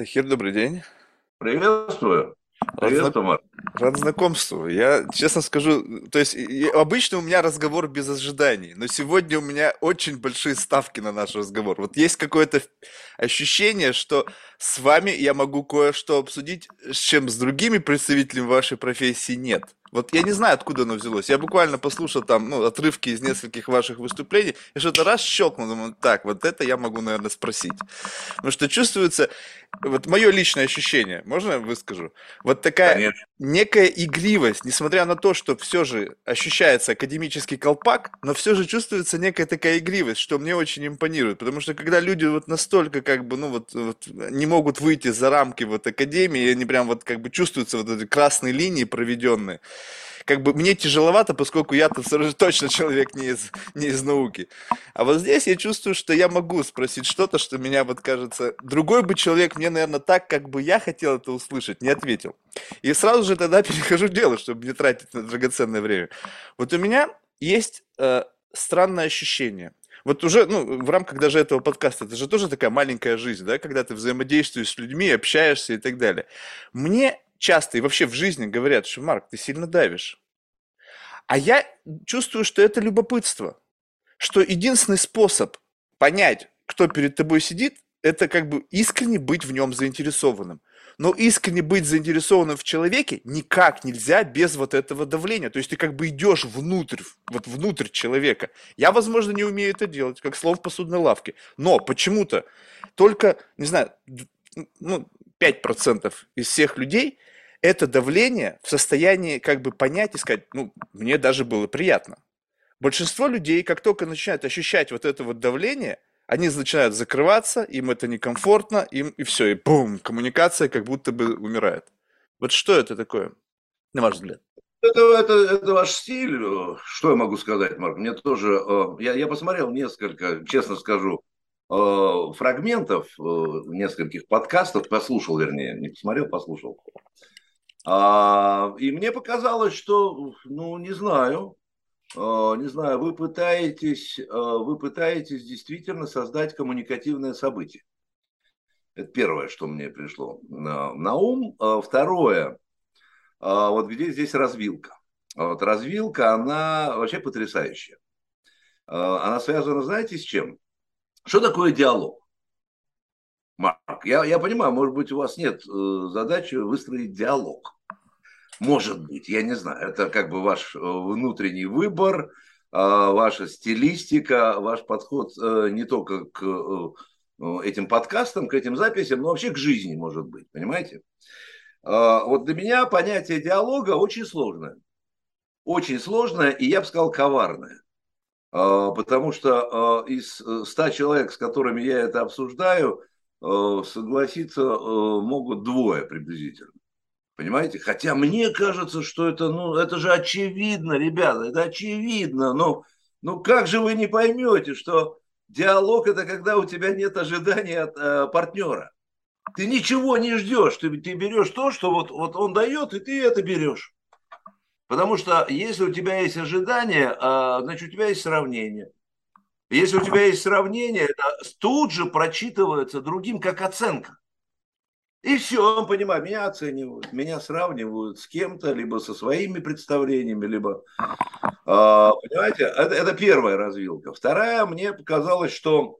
Тахир, добрый день. Приветствую. Приветствую, Марк. Рад знакомству. Я честно скажу, то есть обычно у меня разговор без ожиданий, но сегодня у меня очень большие ставки на наш разговор. Вот есть какое-то ощущение, что с вами я могу кое-что обсудить, с чем с другими представителями вашей профессии нет. Вот я не знаю, откуда оно взялось. Я буквально послушал там ну, отрывки из нескольких ваших выступлений, и что-то раз щелкнул, думаю, так, вот это я могу, наверное, спросить. Потому что чувствуется, вот мое личное ощущение, можно я выскажу? Вот такая Конечно. некая игривость, несмотря на то, что все же ощущается академический колпак, но все же чувствуется некая такая игривость, что мне очень импонирует. Потому что когда люди вот настолько как бы, ну вот, вот не могут выйти за рамки вот академии, они прям вот как бы чувствуются вот эти красные линии проведенные, как бы мне тяжеловато, поскольку я-то точно человек не из, не из науки. А вот здесь я чувствую, что я могу спросить что-то, что меня вот кажется... Другой бы человек мне, наверное, так, как бы я хотел это услышать, не ответил. И сразу же тогда перехожу к делу, чтобы не тратить на драгоценное время. Вот у меня есть э, странное ощущение. Вот уже, ну, в рамках даже этого подкаста, это же тоже такая маленькая жизнь, да, когда ты взаимодействуешь с людьми, общаешься и так далее. Мне часто и вообще в жизни говорят, что, Марк, ты сильно давишь. А я чувствую, что это любопытство. Что единственный способ понять, кто перед тобой сидит, это как бы искренне быть в нем заинтересованным. Но искренне быть заинтересованным в человеке никак нельзя без вот этого давления. То есть ты как бы идешь внутрь, вот внутрь человека. Я, возможно, не умею это делать, как слов в посудной лавке. Но почему-то только, не знаю, ну, 5% из всех людей – это давление в состоянии как бы понять и сказать, ну, мне даже было приятно. Большинство людей, как только начинают ощущать вот это вот давление, они начинают закрываться, им это некомфортно, им и все, и бум, коммуникация как будто бы умирает. Вот что это такое, на ваш взгляд? Это, это, это ваш стиль. Что я могу сказать, Марк? Мне тоже... Э, я, я посмотрел несколько, честно скажу, э, фрагментов э, нескольких подкастов, послушал, вернее, не посмотрел, послушал. А, и мне показалось, что, ну, не знаю, не знаю, вы пытаетесь, а, вы пытаетесь действительно создать коммуникативное событие. Это первое, что мне пришло на ум. Второе, вот где здесь развилка. Вот развилка, она вообще потрясающая. Она связана, знаете, с чем? Что такое диалог? Марк, я, я понимаю, может быть, у вас нет э, задачи выстроить диалог. Может быть, я не знаю. Это как бы ваш э, внутренний выбор, э, ваша стилистика, ваш подход э, не только к э, этим подкастам, к этим записям, но вообще к жизни, может быть, понимаете? Э, вот для меня понятие диалога очень сложное. Очень сложное, и я бы сказал, коварное. Э, потому что из ста человек, с которыми я это обсуждаю, согласиться могут двое приблизительно. Понимаете? Хотя мне кажется, что это, ну, это же очевидно, ребята, это очевидно. Но, ну как же вы не поймете, что диалог это когда у тебя нет ожиданий от э, партнера. Ты ничего не ждешь, ты, ты берешь то, что вот, вот он дает, и ты это берешь. Потому что если у тебя есть ожидания, э, значит у тебя есть сравнение. Если у тебя есть сравнение, это тут же прочитывается другим как оценка. И все, он понимает, меня оценивают, меня сравнивают с кем-то, либо со своими представлениями, либо... Э, понимаете, это, это первая развилка. Вторая, мне показалось, что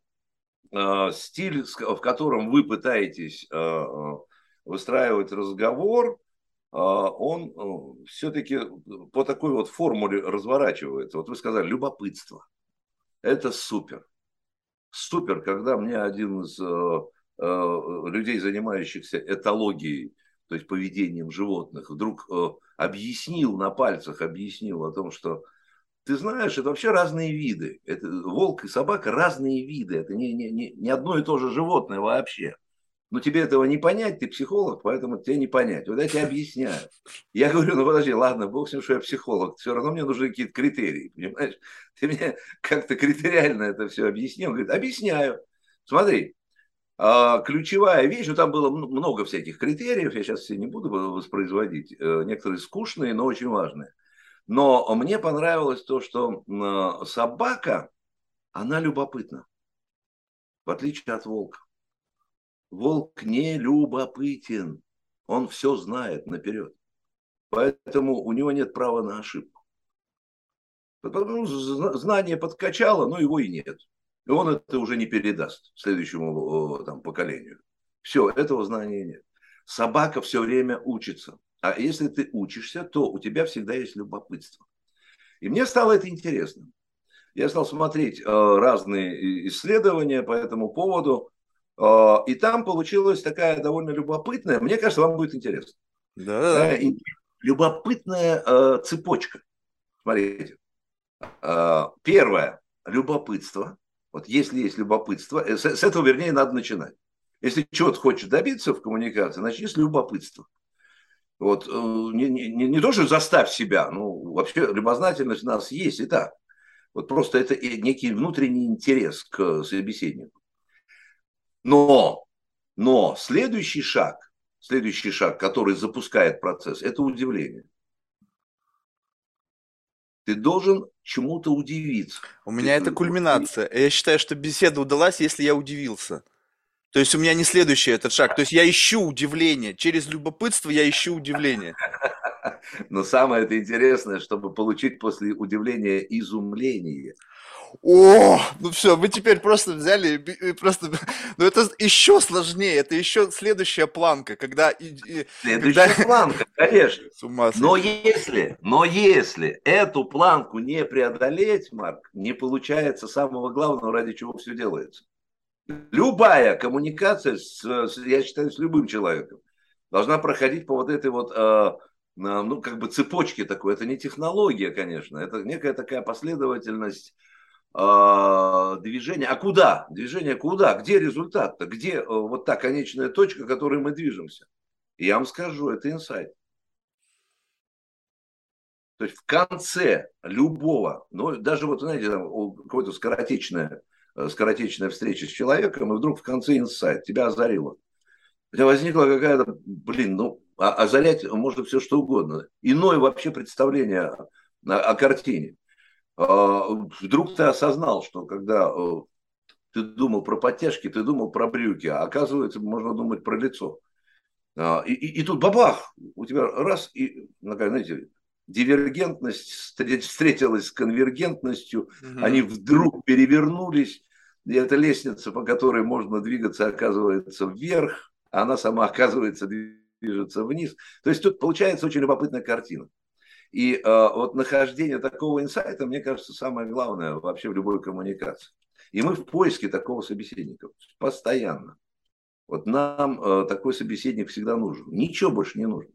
э, стиль, в котором вы пытаетесь э, выстраивать разговор, он все-таки по такой вот формуле разворачивается. Вот вы сказали, любопытство. Это супер. Супер, когда мне один из э, э, людей, занимающихся этологией, то есть поведением животных, вдруг э, объяснил на пальцах, объяснил о том, что ты знаешь, это вообще разные виды. Это, волк и собака разные виды. Это не, не, не, одно и то же животное вообще но тебе этого не понять, ты психолог, поэтому тебе не понять. Вот я тебе объясняю. Я говорю, ну подожди, ладно, бог с ним, что я психолог, все равно мне нужны какие-то критерии, понимаешь? Ты мне как-то критериально это все объяснил. Он говорит, объясняю. Смотри, ключевая вещь, ну там было много всяких критериев, я сейчас все не буду воспроизводить, э, некоторые скучные, но очень важные. Но мне понравилось то, что собака, она любопытна, в отличие от волка. волк не любопытен. Он все знает наперед. Поэтому у него нет права на ошибку. Знание подкачало, но его и нет. И он это уже не передаст следующему там, поколению. Все, этого знания нет. Собака все время учится. А если ты учишься, то у тебя всегда есть любопытство. И мне стало это интересно. Я стал смотреть э, разные исследования по этому поводу. Э, и там получилась такая довольно любопытная, мне кажется, вам будет интересно. Да, да. Э, любопытная э, цепочка. Смотрите. Э, первое. Любопытство. Вот если есть любопытство, э, с, с этого, вернее, надо начинать. Если чего-то хочешь добиться в коммуникации, начни с любопытства. Вот, э, не, не, не то, что заставь себя, ну, вообще любознательность у нас есть и так. Вот просто это некий внутренний интерес к собеседнику. Но, но следующий шаг, следующий шаг, который запускает процесс, это удивление. Ты должен чему-то удивиться. У меня это кульминация. Я считаю, что беседа удалась, если я удивился. То есть у меня не следующий этот шаг. То есть я ищу удивление. Через любопытство я ищу удивление. Но самое это интересное, чтобы получить после удивления изумление. О, ну все, мы теперь просто взяли и просто, ну это еще сложнее, это еще следующая планка, когда следующая когда... планка, конечно. С ума но если, но если эту планку не преодолеть, Марк, не получается самого главного, ради чего все делается. Любая коммуникация, с, я считаю, с любым человеком должна проходить по вот этой вот, э, ну, как бы цепочке такой. Это не технология, конечно, это некая такая последовательность э, движения. А куда? Движение куда? Где результат-то? Где э, вот та конечная точка, к которой мы движемся? я вам скажу, это инсайт. То есть в конце любого, ну даже вот, знаете, какое-то скоротечное Э, скоротечная встреча с человеком, и вдруг в конце инсайт, тебя озарило. У тебя возникла какая-то, блин, ну, а, озарять можно все что угодно. Иное вообще представление о, о картине. А, вдруг ты осознал, что когда э, ты думал про подтяжки, ты думал про брюки, а оказывается, можно думать про лицо. А, и, и, и тут бабах, у тебя раз, и, знаете, дивергентность встретилась с конвергентностью, угу. они вдруг перевернулись, и эта лестница, по которой можно двигаться, оказывается вверх, а она сама оказывается движется вниз. То есть тут получается очень любопытная картина. И э, вот нахождение такого инсайта, мне кажется, самое главное вообще в любой коммуникации. И мы в поиске такого собеседника постоянно. Вот нам э, такой собеседник всегда нужен. Ничего больше не нужно.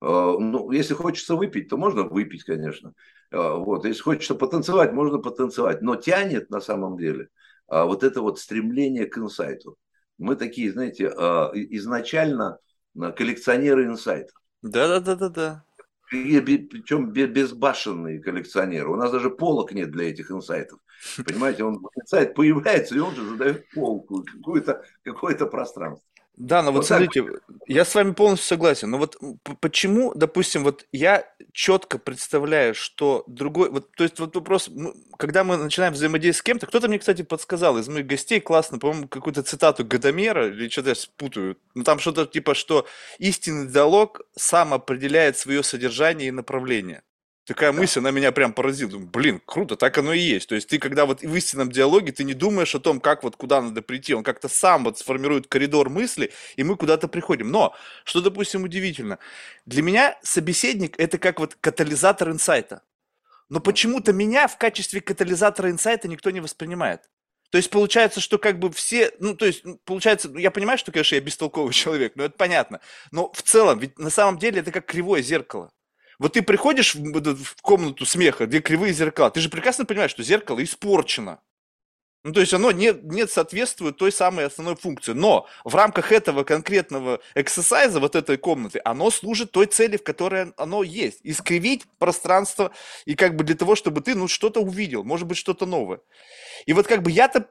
Э, ну, если хочется выпить, то можно выпить, конечно. Э, вот. Если хочется потанцевать, можно потанцевать. Но тянет на самом деле э, вот это вот стремление к инсайту. Мы такие, знаете, изначально коллекционеры инсайтов. Да-да-да-да-да. Причем безбашенные коллекционеры. У нас даже полок нет для этих инсайтов. Понимаете, он инсайт появляется, и он же задает полку, какое-то какое пространство. Да, но вот, вот смотрите, так. я с вами полностью согласен. Но вот почему, допустим, вот я четко представляю, что другой, вот, то есть вот вопрос, когда мы начинаем взаимодействовать с кем-то, кто-то мне, кстати, подсказал из моих гостей, классно, по-моему, какую-то цитату Гадомера, или что-то я спутаю, ну там что-то типа, что истинный диалог сам определяет свое содержание и направление. Такая да. мысль, она меня прям поразила. Думаю, блин, круто, так оно и есть. То есть ты, когда вот в истинном диалоге, ты не думаешь о том, как вот куда надо прийти. Он как-то сам вот сформирует коридор мысли, и мы куда-то приходим. Но, что, допустим, удивительно, для меня собеседник – это как вот катализатор инсайта. Но почему-то меня в качестве катализатора инсайта никто не воспринимает. То есть получается, что как бы все, ну то есть получается, ну, я понимаю, что, конечно, я бестолковый человек, но это понятно. Но в целом, ведь на самом деле это как кривое зеркало. Вот ты приходишь в, комнату смеха, где кривые зеркала, ты же прекрасно понимаешь, что зеркало испорчено. Ну, то есть оно не, не соответствует той самой основной функции. Но в рамках этого конкретного эксерсайза, вот этой комнаты, оно служит той цели, в которой оно есть. Искривить пространство и как бы для того, чтобы ты ну, что-то увидел, может быть, что-то новое. И вот как бы я-то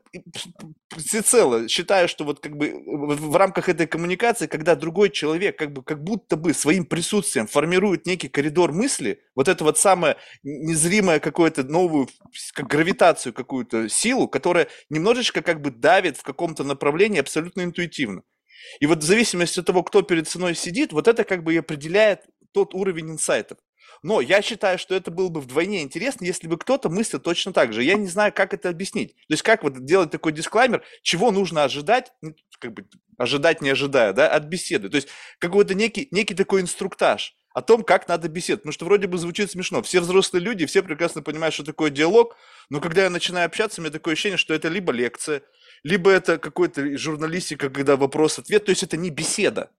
всецело считаю, что вот как бы в рамках этой коммуникации, когда другой человек как бы как будто бы своим присутствием формирует некий коридор мысли, вот это вот самое незримое какое-то новую, как гравитацию какую-то силу, которая немножечко как бы давит в каком-то направлении абсолютно интуитивно. И вот в зависимости от того, кто перед ценой сидит, вот это как бы и определяет тот уровень инсайтов. Но я считаю, что это было бы вдвойне интересно, если бы кто-то мыслил точно так же. Я не знаю, как это объяснить. То есть как вот делать такой дисклаймер, чего нужно ожидать, ну, как бы ожидать не ожидая, да, от беседы. То есть какой-то некий, некий такой инструктаж о том, как надо беседовать. Потому что вроде бы звучит смешно. Все взрослые люди, все прекрасно понимают, что такое диалог, но когда я начинаю общаться, у меня такое ощущение, что это либо лекция, либо это какой-то журналистика, когда вопрос-ответ, то есть это не беседа.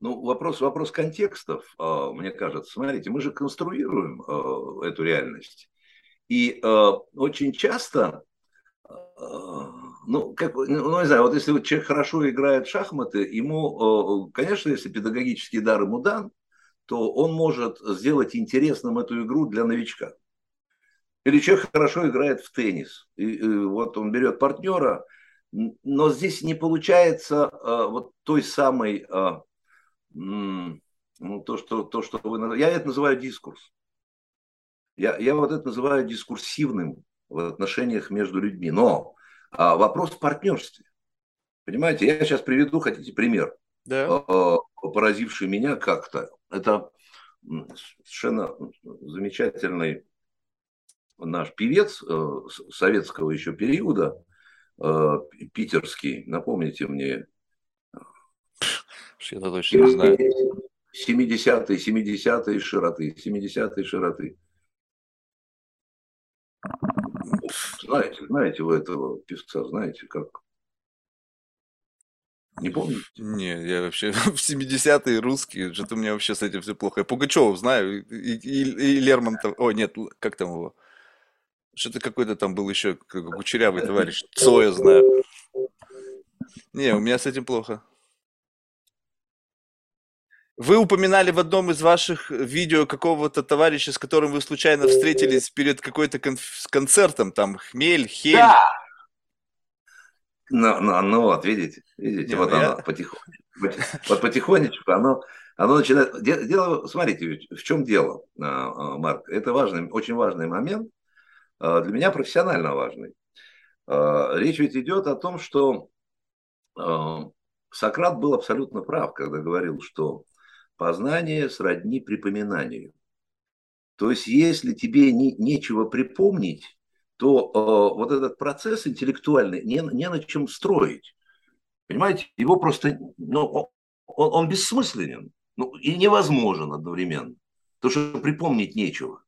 Ну, вопрос, вопрос контекстов, а, мне кажется. Смотрите, мы же конструируем а, эту реальность. И а, очень часто, ну, как, ну, не знаю, вот если человек хорошо играет в шахматы, ему, конечно, если педагогический дар ему дан, то он может сделать интересным эту игру для новичка. Или человек хорошо играет в теннис. И, и вот он берет партнера, но здесь не получается вот той самой ну, то, что, то, что вы... Я это называю дискурс. Я, я вот это называю дискурсивным в отношениях между людьми. Но а, вопрос в партнерстве. Понимаете, я сейчас приведу, хотите, пример, да. а, поразивший меня как-то. Это совершенно замечательный наш певец э, советского еще периода, э, питерский, напомните мне, я это точно не знаю. 70-е, 70-е широты, 70-е широты. Знаете, знаете вы этого певца, знаете, как? Не помните? Не, я вообще в 70-е русские, что-то у меня вообще с этим все плохо. Я Пугачева знаю, и, и, и Лермонтов, о, нет, как там его? Что-то какой-то там был еще кучерявый товарищ, Цоя знаю. Не, у меня с этим плохо. Вы упоминали в одном из ваших видео какого-то товарища, с которым вы случайно встретились перед какой-то кон- концертом, там, хмель, хель. Да. Ну, ну, ну вот, видите, видите, Не, вот ну оно я... потихонечку, вот потихонечку оно, оно начинает, дело, смотрите, в чем дело, а, а, Марк, это важный, очень важный момент, для меня профессионально важный. Речь ведь идет о том, что Сократ был абсолютно прав, когда говорил, что Познание сродни припоминанию. То есть, если тебе не, нечего припомнить, то э, вот этот процесс интеллектуальный не, не на чем строить. Понимаете, его просто, ну, он, он бессмысленен ну, и невозможен одновременно. Потому что припомнить нечего.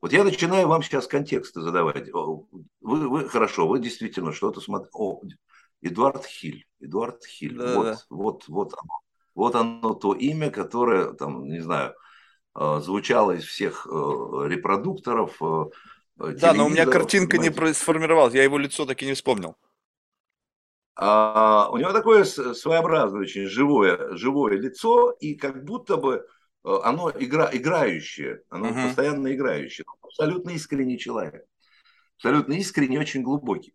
Вот я начинаю вам сейчас контексты задавать. Вы, вы хорошо, вы действительно что-то смотрите. Эдуард Хиль. Эдуард Хиль. Да, вот, да. вот, вот оно. Вот оно то имя, которое, там, не знаю, э, звучало из всех э, репродукторов. Э, да, но у меня картинка не сформировалась, я его лицо так и не вспомнил. А, у него такое своеобразное, очень живое, живое лицо, и как будто бы оно игра, играющее, оно uh-huh. постоянно играющее. Абсолютно искренний человек. Абсолютно искренний, очень глубокий.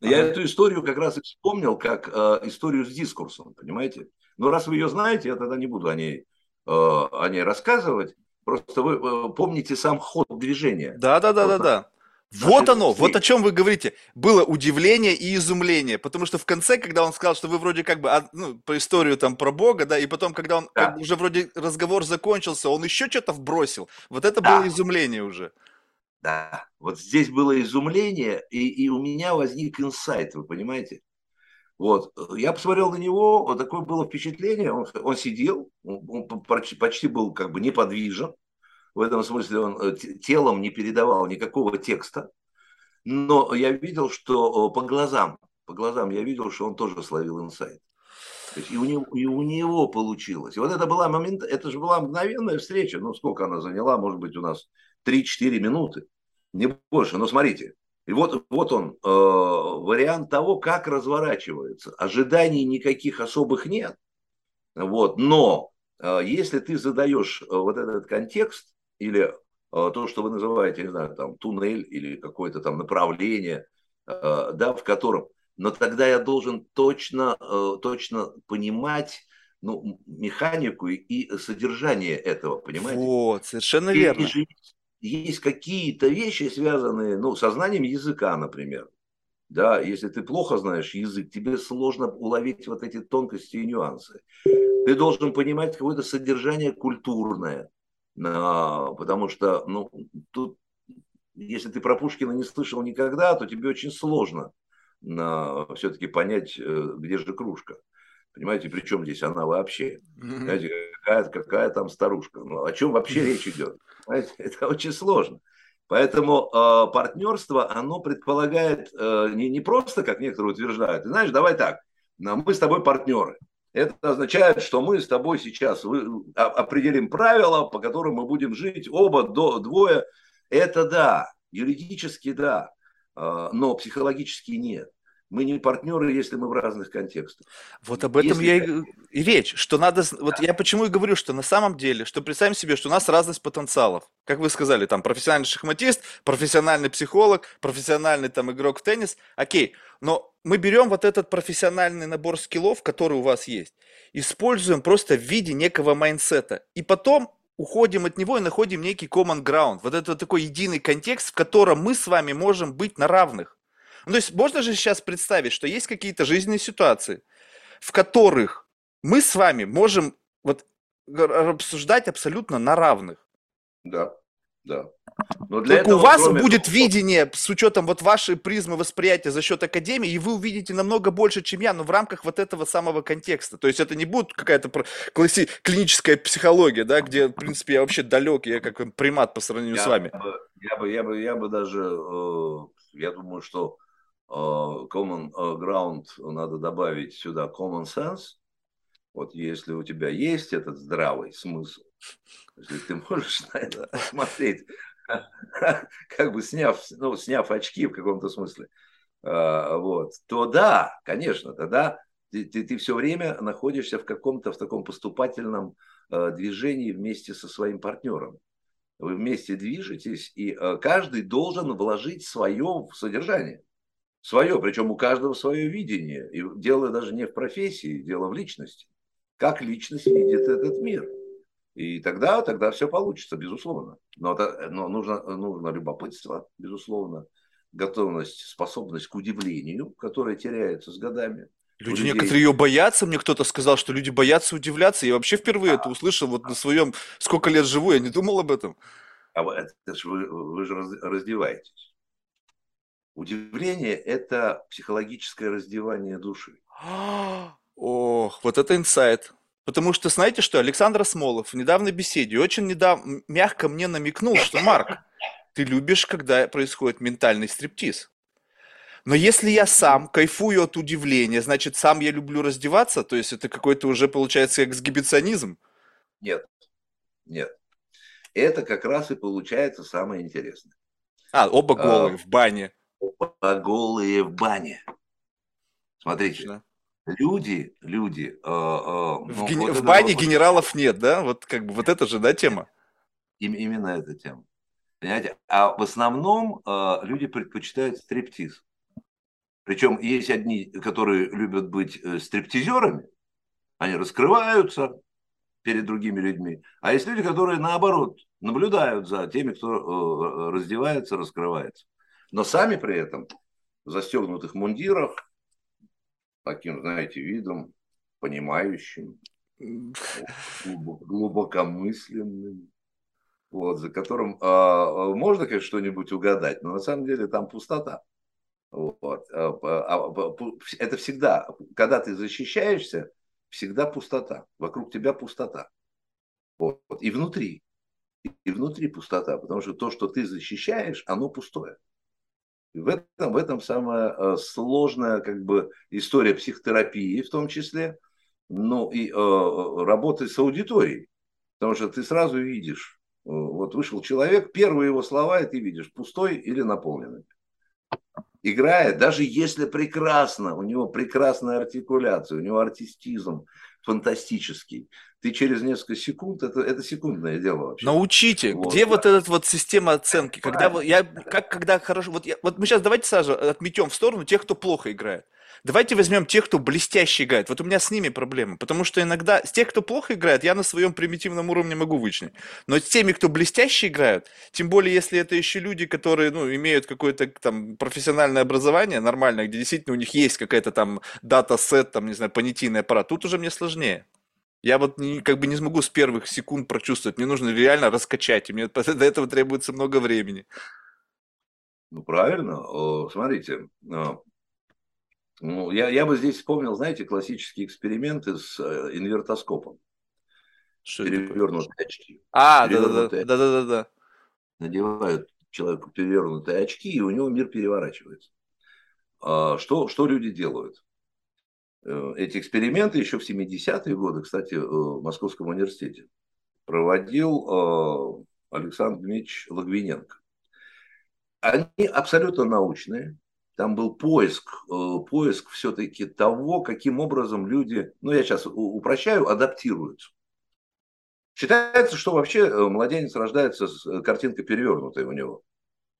Я эту историю как раз и вспомнил, как э, историю с дискурсом, понимаете? Но раз вы ее знаете, я тогда не буду о ней, э, о ней рассказывать. Просто вы э, помните сам ход движения. Да, да, да, да, да. Вот оно, вот о чем вы говорите. Было удивление и изумление, потому что в конце, когда он сказал, что вы вроде как бы, ну, по историю там про Бога, да, и потом, когда он да. как бы, уже вроде разговор закончился, он еще что-то вбросил. Вот это да. было изумление уже. Да, вот здесь было изумление, и, и у меня возник инсайт, вы понимаете? Вот. Я посмотрел на него, вот такое было впечатление, он, он сидел, он почти был как бы неподвижен, в этом смысле он э, телом не передавал никакого текста, но я видел, что по глазам, по глазам я видел, что он тоже словил инсайт. То есть и у него, и у него получилось. И вот это была момент, это же была мгновенная встреча. Ну, сколько она заняла? Может быть, у нас 3-4 минуты, не больше. Но смотрите, и вот, вот он, э, вариант того, как разворачивается. Ожиданий никаких особых нет. Вот, но э, если ты задаешь э, вот этот контекст или э, то, что вы называете, не знаю, там, туннель или какое-то там направление, э, да, в котором, но тогда я должен точно, э, точно понимать, ну, механику и содержание этого, понимаете? Вот, совершенно верно. И, есть какие-то вещи, связанные ну, со знанием языка, например. да, если ты плохо знаешь язык, тебе сложно уловить вот эти тонкости и нюансы. Ты должен понимать какое-то содержание культурное, потому что, ну, тут, если ты про Пушкина не слышал никогда, то тебе очень сложно все-таки понять, э, где же кружка. Понимаете, при чем здесь она вообще? Знаете, какая, какая там старушка? Ну, о чем вообще речь идет? Понимаете, это очень сложно. Поэтому э, партнерство, оно предполагает э, не, не просто, как некоторые утверждают, ты знаешь, давай так, мы с тобой партнеры. Это означает, что мы с тобой сейчас определим правила, по которым мы будем жить оба, до, двое. Это да, юридически да, э, но психологически нет мы не партнеры, если мы в разных контекстах. Вот об этом если... я и, и речь, что надо, вот я почему и говорю, что на самом деле, что представим себе, что у нас разность потенциалов, как вы сказали, там профессиональный шахматист, профессиональный психолог, профессиональный там игрок в теннис, окей, но мы берем вот этот профессиональный набор скиллов, который у вас есть, используем просто в виде некого майнсета, и потом уходим от него и находим некий common ground, вот это такой единый контекст, в котором мы с вами можем быть на равных. Ну, то есть можно же сейчас представить, что есть какие-то жизненные ситуации, в которых мы с вами можем вот обсуждать абсолютно на равных. Да, да. Но для Только этого, у вас кроме... будет видение с учетом вот вашей призмы восприятия за счет академии, и вы увидите намного больше, чем я, но в рамках вот этого самого контекста. То есть это не будет какая-то класси... клиническая психология, да, где, в принципе, я вообще далек, я как примат по сравнению я с вами. Бы, я бы, я бы, я бы даже, э, я думаю, что common э, ground надо добавить сюда common sense. Вот если у тебя есть этот здравый смысл, если ты можешь на это посмотреть, как бы сняв, ну, сняв очки в каком-то смысле, э, вот, то да, конечно, тогда ты, ты, ты все время находишься в каком-то в таком поступательном движении вместе со своим партнером. Вы вместе движетесь, и каждый должен вложить свое в содержание свое, причем у каждого свое видение. И дело даже не в профессии, дело в личности. Как личность видит этот мир. И тогда, тогда все получится, безусловно. Но, это, но нужно, нужно любопытство, безусловно, готовность, способность к удивлению, которая теряется с годами. Люди людей... некоторые ее боятся, мне кто-то сказал, что люди боятся удивляться. Я вообще впервые а, это услышал вот на своем, сколько лет живу, я не думал об этом. А это, это вы, вы же раздеваетесь. Удивление – это психологическое раздевание души. Ох, вот это инсайт. Потому что, знаете что, Александр Смолов в недавней беседе очень недавно, мягко мне намекнул, что, Марк, ты любишь, когда происходит ментальный стриптиз. Но если я сам кайфую от удивления, значит, сам я люблю раздеваться, то есть это какой-то уже получается эксгибиционизм? Нет, нет. Это как раз и получается самое интересное. А, оба голые а, в бане голые в бане. Смотрите, Точно. люди, люди... Э, э, в, ну, ген... вот в бане вот... генералов нет, да? Вот как бы вот это же, да, тема? Им, именно эта тема. Понимаете? А в основном э, люди предпочитают стриптиз. Причем есть одни, которые любят быть э, стриптизерами, они раскрываются перед другими людьми. А есть люди, которые наоборот наблюдают за теми, кто э, раздевается, раскрывается но сами при этом в застегнутых мундирах, таким, знаете, видом, понимающим, глубокомысленным, вот, за которым а, можно, конечно, что-нибудь угадать, но на самом деле там пустота. Вот. А, это всегда, когда ты защищаешься, всегда пустота. Вокруг тебя пустота. Вот. И внутри. И внутри пустота, потому что то, что ты защищаешь, оно пустое. В этом, в этом самая э, сложная как бы, история психотерапии в том числе, ну и э, работы с аудиторией. Потому что ты сразу видишь, э, вот вышел человек, первые его слова, и ты видишь, пустой или наполненный. Играет, даже если прекрасно, у него прекрасная артикуляция, у него артистизм фантастический, ты через несколько секунд, это, это секундное дело вообще. Научите, вот, где да. вот эта вот система оценки, когда я, как когда хорошо, вот, я, вот мы сейчас давайте сразу отметем в сторону тех, кто плохо играет. Давайте возьмем тех, кто блестяще играет. Вот у меня с ними проблема. Потому что иногда с тех, кто плохо играет, я на своем примитивном уровне могу вычленить. Но с теми, кто блестяще играют, тем более, если это еще люди, которые ну, имеют какое-то там профессиональное образование нормальное, где действительно у них есть какая-то там дата-сет, там, не знаю, понятийный аппарат, тут уже мне сложнее. Я вот не, как бы не смогу с первых секунд прочувствовать. Мне нужно реально раскачать, и мне до этого требуется много времени. Ну, правильно. Смотрите, ну, я, я бы здесь вспомнил, знаете, классические эксперименты с э, инвертоскопом. Что перевернутые очки. А, да-да-да. Да-да-да. Надевают человеку перевернутые очки, и у него мир переворачивается. А что, что люди делают? Э, эти эксперименты еще в 70-е годы, кстати, в Московском университете проводил э, Александр Дмитриевич Логвиненко. Они абсолютно научные, там был поиск, э, поиск все-таки того, каким образом люди, ну я сейчас упрощаю, адаптируются. Считается, что вообще э, младенец рождается с э, картинкой перевернутой у него.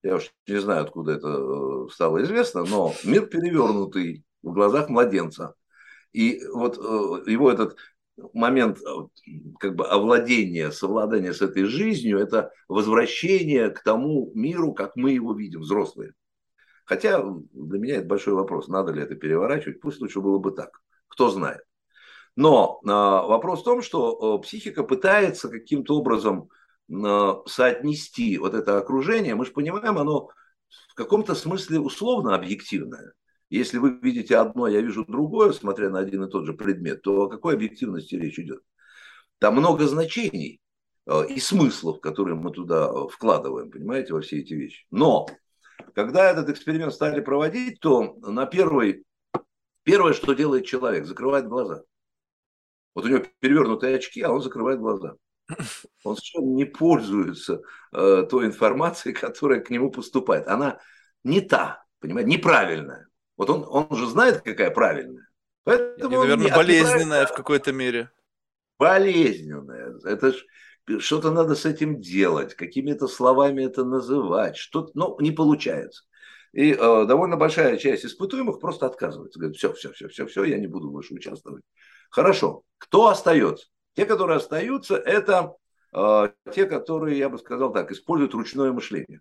Я уж не знаю, откуда это стало известно, но мир перевернутый в глазах младенца. И вот его этот момент как бы овладения, совладания с этой жизнью, это возвращение к тому миру, как мы его видим, взрослые. Хотя для меня это большой вопрос, надо ли это переворачивать, пусть лучше было бы так, кто знает. Но э, вопрос в том, что э, психика пытается каким-то образом э, соотнести вот это окружение, мы же понимаем, оно в каком-то смысле условно объективное. Если вы видите одно, я вижу другое, смотря на один и тот же предмет, то о какой объективности речь идет? Там много значений э, и смыслов, которые мы туда вкладываем, понимаете, во все эти вещи. Но когда этот эксперимент стали проводить, то на первый, первое, что делает человек, закрывает глаза. Вот у него перевернутые очки, а он закрывает глаза. Он совершенно не пользуется э, той информацией, которая к нему поступает. Она не та, понимаете, неправильная. Вот он, он же знает, какая правильная. Поэтому И, наверное, болезненная в какой-то мере. Болезненная. Это ж что-то надо с этим делать, какими-то словами это называть, что-то, ну, не получается. И э, довольно большая часть испытуемых просто отказывается. Говорит, все, все, все, все, все, я не буду больше участвовать. Хорошо. Кто остается? Те, которые остаются, это э, те, которые, я бы сказал так, используют ручное мышление.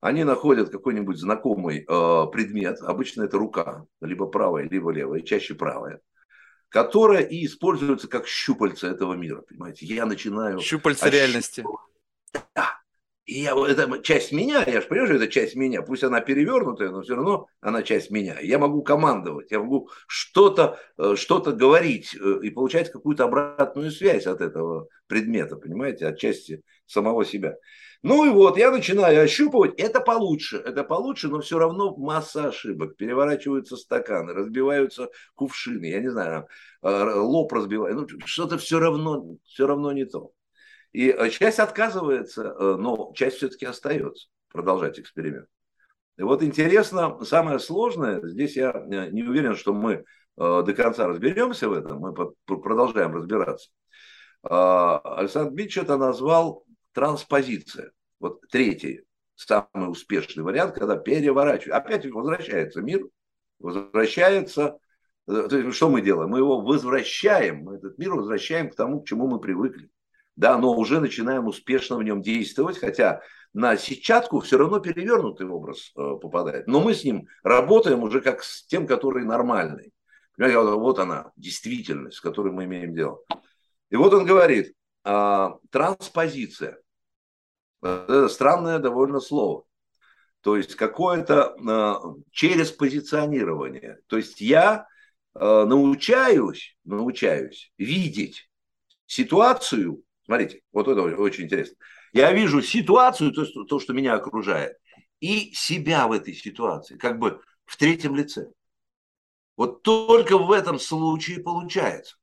Они находят какой-нибудь знакомый э, предмет, обычно это рука, либо правая, либо левая, чаще правая которая и используется как щупальца этого мира, понимаете? Я начинаю... Щупальца реальности. Да. И я, это часть меня, я же понимаю, что это часть меня, пусть она перевернутая, но все равно она часть меня. Я могу командовать, я могу что-то э, что говорить э, и получать какую-то обратную связь от этого предмета, понимаете, от части самого себя. Ну и вот, я начинаю ощупывать, это получше, это получше, но все равно масса ошибок. Переворачиваются стаканы, разбиваются кувшины, я не знаю, э, лоб разбивает, ну, что-то все равно, все равно не то. И э, часть отказывается, э, но часть все-таки остается продолжать эксперимент. И вот интересно, самое сложное, здесь я не уверен, что мы до конца разберемся в этом, мы продолжаем разбираться. Александр Бич это назвал транспозиция. Вот третий, самый успешный вариант, когда переворачивает. Опять возвращается мир, возвращается. Э, то есть, что мы делаем? Мы его возвращаем, мы этот мир возвращаем к тому, к чему мы привыкли. Да, но уже начинаем успешно в нем действовать, хотя на сетчатку все равно перевернутый образ э, попадает. Но мы с ним работаем уже как с тем, который нормальный. Понимаете, вот она, действительность, с которой мы имеем дело. И вот он говорит, транспозиция. Это странное довольно слово. То есть какое-то а, через позиционирование. То есть я а, научаюсь, научаюсь видеть ситуацию. Смотрите, вот это очень интересно. Я вижу ситуацию, то, есть то, что меня окружает, и себя в этой ситуации, как бы в третьем лице. Вот только в этом случае получается.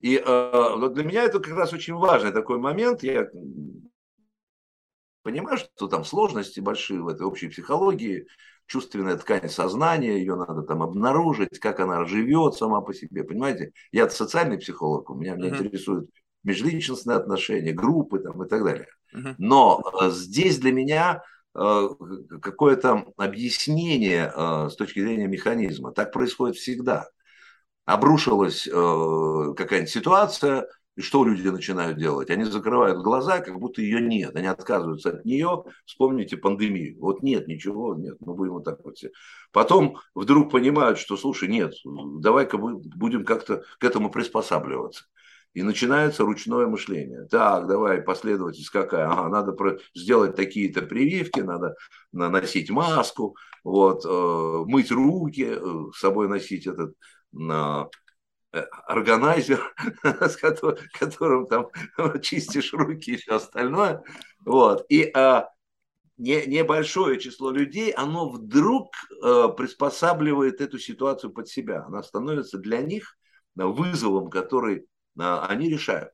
И э, для меня это как раз очень важный такой момент. Я понимаю, что там сложности большие в этой общей психологии, чувственная ткань сознания, ее надо там обнаружить, как она живет сама по себе, понимаете? Я социальный психолог, у меня, меня uh-huh. интересуют межличностные отношения, группы там и так далее. Uh-huh. Но э, здесь для меня какое-то объяснение с точки зрения механизма. Так происходит всегда. Обрушилась какая-нибудь ситуация, и что люди начинают делать? Они закрывают глаза, как будто ее нет. Они отказываются от нее. Вспомните пандемию. Вот нет, ничего, нет, мы будем вот так вот все. Потом вдруг понимают, что, слушай, нет, давай-ка мы будем как-то к этому приспосабливаться. И начинается ручное мышление. Так, давай, последовательность какая? Ага, надо сделать такие-то прививки, надо наносить маску, вот, э, мыть руки, э, с собой носить этот Э, органайзер, с которым, которым там чистишь руки и все остальное. Вот. И а, не, небольшое число людей, оно вдруг а, приспосабливает эту ситуацию под себя. Она становится для них вызовом, который а, они решают.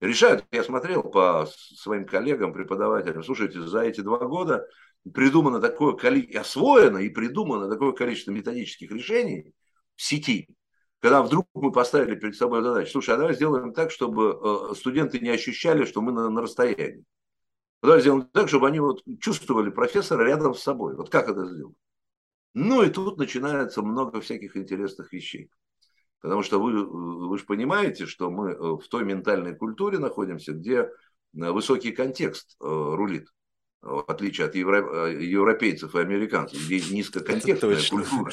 Решают, я смотрел по своим коллегам, преподавателям, слушайте, за эти два года придумано такое количество, освоено и придумано такое количество методических решений в сети, когда вдруг мы поставили перед собой задачу, слушай, а давай сделаем так, чтобы э, студенты не ощущали, что мы на, на расстоянии. Давай сделаем так, чтобы они вот чувствовали профессора рядом с собой. Вот как это сделать? Ну и тут начинается много всяких интересных вещей. Потому что вы, вы же понимаете, что мы э, в той ментальной культуре находимся, где э, высокий контекст рулит, в отличие от европейцев и американцев, где низкоконтекстная культура.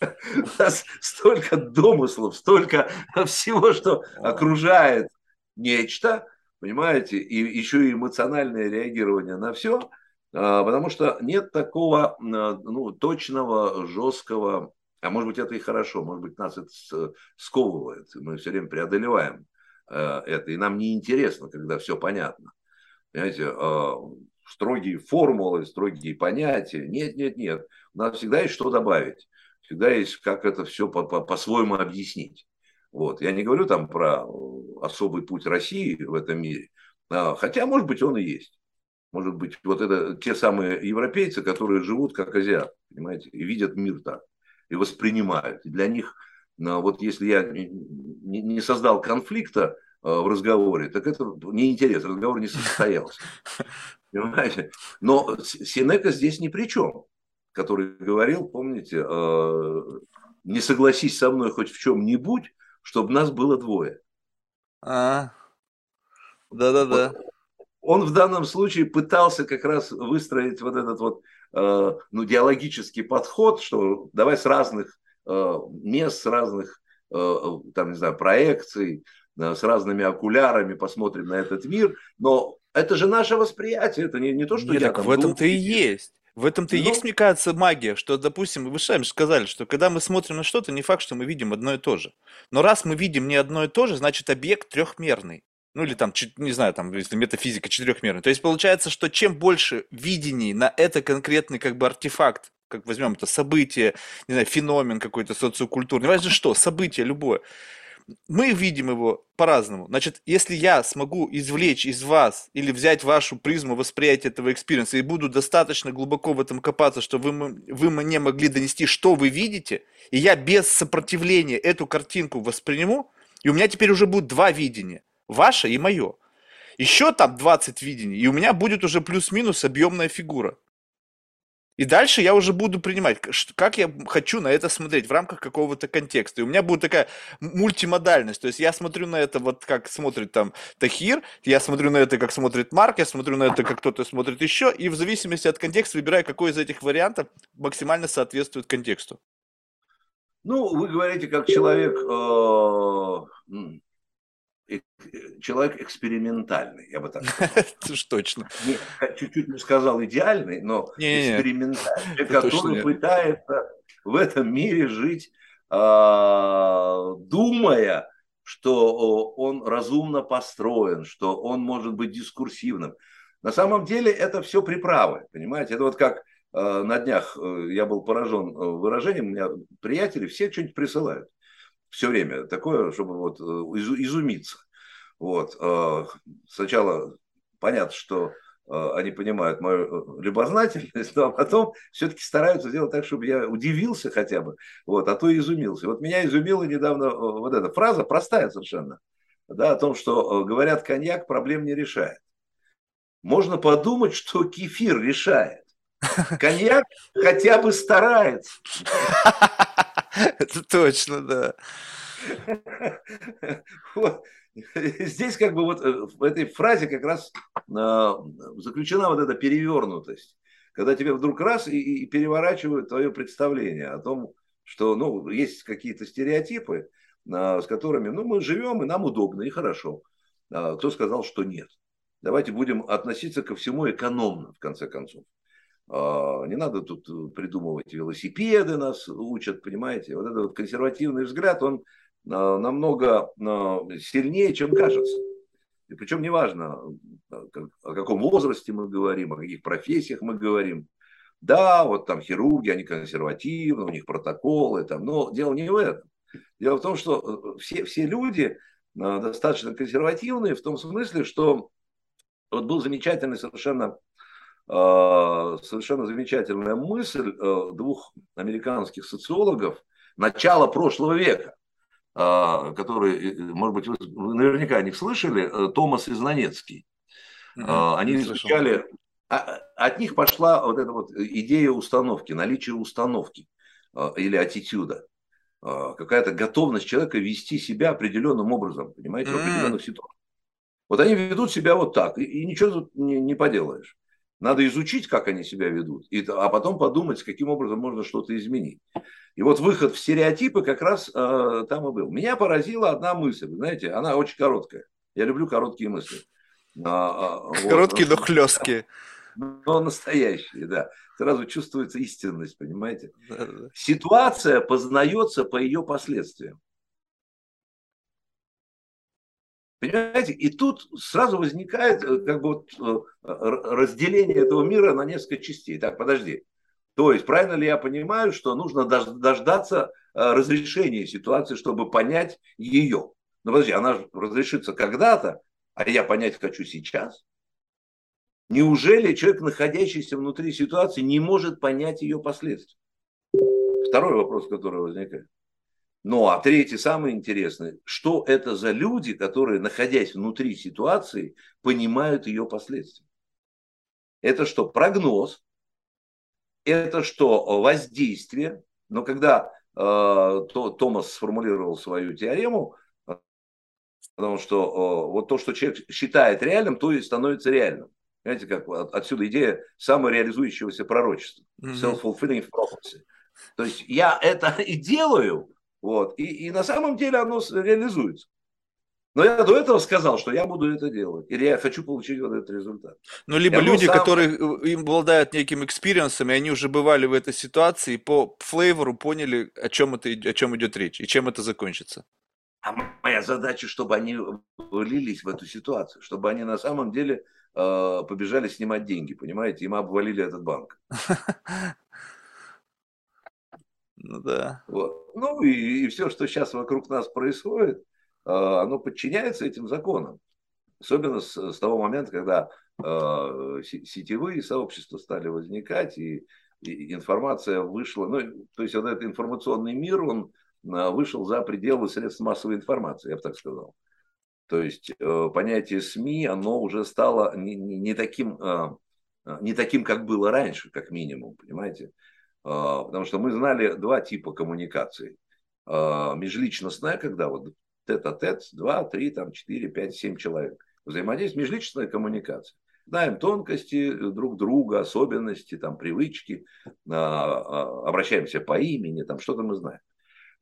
У нас столько домыслов, столько всего, что окружает нечто, понимаете, и еще и эмоциональное реагирование на все, а, потому что нет такого ну, точного, жесткого, а может быть это и хорошо, может быть нас это сковывает, мы все время преодолеваем э, это, и нам не интересно, когда все понятно. Понимаете, а, строгие формулы, строгие понятия, нет, нет, нет, у нас всегда есть что добавить всегда есть как это все по-своему объяснить. Вот. Я не говорю там про особый путь России в этом мире, а, хотя, может быть, он и есть. Может быть, вот это те самые европейцы, которые живут как азиаты, понимаете, и видят мир так, и воспринимают. И для них, ну, вот если я не создал конфликта а, в разговоре, так это неинтересно, разговор не состоялся. Понимаете? Но Синека здесь ни при чем который говорил, помните, э, не согласись со мной хоть в чем-нибудь, чтобы нас было двое. А, да-да-да. Вот он в данном случае пытался как раз выстроить вот этот вот э, ну, диалогический подход, что давай с разных э, мест, с разных там, не знаю, проекций, с разными окулярами посмотрим на этот мир, но это же наше восприятие, это не, не то, что Нет, я так там... в этом-то и есть. В этом-то и есть, мне кажется, магия, что, допустим, вы сами сказали, что когда мы смотрим на что-то, не факт, что мы видим одно и то же. Но раз мы видим не одно и то же, значит объект трехмерный. Ну или там, не знаю, там, если метафизика четырехмерная. То есть получается, что чем больше видений на это конкретный как бы артефакт, как возьмем это событие, не знаю, феномен какой-то социокультурный, важно что, событие любое, мы видим его по-разному. Значит, если я смогу извлечь из вас или взять вашу призму восприятия этого experience'а и буду достаточно глубоко в этом копаться, что вы, вы мне могли донести, что вы видите, и я без сопротивления эту картинку восприму, и у меня теперь уже будет два видения, ваше и мое. Еще там 20 видений, и у меня будет уже плюс-минус объемная фигура. И дальше я уже буду принимать, как я хочу на это смотреть в рамках какого-то контекста. И у меня будет такая мультимодальность. То есть я смотрю на это вот как смотрит там Тахир, я смотрю на это как смотрит Марк, я смотрю на это как кто-то смотрит еще, и в зависимости от контекста выбираю, какой из этих вариантов максимально соответствует контексту. Ну, вы говорите как человек, э, человек экспериментальный, я бы так сказал. Это точно. Чуть-чуть не сказал идеальный, но экспериментальный, который пытается в этом мире жить, а, думая, что он разумно построен, что он может быть дискурсивным. На самом деле это все приправы, понимаете? Это вот как а, на днях э, я был поражен э, выражением, у меня приятели все что-нибудь присылают все время такое, чтобы вот э, изумиться. Вот. Э, сначала понятно, что э, они понимают мою любознательность, но потом все-таки стараются сделать так, чтобы я удивился хотя бы, вот, а то и изумился. Вот меня изумила недавно вот эта фраза, простая совершенно, да, о том, что, говорят, коньяк проблем не решает. можно подумать, что кефир решает. Коньяк хотя бы старается. Это точно, да. Вот. Здесь как бы вот э, в этой фразе как раз э, заключена вот эта перевернутость, когда тебе вдруг раз и, и переворачивают твое представление о том, что ну, есть какие-то стереотипы, э, с которыми ну, мы живем, и нам удобно, и хорошо. А кто сказал, что нет? Давайте будем относиться ко всему экономно, в конце концов. А, не надо тут придумывать велосипеды, нас учат, понимаете. Вот этот вот консервативный взгляд, он а, намного а, сильнее, чем кажется. И причем неважно, о каком возрасте мы говорим, о каких профессиях мы говорим. Да, вот там хирурги, они консервативны, у них протоколы, там, но дело не в этом. Дело в том, что э, все, все люди достаточно консервативные в том смысле, что вот был замечательный совершенно, совершенно замечательная мысль э, двух американских социологов начала прошлого века. А, который, может быть, вы наверняка о них слышали, э, Томас Изнанецкий. Mm-hmm. Они изучали, а, от них пошла вот эта вот идея установки, наличие установки а, или аттитюда. Какая-то готовность человека вести себя определенным образом, понимаете, в определенных ситуациях. Вот они ведут себя вот так, и, и ничего тут не, не поделаешь. Надо изучить, как они себя ведут, и, а потом подумать, каким образом можно что-то изменить. И вот выход в стереотипы как раз э, там и был. Меня поразила одна мысль, знаете, она очень короткая. Я люблю короткие мысли. А, а, короткие, вот, но хлесткие. Но настоящие, да. Сразу чувствуется истинность, понимаете? Ситуация познается по ее последствиям. Понимаете? И тут сразу возникает э, как бы вот э, разделение этого мира на несколько частей. Так, подожди. То есть, правильно ли я понимаю, что нужно дождаться э, разрешения ситуации, чтобы понять ее? Ну, подожди, она же разрешится когда-то, а я понять хочу сейчас. Неужели человек, находящийся внутри ситуации, не может понять ее последствия? Второй вопрос, который возникает. Ну, а третий, самый интересный, что это за люди, которые, находясь внутри ситуации, понимают ее последствия? Это что, прогноз? это что воздействие, но когда э, то, Томас сформулировал свою теорему, потому что э, вот то, что человек считает реальным, то и становится реальным. Знаете, как от, отсюда идея самореализующегося пророчества. Self-fulfilling prophecy. То есть я это и делаю, вот, и, и на самом деле оно реализуется. Но я до этого сказал, что я буду это делать. Или я хочу получить вот этот результат. Ну, либо я люди, сам... которые э, им обладают неким experience'ом, и они уже бывали в этой ситуации, и по flavor'у поняли, о чем, это, о чем идет речь, и чем это закончится. А моя задача, чтобы они влились в эту ситуацию, чтобы они на самом деле э, побежали снимать деньги, понимаете? Им обвалили этот банк. Ну да. Вот. Ну и, и все, что сейчас вокруг нас происходит, а, оно подчиняется этим законам. Особенно с, с того момента, когда э, сетевые сообщества стали возникать, и, и информация вышла, ну, то есть вот этот информационный мир, он э, вышел за пределы средств массовой информации, я бы так сказал. То есть э, понятие СМИ, оно уже стало не, не, не, таким, э, не таким, как было раньше, как минимум, понимаете? Э, потому что мы знали два типа коммуникации. Э, межличностная, когда вот тет-а-тет, 2, 3, там, 4, 5, 7 человек. Взаимодействие, межличностная коммуникация. Знаем тонкости друг друга, особенности, там, привычки, а, а, обращаемся по имени, там, что-то мы знаем.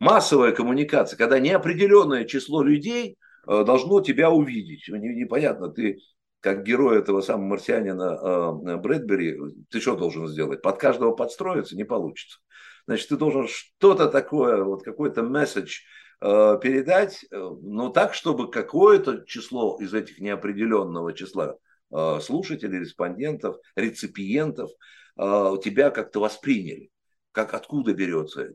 Массовая коммуникация, когда неопределенное число людей а, должно тебя увидеть. Непонятно, ты как герой этого самого марсианина Брэдбери, ты что должен сделать? Под каждого подстроиться не получится. Значит, ты должен что-то такое, вот какой-то месседж Э, передать, э, но так, чтобы какое-то число из этих неопределенного числа э, слушателей, респондентов, реципиентов тебя как-то восприняли. Как откуда берется это?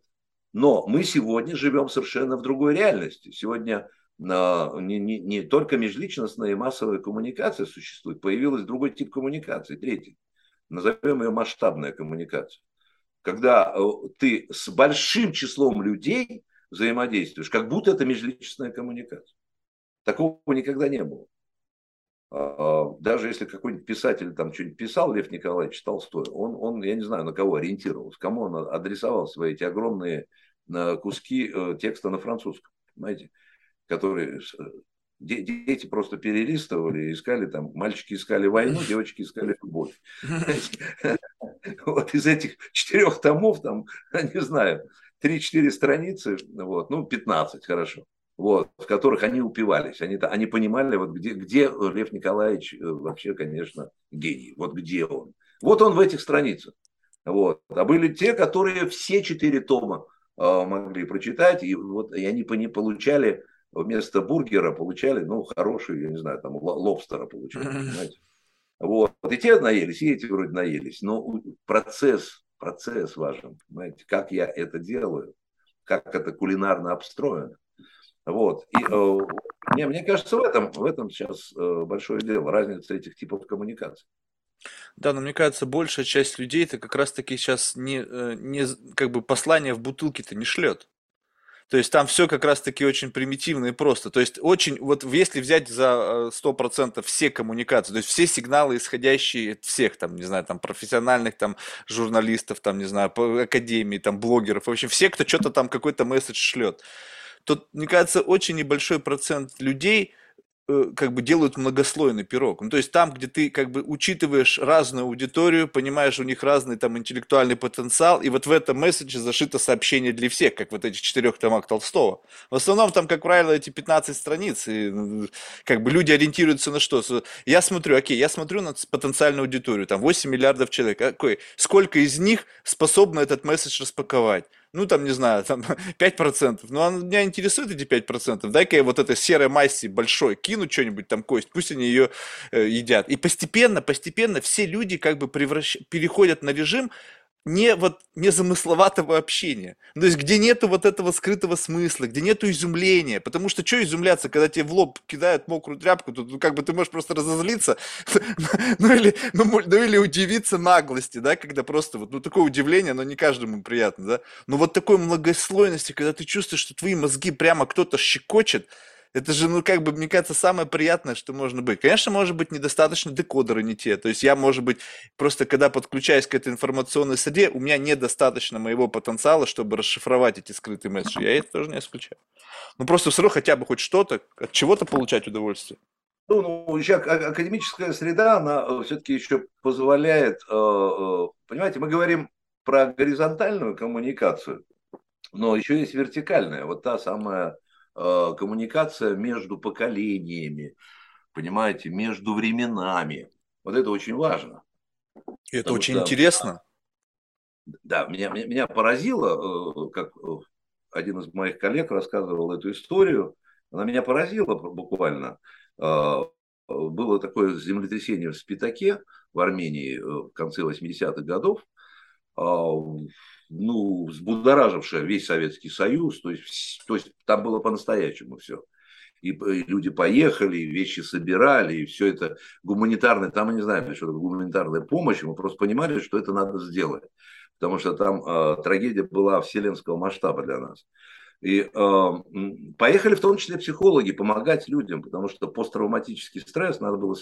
Но мы сегодня живем совершенно в другой реальности. Сегодня не, не, не только межличностная и массовая коммуникация существует, появился другой тип коммуникации, третий. Назовем ее масштабная коммуникация. Когда ты с большим числом людей взаимодействуешь, как будто это межличностная коммуникация. Такого никогда не было. А, даже если какой-нибудь писатель там что-нибудь писал, Лев Николаевич Толстой, он, он, я не знаю, на кого ориентировался, кому он адресовал свои эти огромные э, куски э, текста на французском, понимаете, которые э, дети просто перелистывали, искали там, мальчики искали войну, девочки искали любовь. Вот из этих четырех томов, там, не знаю, 3-4 страницы, вот, ну, 15, хорошо вот, в которых они упивались. Они, они понимали, вот где, где Лев Николаевич э, вообще, конечно, гений. Вот где он. Вот он в этих страницах. Вот. А были те, которые все четыре тома э, могли прочитать, и, вот, и они не получали вместо бургера, получали, ну, хороший, я не знаю, там, лобстера получали, понимаете. Вот. И те наелись, и эти вроде наелись. Но процесс, процесс важен, понимаете, как я это делаю, как это кулинарно обстроено. Вот. И э, мне, мне кажется, в этом, в этом сейчас э, большое дело, разница этих типов коммуникаций. Да, но мне кажется, большая часть людей это как раз-таки сейчас не, э, не как бы послание в бутылке-то не шлет. То есть там все как раз-таки очень примитивно и просто. То есть очень, вот если взять за 100% все коммуникации, то есть все сигналы, исходящие от всех, там, не знаю, там, профессиональных там журналистов, там, не знаю, академии, там, блогеров, в общем, все, кто что-то там какой-то месседж шлет то, мне кажется, очень небольшой процент людей э, как бы делают многослойный пирог. Ну, то есть там, где ты как бы учитываешь разную аудиторию, понимаешь у них разный там интеллектуальный потенциал, и вот в этом месседже зашито сообщение для всех, как вот этих четырех томах Толстого. В основном там, как правило, эти 15 страниц, и как бы люди ориентируются на что? Я смотрю, окей, я смотрю на потенциальную аудиторию, там 8 миллиардов человек, какой, сколько из них способны этот месседж распаковать? Ну, там, не знаю, там 5%. Ну, а меня интересует эти 5%. Дай-ка я вот этой серой массе большой кину что-нибудь там кость, пусть они ее э, едят. И постепенно, постепенно все люди как бы превращ... переходят на режим, не вот незамысловатого общения. То есть, где нету вот этого скрытого смысла, где нету изумления. Потому что что изумляться, когда тебе в лоб кидают мокрую тряпку, тут ну, как бы ты можешь просто разозлиться, ну или, ну, ну или удивиться наглости, да, когда просто вот, ну такое удивление, оно не каждому приятно, да. Но вот такой многослойности, когда ты чувствуешь, что твои мозги прямо кто-то щекочет, это же, ну, как бы, мне кажется, самое приятное, что можно быть. Конечно, может быть, недостаточно декодеры не те. То есть я, может быть, просто когда подключаюсь к этой информационной среде, у меня недостаточно моего потенциала, чтобы расшифровать эти скрытые месседжи. Я это тоже не исключаю. Ну, просто все равно хотя бы хоть что-то, от чего-то получать удовольствие. Ну, ну, еще академическая среда, она э, все-таки еще позволяет, э, э, понимаете, мы говорим про горизонтальную коммуникацию, но еще есть вертикальная, вот та самая коммуникация между поколениями, понимаете, между временами. Вот это очень важно. Это Потому очень что, интересно. Да, меня, меня, меня поразило, э, как э, один из моих коллег рассказывал эту историю, она меня поразила буквально. Было такое землетрясение в Спитаке в Армении в конце 80-х годов ну, взбудоражившая весь Советский Союз, то есть, то есть там было по-настоящему все. И, люди поехали, и вещи собирали, и все это гуманитарное, там мы не знаем, что это гуманитарная помощь, мы просто понимали, что это надо сделать, потому что там э, трагедия была вселенского масштаба для нас. И э, поехали в том числе психологи помогать людям, потому что посттравматический стресс надо было.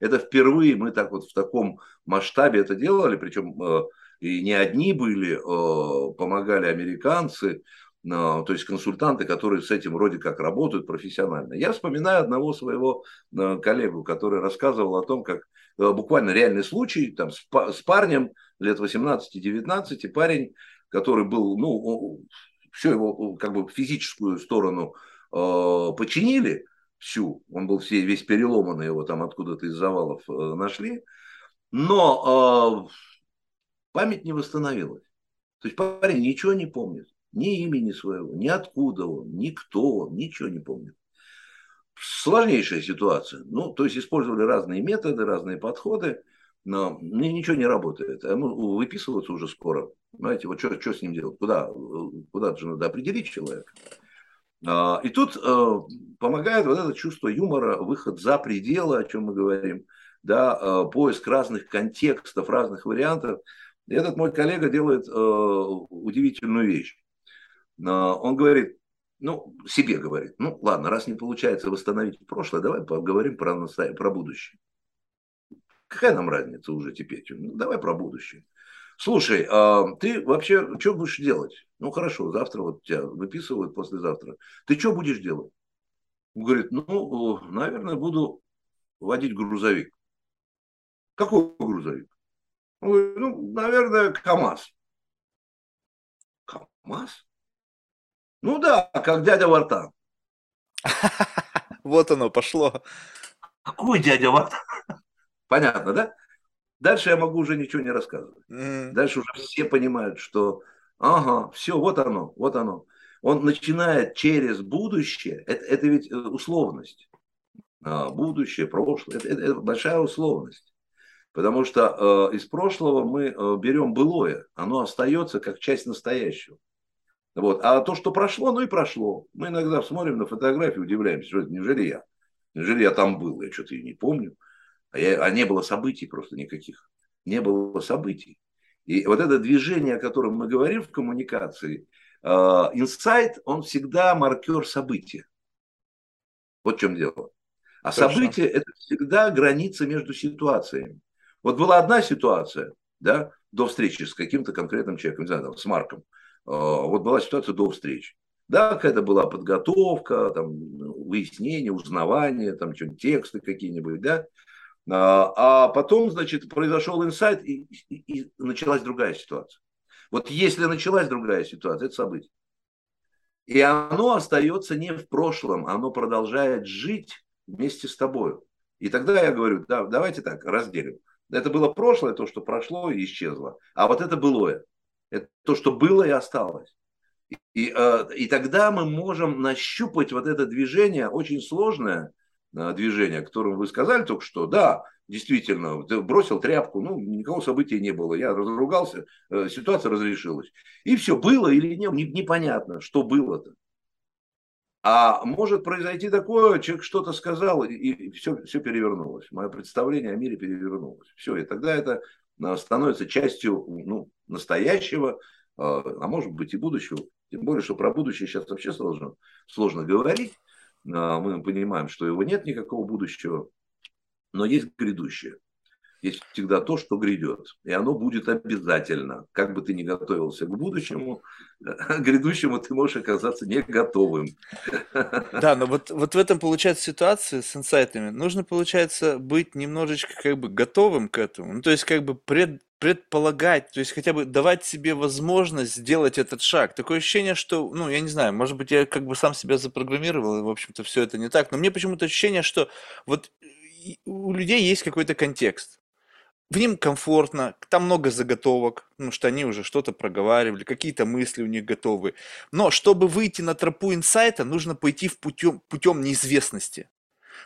Это впервые мы так вот в таком масштабе это делали, причем э, и не одни были, э, помогали американцы, э, то есть консультанты, которые с этим вроде как работают профессионально. Я вспоминаю одного своего э, коллегу, который рассказывал о том, как буквально реальный случай там, с парнем лет 18-19, парень, который был, ну, все его как бы физическую сторону починили, всю, он был все, весь переломанный, его там откуда-то из завалов нашли, но память не восстановилась. То есть парень ничего не помнит, ни имени своего, ни откуда он, ни кто он, ничего не помнит. Сложнейшая ситуация. Ну, то есть использовали разные методы, разные подходы, но ничего не работает. А ему выписываться уже скоро. Знаете, вот что, что с ним делать? Куда? Куда же надо определить человека? А, и тут э, помогает вот это чувство юмора, выход за пределы, о чем мы говорим, да, э, поиск разных контекстов, разных вариантов. Этот мой коллега делает э, удивительную вещь. Э, он говорит, ну, себе говорит, ну, ладно, раз не получается восстановить прошлое, давай поговорим про, настоя... про будущее. Какая нам разница уже теперь? Ну, давай про будущее. Слушай, а ты вообще что будешь делать? Ну, хорошо, завтра вот тебя выписывают, послезавтра. Ты что будешь делать? Он говорит, ну, наверное, буду водить грузовик. Какой грузовик? Он говорит, ну, наверное, КАМАЗ. КАМАЗ? Ну да, как дядя Вартан. Вот оно, пошло. Какой дядя Вартан? Понятно, да? Дальше я могу уже ничего не рассказывать. Mm. Дальше уже все понимают, что ага, все, вот оно, вот оно. Он начинает через будущее, это, это ведь э, условность. А, будущее, прошлое, это, это, это большая условность. Потому что э, из прошлого мы э, берем былое, оно остается как часть настоящего. Вот. А то, что прошло, ну и прошло. Мы иногда смотрим на фотографии, удивляемся, что это неужели я? Неужели я там был? Я что-то и не помню. А, я, а не было событий просто никаких. Не было событий. И вот это движение, о котором мы говорим в коммуникации, э, инсайт, он всегда маркер события. Вот в чем дело. А Точно. событие – это всегда граница между ситуациями. Вот была одна ситуация, да, до встречи с каким-то конкретным человеком, не знаю, там, с Марком. Э, вот была ситуация до встречи. Да, какая-то была подготовка, там, выяснение, узнавание, там, что-нибудь, тексты какие-нибудь, да. А, а потом, значит, произошел инсайт, и, и, и началась другая ситуация. Вот если началась другая ситуация, это событие. И оно остается не в прошлом, оно продолжает жить вместе с тобой. И тогда я говорю, да, давайте так, разделим. Это было прошлое, то, что прошло и исчезло. А вот это былое. Это то, что было и осталось. И, э, и тогда мы можем нащупать вот это движение, очень сложное, движение, о котором вы сказали только что, да, действительно, бросил тряпку, ну, никакого события не было, я разругался, э, ситуация разрешилась. И все, было или нет, непонятно, что было-то. А может произойти такое, человек что-то сказал, и все, все перевернулось. Мое представление о мире перевернулось. Все, и тогда это э, становится частью ну, настоящего, э, а может быть и будущего. Тем более, что про будущее сейчас вообще сложно, сложно говорить. А, мы понимаем, что его нет никакого будущего, но есть грядущее. Есть всегда то, что грядет. И оно будет обязательно. Как бы ты ни готовился к будущему, к грядущему ты можешь оказаться не готовым. Да, но вот, вот в этом получается ситуация с инсайтами. Нужно, получается, быть немножечко как бы готовым к этому. Ну, то есть как бы пред, предполагать, то есть хотя бы давать себе возможность сделать этот шаг. Такое ощущение, что, ну, я не знаю, может быть, я как бы сам себя запрограммировал, и, в общем-то, все это не так, но мне почему-то ощущение, что вот у людей есть какой-то контекст. В нем комфортно, там много заготовок, ну что они уже что-то проговаривали, какие-то мысли у них готовы. Но чтобы выйти на тропу инсайта, нужно пойти в путем, путем неизвестности.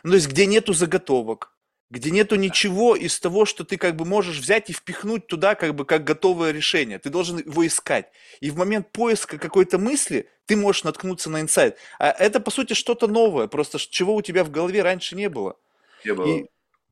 Ну, то есть, где нету заготовок, где нету ничего из того, что ты как бы можешь взять и впихнуть туда как бы как готовое решение. Ты должен его искать. И в момент поиска какой-то мысли ты можешь наткнуться на инсайт. А это, по сути, что-то новое, просто чего у тебя в голове раньше не было. Не было. И,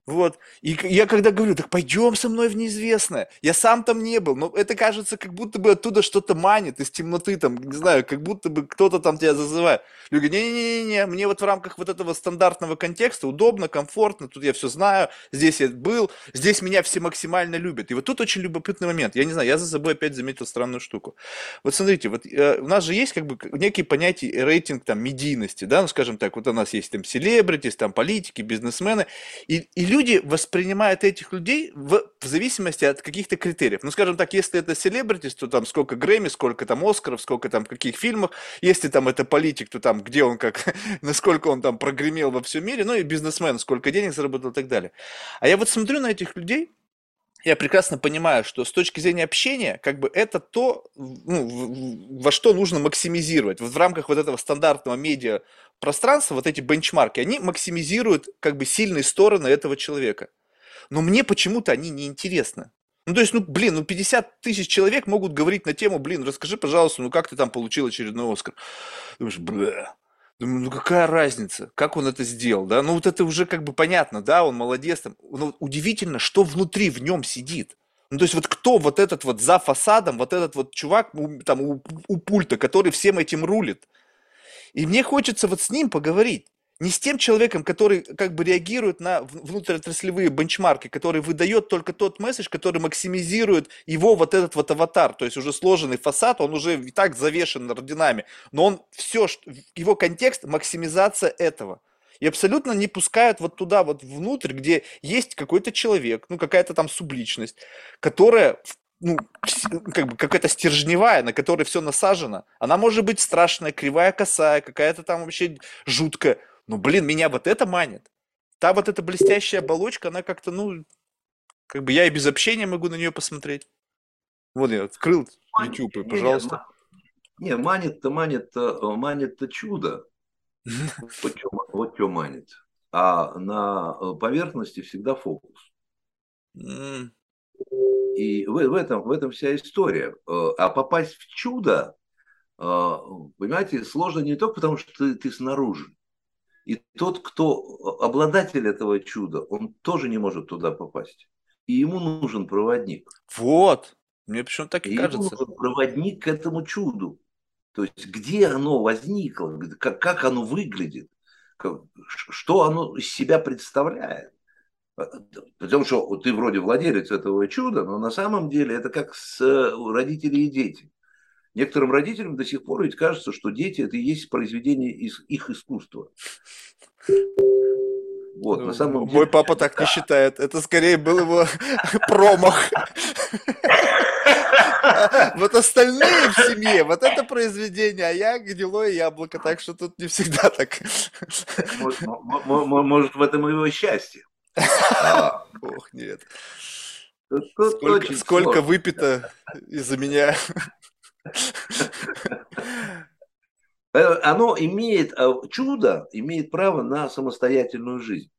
вот. И я когда говорю, так пойдем со мной в неизвестное. Я сам там не был, но это кажется, как будто бы оттуда что-то манит из темноты, там, не знаю, как будто бы кто-то там тебя зазывает. Люди говорят, не-не-не, мне вот в рамках вот этого стандартного контекста удобно, комфортно, тут я все знаю, здесь я был, здесь меня все максимально любят. И вот тут очень любопытный момент. Я не знаю, я за собой опять заметил странную штуку. Вот смотрите, вот э, у нас же есть как бы некий понятие рейтинг там медийности, да, ну скажем так, вот у нас есть там селебритис, там политики, бизнесмены, и, и люди воспринимают этих людей в, в зависимости от каких-то критериев. Ну, скажем так, если это селебритис, то там сколько Грэмми, сколько там Оскаров, сколько там каких фильмах. Если там это политик, то там где он как, насколько он там прогремел во всем мире. Ну и бизнесмен, сколько денег заработал и так далее. А я вот смотрю на этих людей, я прекрасно понимаю, что с точки зрения общения, как бы это то, ну, во что нужно максимизировать. Вот в рамках вот этого стандартного медиа пространства, вот эти бенчмарки, они максимизируют как бы сильные стороны этого человека. Но мне почему-то они не интересны. Ну, то есть, ну, блин, ну, 50 тысяч человек могут говорить на тему, блин, расскажи, пожалуйста, ну, как ты там получил очередной Оскар? Думаешь, бля, Думаю, ну какая разница, как он это сделал, да? Ну вот это уже как бы понятно, да, он молодец. Там. Но удивительно, что внутри в нем сидит. Ну, то есть вот кто вот этот вот за фасадом, вот этот вот чувак там у, у пульта, который всем этим рулит. И мне хочется вот с ним поговорить. Не с тем человеком, который как бы реагирует на внутриотраслевые бенчмарки, который выдает только тот месседж, который максимизирует его вот этот вот аватар, то есть уже сложенный фасад, он уже и так завешен орденами, но он все, его контекст максимизация этого и абсолютно не пускают вот туда, вот внутрь, где есть какой-то человек, ну, какая-то там субличность, которая ну, как бы какая-то стержневая, на которой все насажено. Она может быть страшная, кривая, косая, какая-то там вообще жуткая. Но, блин, меня вот это манит. Та вот эта блестящая оболочка, она как-то, ну, как бы я и без общения могу на нее посмотреть. Вот я открыл YouTube, и, пожалуйста. Не, манит-то, манит-то, манит-то чудо. Вот что, вот манит. А на э, поверхности всегда фокус. И в, в, этом, в этом вся история. Э, а попасть в чудо, э, понимаете, сложно не только потому, что ты, ты снаружи. И тот, кто обладатель этого чуда, он тоже не может туда попасть. И ему нужен проводник. Вот. Мне почему-то так и, и кажется. Ему нужен проводник к этому чуду. То есть где оно возникло, как, как оно выглядит, как, что оно из себя представляет. Потому что ты вроде владелец этого чуда, но на самом деле это как с родители и дети. Некоторым родителям до сих пор ведь кажется, что дети это и есть произведение из их искусства. Вот, на самом деле... Мой папа так не считает. Это скорее был его промах. Вот остальные в семье, вот это произведение, а я гнилое яблоко, так что тут не всегда так. Может, в этом его счастье. Ох, нет. Сколько, сколько выпито из-за меня. Э, оно имеет, э, чудо имеет право на самостоятельную жизнь.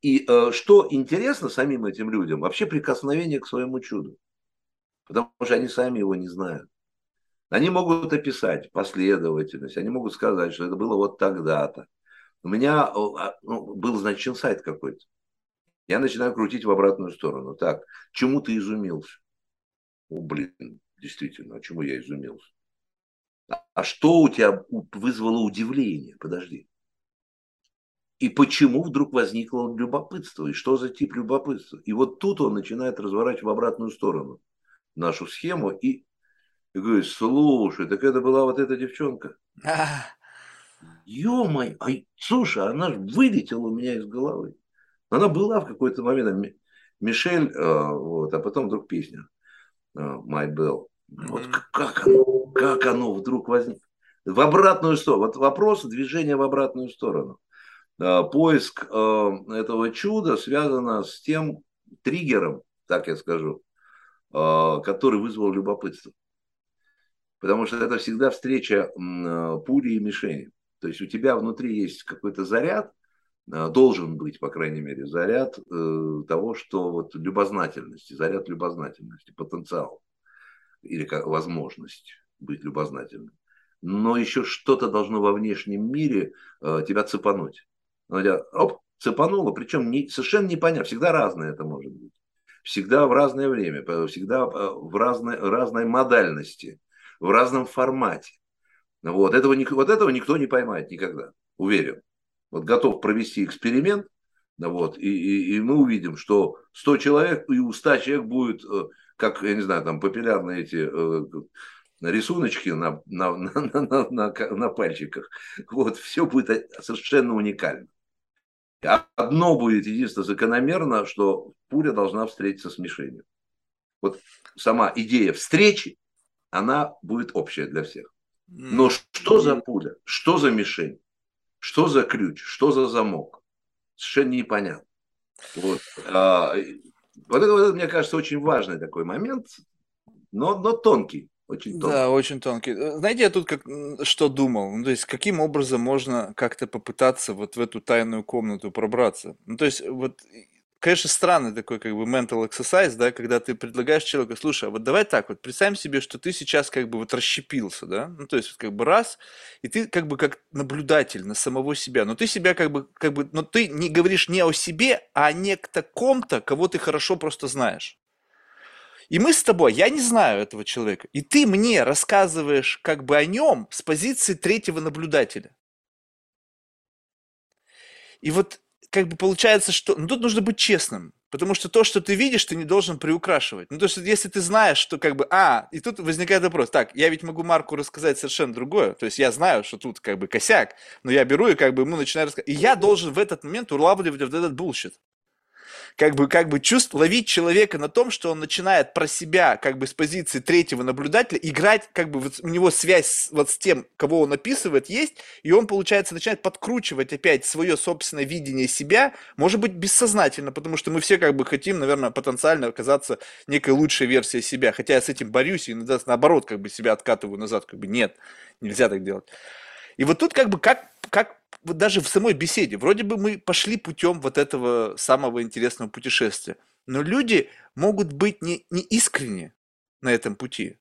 И э, что интересно самим этим людям, вообще прикосновение к своему чуду потому что они сами его не знают. Они могут описать последовательность, они могут сказать, что это было вот тогда-то. У меня а, ну, был значен сайт какой-то. Я начинаю крутить в обратную сторону. Так, чему ты изумился? О, блин, действительно, а чему я изумился? А, а что у тебя вызвало удивление? Подожди. И почему вдруг возникло любопытство? И что за тип любопытства? И вот тут он начинает разворачивать в обратную сторону нашу схему и, и говорит, слушай, так это была вот эта девчонка. Ё-моё, а, слушай, она же вылетела у меня из головы. Она была в какой-то момент, Мишель, э, вот, а потом вдруг песня My Bell. Вот как оно, как оно вдруг возникло. В обратную сторону. Вот вопрос движения в обратную сторону. Э, поиск этого чуда связано с тем триггером, так я скажу, а, который вызвал любопытство. Потому что это всегда встреча а, пули и мишени. То есть у тебя внутри есть какой-то заряд, а, должен быть, по крайней мере, заряд э, того, что вот любознательности, заряд любознательности, потенциал или как возможность быть любознательным. Но еще что-то должно во внешнем мире тебя цепануть. Оно тебя, оп, цепануло, причем не, совершенно непонятно, всегда разное это может быть всегда в разное время, всегда э, в разной, разной модальности, в разном формате. Вот этого, вот этого никто не поймает никогда, уверен. Вот готов провести эксперимент, вот, и, и, и мы увидим, что 100 человек, и у 100 человек будет, э, как, я не знаю, там популярные эти э, рисуночки на, на, на, на, на, на пальчиках. Вот, все будет совершенно уникально. Одно будет единственно закономерно, что пуля должна встретиться с мишенью. Вот сама идея встречи, она будет общая для всех. Но что за пуля? Что за мишень? Что за ключ? Что за замок? Совершенно непонятно. Вот. А, вот, это, вот это, мне кажется, очень важный такой момент, но, но тонкий. Очень тонкий. Да, очень тонкий. Э, знаете, я тут как, что думал? Ну, то есть, каким образом можно как-то попытаться вот в эту тайную комнату пробраться? Ну, то есть, вот, конечно, странный такой как бы mental exercise, да, когда ты предлагаешь человеку, слушай, а вот давай так, вот представим себе, что ты сейчас как бы вот расщепился, да, ну, то есть, вот, как бы раз, и ты как бы как наблюдатель на самого себя, но ты себя как бы, как бы, но ты не говоришь не о себе, а не к таком-то, кого ты хорошо просто знаешь. И мы с тобой, я не знаю этого человека, и ты мне рассказываешь как бы о нем с позиции третьего наблюдателя. И вот как бы получается, что... Ну, тут нужно быть честным. Потому что то, что ты видишь, ты не должен приукрашивать. Ну, то есть, если ты знаешь, что как бы, а, и тут возникает вопрос, так, я ведь могу Марку рассказать совершенно другое. То есть, я знаю, что тут как бы косяк, но я беру и как бы ему начинаю рассказывать. И я должен в этот момент улавливать вот этот bullshit как бы, как бы чувств, ловить человека на том, что он начинает про себя, как бы с позиции третьего наблюдателя, играть, как бы вот у него связь вот с тем, кого он описывает, есть, и он, получается, начинает подкручивать опять свое собственное видение себя, может быть, бессознательно, потому что мы все как бы хотим, наверное, потенциально оказаться некой лучшей версией себя, хотя я с этим борюсь и наоборот, как бы себя откатываю назад, как бы нет, нельзя так делать. И вот тут как бы как, как вот даже в самой беседе, вроде бы мы пошли путем вот этого самого интересного путешествия, но люди могут быть не, не искренне на этом пути.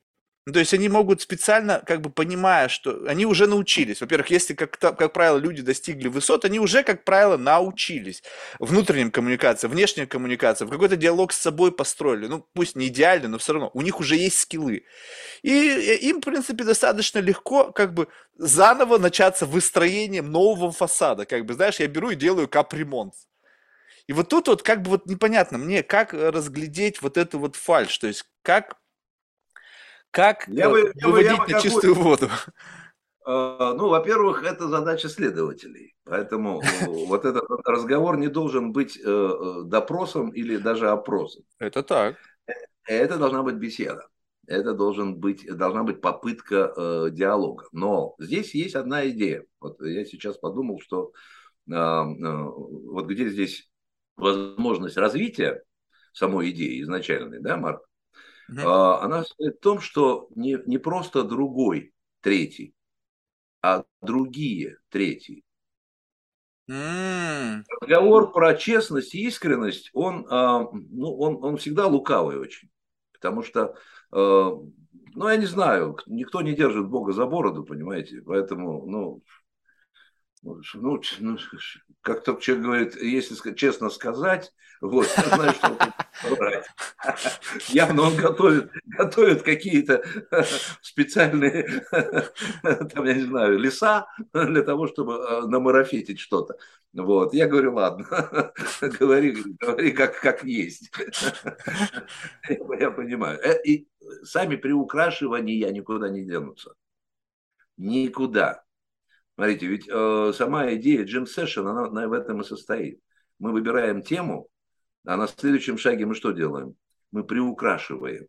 Ну, то есть они могут специально, как бы понимая, что они уже научились. Во-первых, если, как, как правило, люди достигли высот, они уже, как правило, научились. Внутренним коммуникациям, внешним коммуникациям, какой-то диалог с собой построили. Ну, пусть не идеально, но все равно. У них уже есть скиллы. И им, в принципе, достаточно легко как бы заново начаться выстроением нового фасада. Как бы, знаешь, я беру и делаю капремонт. И вот тут вот как бы вот непонятно мне, как разглядеть вот эту вот фальш, то есть как как я бы, выводить я бы, на чистую воду? А, ну, во-первых, это задача следователей. Поэтому э, вот этот разговор не должен быть э, э, допросом или даже опросом. Это так. Это должна быть беседа. Это должен быть, должна быть попытка э, диалога. Но здесь есть одна идея. Вот я сейчас подумал, что э, э, вот где здесь возможность развития самой идеи изначальной, да, Марк? Угу. Она состоит в том, что не, не просто другой третий, а другие третьи. Mm. Разговор про честность и искренность, он, а, ну, он, он всегда лукавый очень. Потому что, а, ну, я не знаю, никто не держит Бога за бороду, понимаете? Поэтому, ну, ну, ну, как только человек говорит, если честно сказать, вот, я знаю, что он Явно он готовит, готовит какие-то специальные, там, я не знаю, леса для того, чтобы э, намарафетить что-то. Вот, я говорю, ладно, говори, говори как, как есть. Я понимаю. Э, и сами приукрашивания никуда не денутся. Никуда. Смотрите, ведь э, сама идея Jim Session, она, она в этом и состоит. Мы выбираем тему, а на следующем шаге мы что делаем? Мы приукрашиваем.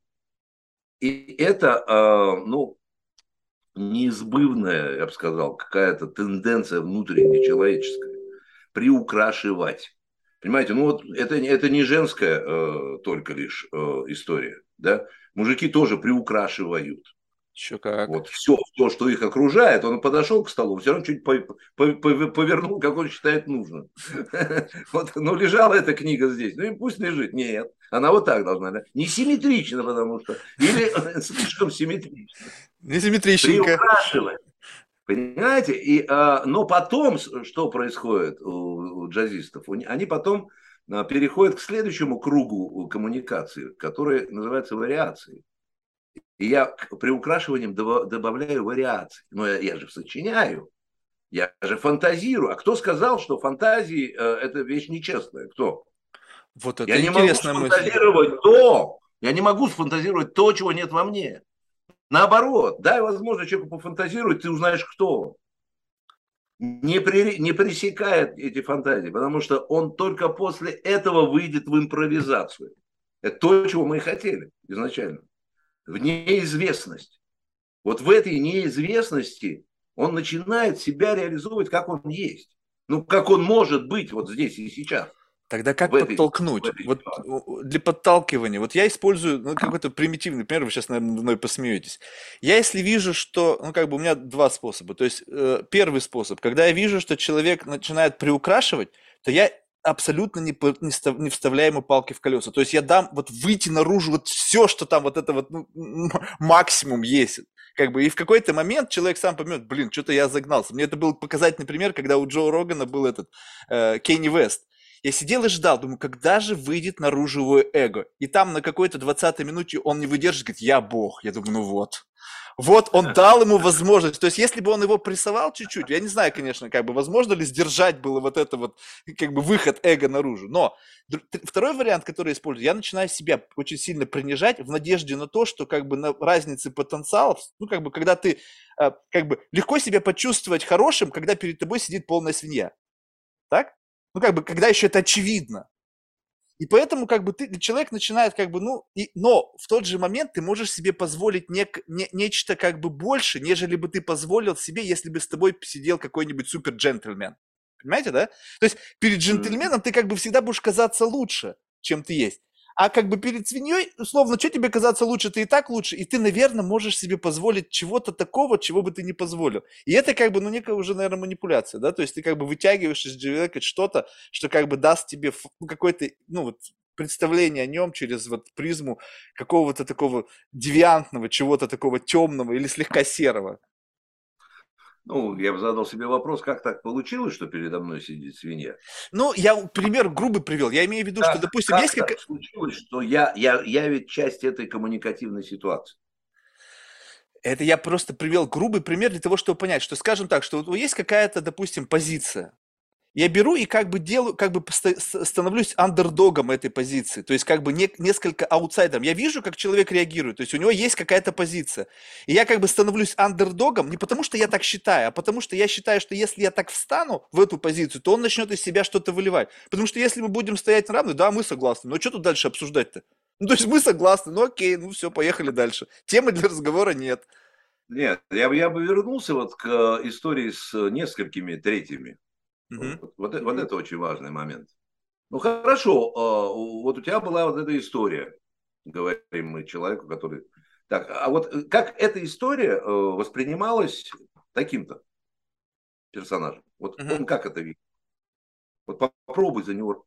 И это, э, ну, неизбывная, я бы сказал, какая-то тенденция внутренняя, человеческая. Приукрашивать. Понимаете, ну вот это, это не женская э, только лишь э, история. Да? Мужики тоже приукрашивают. Еще как. Вот все, все, что их окружает, он подошел к столу, все равно чуть повернул, как он считает нужным. Вот, ну, лежала эта книга здесь, ну и пусть лежит. Нет, она вот так должна? Не симметрично, потому что, или слишком симметрично. Не симметричненько. Понимаете? И, а, но потом, что происходит у, у джазистов? Они потом а, переходят к следующему кругу коммуникации, который называется вариацией. И я приукрашиванием добавляю вариации. Но я, я же сочиняю, я же фантазирую. А кто сказал, что фантазии э, это вещь нечестная? Кто? Вот это я не могу сфантазировать то, я не могу сфантазировать то, чего нет во мне. Наоборот, дай возможность человеку пофантазировать, ты узнаешь, кто. Не, при, не пресекает эти фантазии, потому что он только после этого выйдет в импровизацию. Это то, чего мы и хотели изначально в неизвестность. Вот в этой неизвестности он начинает себя реализовывать, как он есть. Ну, как он может быть вот здесь и сейчас. Тогда как в подтолкнуть? Этой, вот для подталкивания. Вот я использую ну, какой-то примитивный пример, вы сейчас, наверное, мной посмеетесь. Я если вижу, что, ну как бы у меня два способа. То есть э, первый способ, когда я вижу, что человек начинает приукрашивать, то я абсолютно не, не, не вставляя ему палки в колеса. То есть я дам вот выйти наружу вот все, что там вот это вот ну, максимум есть. Как бы, и в какой-то момент человек сам поймет, блин, что-то я загнался. Мне это был показательный пример, когда у Джо Рогана был этот э, Кенни Вест. Я сидел и ждал, думаю, когда же выйдет наружу его эго. И там на какой-то 20-й минуте он не выдержит, говорит, я бог. Я думаю, ну вот. Вот он дал ему возможность. То есть, если бы он его прессовал чуть-чуть, я не знаю, конечно, как бы возможно ли сдержать было вот это вот, как бы выход эго наружу. Но второй вариант, который я использую, я начинаю себя очень сильно принижать в надежде на то, что как бы на разнице потенциалов, ну как бы когда ты э, как бы легко себя почувствовать хорошим, когда перед тобой сидит полная свинья. Так? Ну как бы когда еще это очевидно. И поэтому как бы ты, человек начинает как бы, ну, и, но в тот же момент ты можешь себе позволить нек, не, нечто как бы больше, нежели бы ты позволил себе, если бы с тобой сидел какой-нибудь супер джентльмен. Понимаете, да? То есть перед джентльменом ты как бы всегда будешь казаться лучше, чем ты есть. А как бы перед свиньей, условно, что тебе казаться лучше, ты и так лучше, и ты, наверное, можешь себе позволить чего-то такого, чего бы ты не позволил. И это как бы, ну, некая уже, наверное, манипуляция, да, то есть ты как бы вытягиваешь из человека что-то, что как бы даст тебе ну, какое-то, ну, вот, представление о нем через вот призму какого-то такого девиантного, чего-то такого темного или слегка серого. Ну, я бы задал себе вопрос, как так получилось, что передо мной сидит свинья? Ну, я пример грубый привел. Я имею в виду, как, что, допустим, как есть как... случилось, что я, я, я ведь часть этой коммуникативной ситуации. Это я просто привел грубый пример для того, чтобы понять, что, скажем так, что вот есть какая-то, допустим, позиция, я беру и как бы делаю, как бы становлюсь андердогом этой позиции, то есть как бы не, несколько аутсайдером. Я вижу, как человек реагирует, то есть у него есть какая-то позиция. И я как бы становлюсь андердогом не потому, что я так считаю, а потому что я считаю, что если я так встану в эту позицию, то он начнет из себя что-то выливать. Потому что если мы будем стоять равны, да, мы согласны, но что тут дальше обсуждать-то? Ну, то есть мы согласны, ну окей, ну все, поехали дальше. Темы для разговора нет. Нет, я, я бы вернулся вот к истории с несколькими третьими. Угу. Вот, вот, вот это очень важный момент. Ну хорошо, а, вот у тебя была вот эта история, говорим мы человеку, который... Так, а вот э, как эта история э, воспринималась таким-то персонажем? Вот угу. он как это видит? Вот попробуй за него.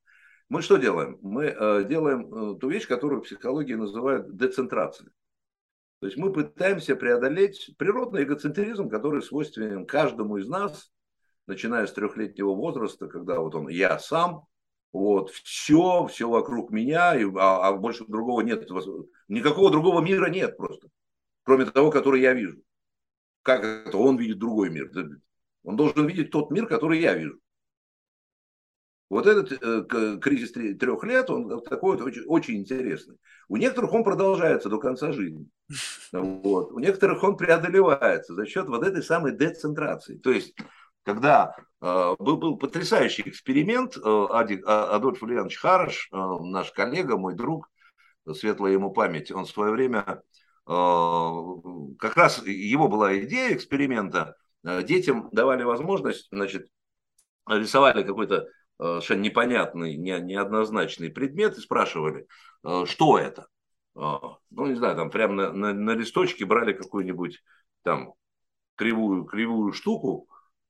Мы что делаем? Мы э, делаем ту вещь, которую в психологии называют децентрацией. То есть мы пытаемся преодолеть природный эгоцентризм, который свойственен каждому из нас, начиная с трехлетнего возраста, когда вот он, я сам, вот, все, все вокруг меня, и, а, а больше другого нет, никакого другого мира нет просто, кроме того, который я вижу. Как это он видит другой мир? Он должен видеть тот мир, который я вижу. Вот этот э, кризис трех лет, он такой вот очень, очень интересный. У некоторых он продолжается до конца жизни. Вот. У некоторых он преодолевается за счет вот этой самой децентрации. То есть когда э, был, был потрясающий эксперимент, э, а, Адольф Ульянович Хараш, э, наш коллега, мой друг, светлая ему память, он в свое время, э, как раз его была идея эксперимента, э, детям давали возможность, значит, рисовали какой-то э, совершенно непонятный, не, неоднозначный предмет и спрашивали, что это. Ну, не знаю, там прямо на, на, на листочке брали какую-нибудь там кривую, кривую штуку,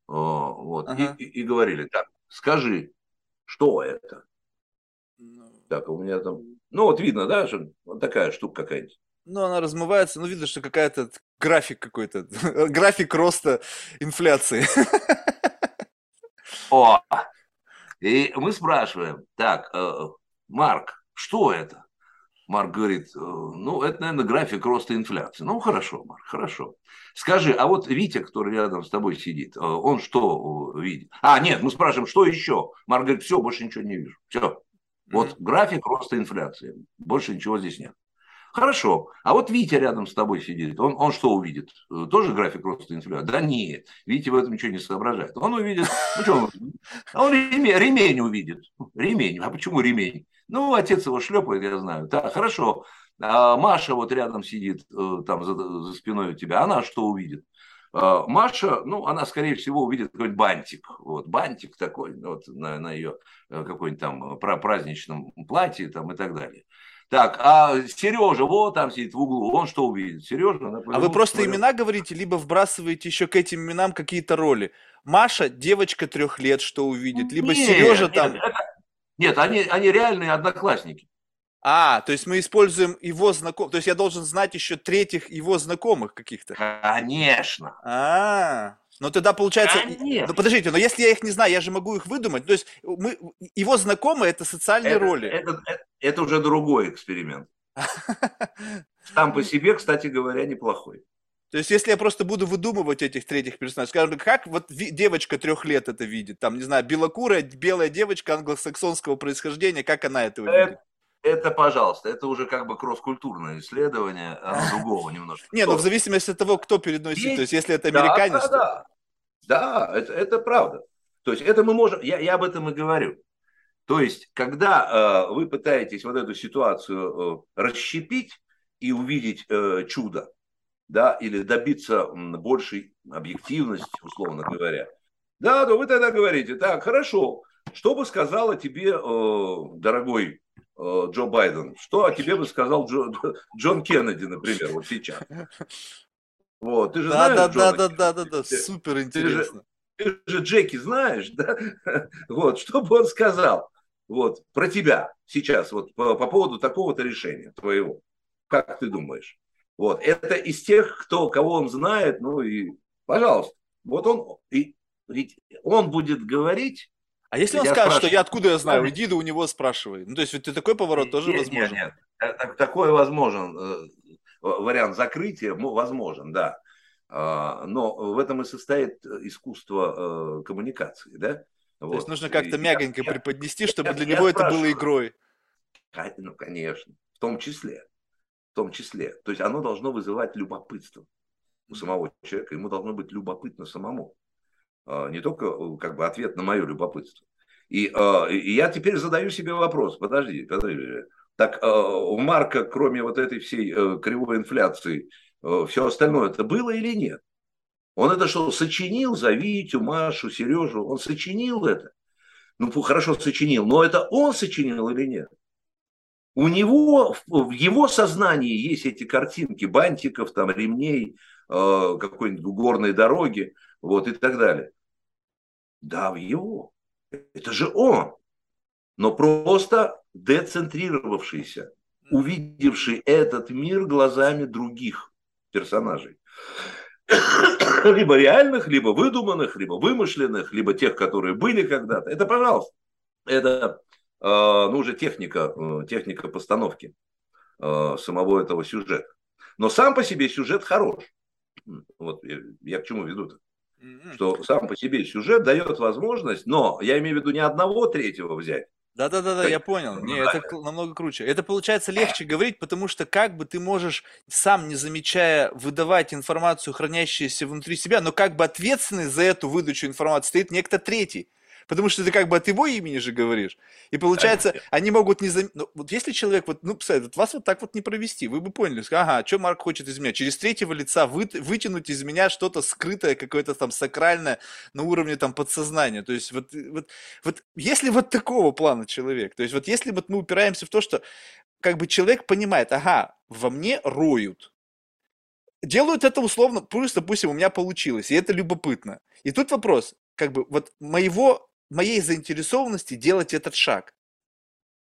вот, ага. и, и, и говорили, так, скажи, что это? Ну... Так, у меня там, ну вот видно, да, что вот такая штука какая-нибудь. Ну, она размывается, ну, видно, что какая-то график какой-то, график роста инфляции. О, и мы спрашиваем, так, э, Марк, что это? Марк говорит, «Э, ну, это, наверное, график роста инфляции. Ну, хорошо, Марк, хорошо. Скажи, а вот Витя, который рядом с тобой сидит, э, он что э, видит? А, нет, мы спрашиваем, что еще? Марк говорит, все, больше ничего не вижу. Все. Вот mm-hmm. график роста инфляции. Больше ничего здесь нет. Хорошо. А вот Витя рядом с тобой сидит. Он, он что увидит? Тоже график роста инфляции? Да нет. Витя в этом ничего не соображает. Он увидит... Ну, что он, он ремень, ремень увидит. Ремень. А почему ремень? Ну, отец его шлепает, я знаю. Да, хорошо. А Маша вот рядом сидит, э, там за, за спиной у тебя. Она что увидит? А Маша, ну, она, скорее всего, увидит какой-нибудь бантик. Вот, бантик такой, вот, на, на ее э, какой-нибудь там праздничном платье там, и так далее. Так, а Сережа, вот там сидит в углу, он что увидит? Сережа? А вы просто смотрел. имена говорите, либо вбрасываете еще к этим именам какие-то роли. Маша, девочка трех лет, что увидит, либо нет, Сережа там. Нет, это, нет, они, они реальные одноклассники. А, то есть мы используем его знакомых, то есть я должен знать еще третьих его знакомых каких-то. Конечно. А, Но тогда получается... Конечно. Ну подождите, но если я их не знаю, я же могу их выдумать. То есть мы, его знакомые это социальные это, роли. Это, это, это уже другой эксперимент. Сам по себе, кстати говоря, неплохой. То есть, если я просто буду выдумывать этих третьих персонажей, скажем, как вот девочка трех лет это видит, там, не знаю, белокурая, белая девочка англосаксонского происхождения, как она это, видит? Это, пожалуйста, это уже как бы кросс-культурное исследование, оно другого немножко. Не, ну в зависимости от того, кто перед мной сидит, то есть, если это американец... Да, да, да, это, это правда. То есть, это мы можем, я, я об этом и говорю. То есть, когда э, вы пытаетесь вот эту ситуацию э, расщепить и увидеть э, чудо, да, или добиться большей объективности, условно говоря, да, то вы тогда говорите, так, хорошо, что бы сказала тебе, э, дорогой э, Джо Байден, что о тебе бы сказал Джо, Джон Кеннеди, например, вот сейчас? Вот, ты же да, знаешь, да, Джона да, да, да, да, да, супер интересно. Ты же, ты же Джеки знаешь, да? Вот, что бы он сказал? Вот, про тебя сейчас, вот по, по поводу такого-то решения твоего. Как ты думаешь? Вот, это из тех, кто, кого он знает, ну и, пожалуйста, вот он, и, ведь он будет говорить. А если он скажет, что я откуда я знаю, иди да у него спрашивай. Ну, то есть, ведь такой поворот тоже нет, возможен. Нет, нет, такой возможен, э, вариант закрытия возможен, да. А, но в этом и состоит искусство э, коммуникации, да? То вот. есть нужно как-то мягонько я, преподнести, чтобы я, для я него это было игрой. Ну, конечно, в том числе в том числе. То есть оно должно вызывать любопытство у самого человека, ему должно быть любопытно самому. А, не только э, как бы ответ на мое любопытство. И, а, и я теперь задаю себе вопрос, подожди, подожди, так а, у Марка, кроме вот этой всей э, кривой инфляции, э, все остальное это было или нет? Он это что, сочинил за Витю, Машу, Сережу? Он сочинил это? Ну, хорошо сочинил, но это он сочинил или нет? У него, в его сознании есть эти картинки бантиков, там, ремней, э, какой-нибудь горной дороги, вот и так далее. Да, в его. Это же он. Но просто децентрировавшийся, увидевший этот мир глазами других персонажей. Либо реальных, либо выдуманных, либо вымышленных, либо тех, которые были когда-то. Это, пожалуйста, это ну, уже техника, э, техника постановки э, самого этого сюжета. Но сам по себе сюжет хорош. Вот я, я к чему веду-то? Что сам по себе сюжет дает возможность, но я имею в виду не одного третьего взять, да, да, да, да, я понял. Не, это намного круче. Это получается легче говорить, потому что как бы ты можешь, сам не замечая, выдавать информацию, хранящуюся внутри себя, но как бы ответственный за эту выдачу информации стоит некто третий потому что ты как бы от его имени же говоришь. И получается, они могут не заметить. Ну, вот если человек, вот, ну, представляете, вот вас вот так вот не провести, вы бы поняли, ага, что Марк хочет из меня? Через третьего лица вы, вытянуть из меня что-то скрытое, какое-то там сакральное на уровне там подсознания. То есть вот, вот, вот если вот такого плана человек, то есть вот если вот мы упираемся в то, что как бы человек понимает, ага, во мне роют, делают это условно, плюс, допустим, у меня получилось, и это любопытно. И тут вопрос, как бы вот моего моей заинтересованности делать этот шаг.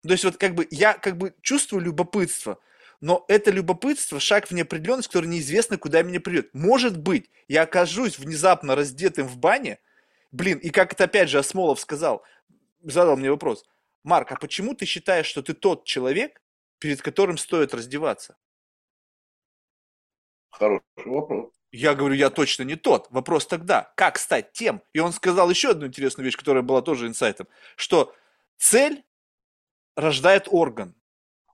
То есть вот как бы я как бы чувствую любопытство, но это любопытство шаг в неопределенность, который неизвестно, куда меня приведет. Может быть, я окажусь внезапно раздетым в бане, блин, и как это опять же Осмолов сказал, задал мне вопрос, Марк, а почему ты считаешь, что ты тот человек, перед которым стоит раздеваться? Хороший вопрос. Я говорю, я точно не тот. Вопрос тогда, как стать тем? И он сказал еще одну интересную вещь, которая была тоже инсайтом, что цель рождает орган.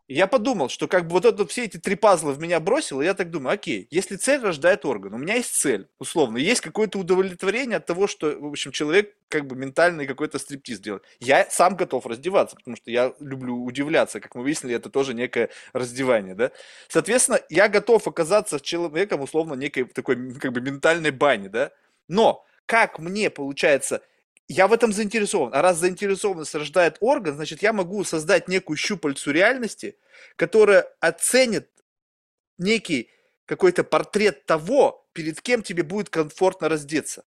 Я подумал, что как бы вот это все эти три пазла в меня бросило, я так думаю, окей, если цель рождает орган, у меня есть цель, условно, есть какое-то удовлетворение от того, что, в общем, человек как бы ментальный какой-то стриптиз делает. Я сам готов раздеваться, потому что я люблю удивляться, как мы выяснили, это тоже некое раздевание, да. Соответственно, я готов оказаться человеком, условно, некой такой как бы ментальной бане, да. Но как мне, получается, я в этом заинтересован. А раз заинтересованность рождает орган, значит, я могу создать некую щупальцу реальности, которая оценит некий какой-то портрет того, перед кем тебе будет комфортно раздеться.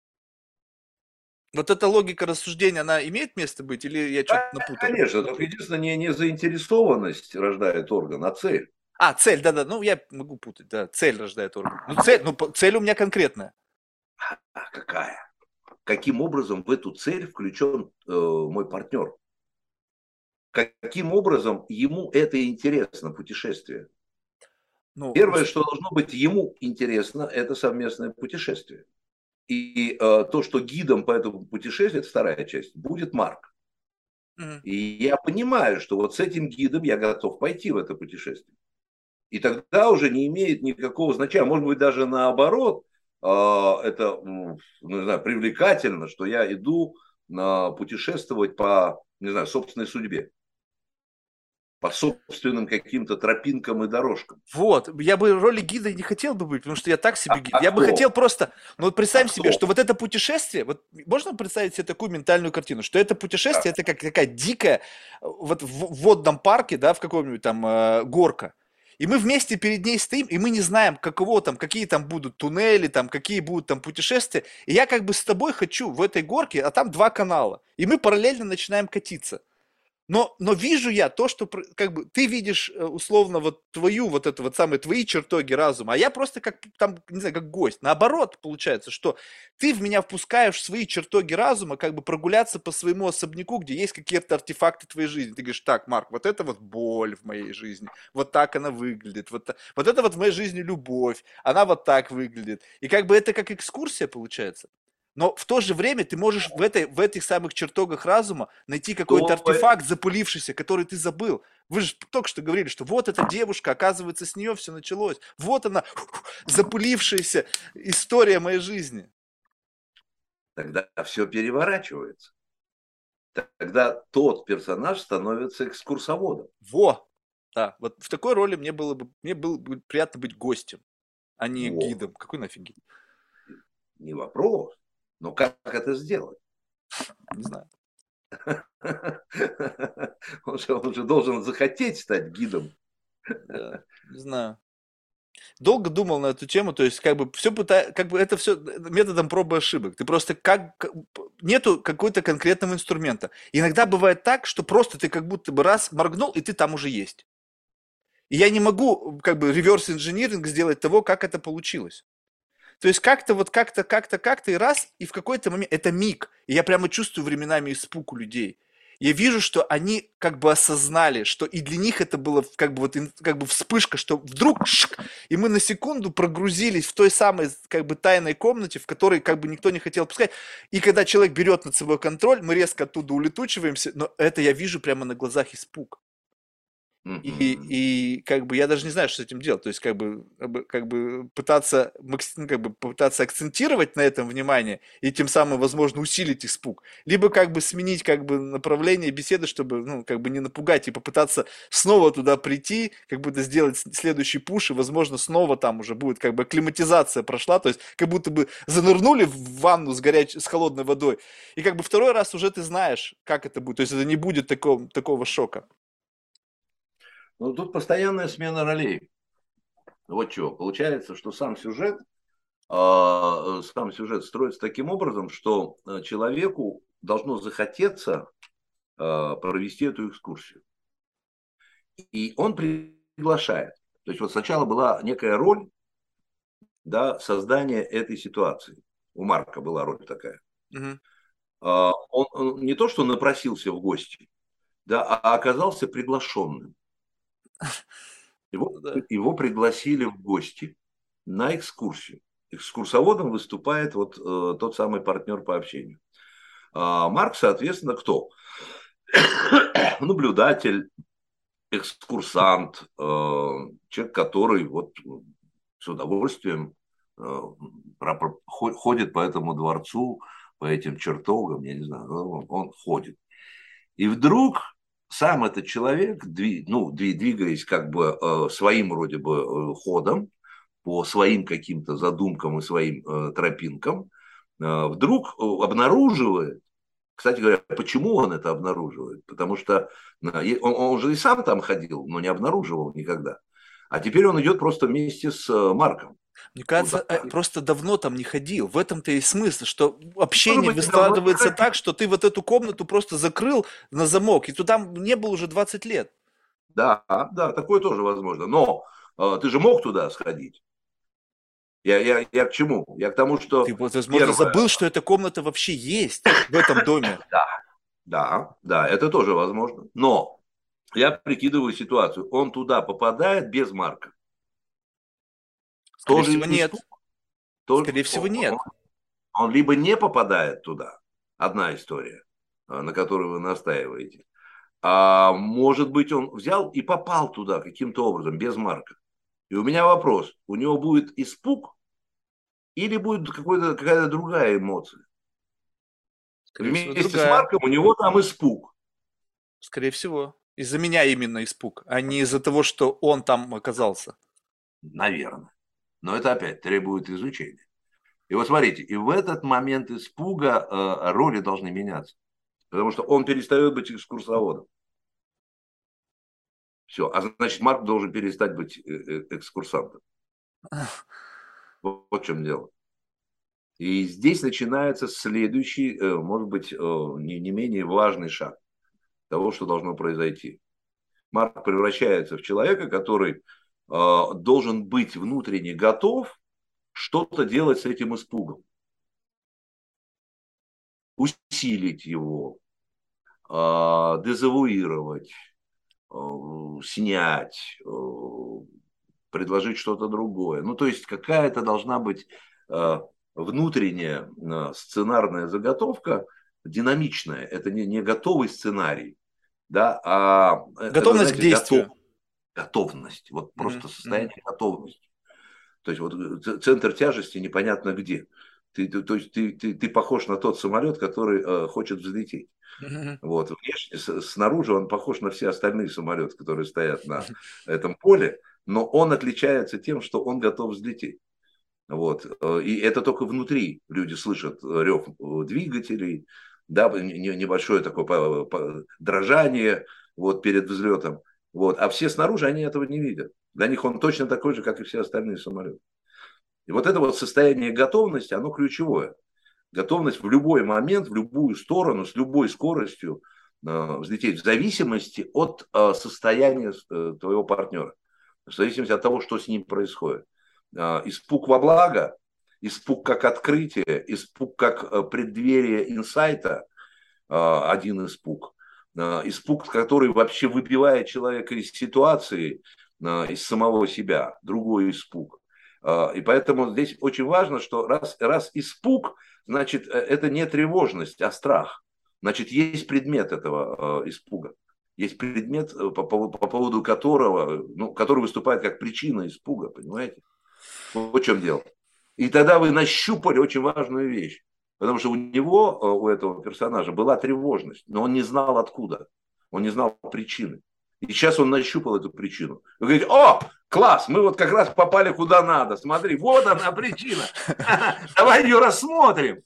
Вот эта логика рассуждения, она имеет место быть или я что-то напутал? Конечно, только единственное, не, не заинтересованность рождает орган, а цель. А, цель, да-да, ну я могу путать, да, цель рождает орган. Ну цель, ну цель у меня конкретная. А какая? Каким образом в эту цель включен э, мой партнер? Каким образом ему это интересно, путешествие? Ну, Первое, что должно быть ему интересно, это совместное путешествие. И э, то, что гидом по этому путешествию, это вторая часть, будет Марк. Mm-hmm. И я понимаю, что вот с этим гидом я готов пойти в это путешествие. И тогда уже не имеет никакого значения, может быть, даже наоборот, это, ну, не знаю, привлекательно, что я иду путешествовать по, не знаю, собственной судьбе по собственным каким-то тропинкам и дорожкам. Вот, я бы роли гида не хотел бы быть, потому что я так себе а, гид. А я кто? бы хотел просто, ну вот представим а себе, кто? что вот это путешествие, вот можно представить себе такую ментальную картину, что это путешествие, а. это как такая дикая, вот в водном парке, да, в каком-нибудь там э, горка. И мы вместе перед ней стоим, и мы не знаем, каково там, какие там будут туннели, там, какие будут там путешествия. И я как бы с тобой хочу в этой горке, а там два канала. И мы параллельно начинаем катиться. Но, но вижу я то, что как бы ты видишь э, условно вот твою вот это вот самые твои чертоги разума, а я просто как там, не знаю, как гость. Наоборот, получается, что ты в меня впускаешь свои чертоги разума, как бы прогуляться по своему особняку, где есть какие-то артефакты твоей жизни. Ты говоришь, так, Марк, вот это вот боль в моей жизни, вот так она выглядит, вот, вот это вот в моей жизни любовь, она вот так выглядит. И как бы это как экскурсия получается. Но в то же время ты можешь в, этой, в этих самых чертогах разума найти какой-то артефакт запылившийся, который ты забыл. Вы же только что говорили, что вот эта девушка, оказывается, с нее все началось. Вот она, запылившаяся история моей жизни. Тогда все переворачивается. Тогда тот персонаж становится экскурсоводом. Во! Да, вот в такой роли мне было бы, мне было бы приятно быть гостем, а не Во. гидом. Какой нафиг гид? Не вопрос. Но как это сделать? Не знаю. Он же, он же должен захотеть стать гидом. Да, не знаю. Долго думал на эту тему, то есть как бы все пытаюсь, как бы это все методом пробы ошибок. Ты просто как нету какой-то конкретного инструмента. Иногда бывает так, что просто ты как будто бы раз моргнул и ты там уже есть. И я не могу как бы реверс инжиниринг сделать того, как это получилось. То есть как-то вот как-то, как-то, как-то и раз, и в какой-то момент, это миг, и я прямо чувствую временами испуг у людей. Я вижу, что они как бы осознали, что и для них это было как бы вот как бы вспышка, что вдруг шик, и мы на секунду прогрузились в той самой как бы тайной комнате, в которой как бы никто не хотел пускать. И когда человек берет над собой контроль, мы резко оттуда улетучиваемся, но это я вижу прямо на глазах испуг. И, и как бы я даже не знаю, что с этим делать. То есть как бы, как бы пытаться, ну, как бы пытаться акцентировать на этом внимание и тем самым, возможно, усилить испуг. Либо как бы сменить как бы направление беседы, чтобы, ну, как бы не напугать и попытаться снова туда прийти, как будто сделать следующий пуш, и, возможно, снова там уже будет как бы акклиматизация прошла, то есть как будто бы занырнули в ванну с горячей, с холодной водой, и как бы второй раз уже ты знаешь, как это будет, то есть это не будет такого, такого шока. Ну, тут постоянная смена ролей. Вот чего. Получается, что сам сюжет, э, сам сюжет строится таким образом, что э, человеку должно захотеться э, провести эту экскурсию. И он приглашает. То есть вот сначала была некая роль да, создания этой ситуации. У Марка была роль такая. Угу. Он, он не то, что напросился в гости, да, а оказался приглашенным. Его, ну да. его пригласили в гости на экскурсию. Экскурсоводом выступает вот э, тот самый партнер по общению. А Марк, соответственно, кто? Наблюдатель, экскурсант, э, человек, который вот с удовольствием э, ходит по этому дворцу, по этим чертогам, я не знаю, он, он ходит. И вдруг сам этот человек, ну, двигаясь как бы э, своим вроде бы э, ходом, по своим каким-то задумкам и своим э, тропинкам, вдруг обнаруживает, кстати говоря, почему он это обнаруживает? Потому что он, он же и сам там ходил, но не обнаруживал никогда. А теперь он идет просто вместе с Марком. Мне кажется, вот просто давно там не ходил. В этом-то и смысл, что общение выстраивается так, что ты вот эту комнату просто закрыл на замок, и туда не был уже 20 лет. Да, да, такое тоже возможно. Но э, ты же мог туда сходить. Я, я, я к чему? Я к тому, что... Ты, возможно, первое... забыл, что эта комната вообще есть в этом доме. Да, да, да, это тоже возможно. Но я прикидываю ситуацию. Он туда попадает без Марка. Скорее тоже всего, нет. Тоже... Скорее всего, нет. Он, он либо не попадает туда, одна история, а, на которую вы настаиваете. А может быть, он взял и попал туда каким-то образом, без Марка. И у меня вопрос, у него будет испуг или будет какая-то другая эмоция? Скорее Вместе всего, с Марком у него там испуг. Скорее всего. Из-за меня именно испуг, а не из-за того, что он там оказался. Наверное. Но это опять требует изучения. И вот смотрите, и в этот момент испуга э, роли должны меняться. Потому что он перестает быть экскурсоводом. Все. А значит, Марк должен перестать быть э, э, экскурсантом. Вот в чем дело. И здесь начинается следующий, э, может быть, не, не менее важный шаг того, что должно произойти. Марк превращается в человека, который должен быть внутренне готов что-то делать с этим испугом. Усилить его, дезавуировать, Э, снять, э, предложить что-то другое. Ну, то есть какая-то должна быть э, внутренняя сценарная заготовка, динамичная. Это не, не готовый сценарий, да, а... Готовность это, знаете, к действию. Готов, готовность, вот просто mm-hmm. состояние готовности. То есть вот центр тяжести непонятно где. Ты, то есть ты, ты, ты похож на тот самолет, который э, хочет взлететь. Вот. Внешне, снаружи он похож на все остальные самолеты, которые стоят на этом поле, но он отличается тем, что он готов взлететь. Вот. И это только внутри люди слышат рев двигателей, да, небольшое такое дрожание вот, перед взлетом. Вот. А все снаружи, они этого не видят. Для них он точно такой же, как и все остальные самолеты. И вот это вот состояние готовности, оно ключевое готовность в любой момент, в любую сторону, с любой скоростью э, взлететь в зависимости от э, состояния э, твоего партнера, в зависимости от того, что с ним происходит. Испуг во благо, испуг как открытие, испуг как преддверие инсайта, один испуг, испуг, который вообще выбивает человека из ситуации, из самого себя, другой испуг. И поэтому здесь очень важно, что раз, раз испуг – значит, э, это не тревожность, а страх. Значит, есть предмет этого э, испуга. Есть предмет, э, по, по, по поводу которого, ну, который выступает как причина испуга, понимаете? Вот в чем дело. И тогда вы нащупали очень важную вещь. Потому что у него, у этого персонажа, была тревожность, но он не знал откуда. Он не знал причины. И сейчас он нащупал эту причину. Вы говорите, о, класс, мы вот как раз попали куда надо. Смотри, вот она причина. Давай ее рассмотрим.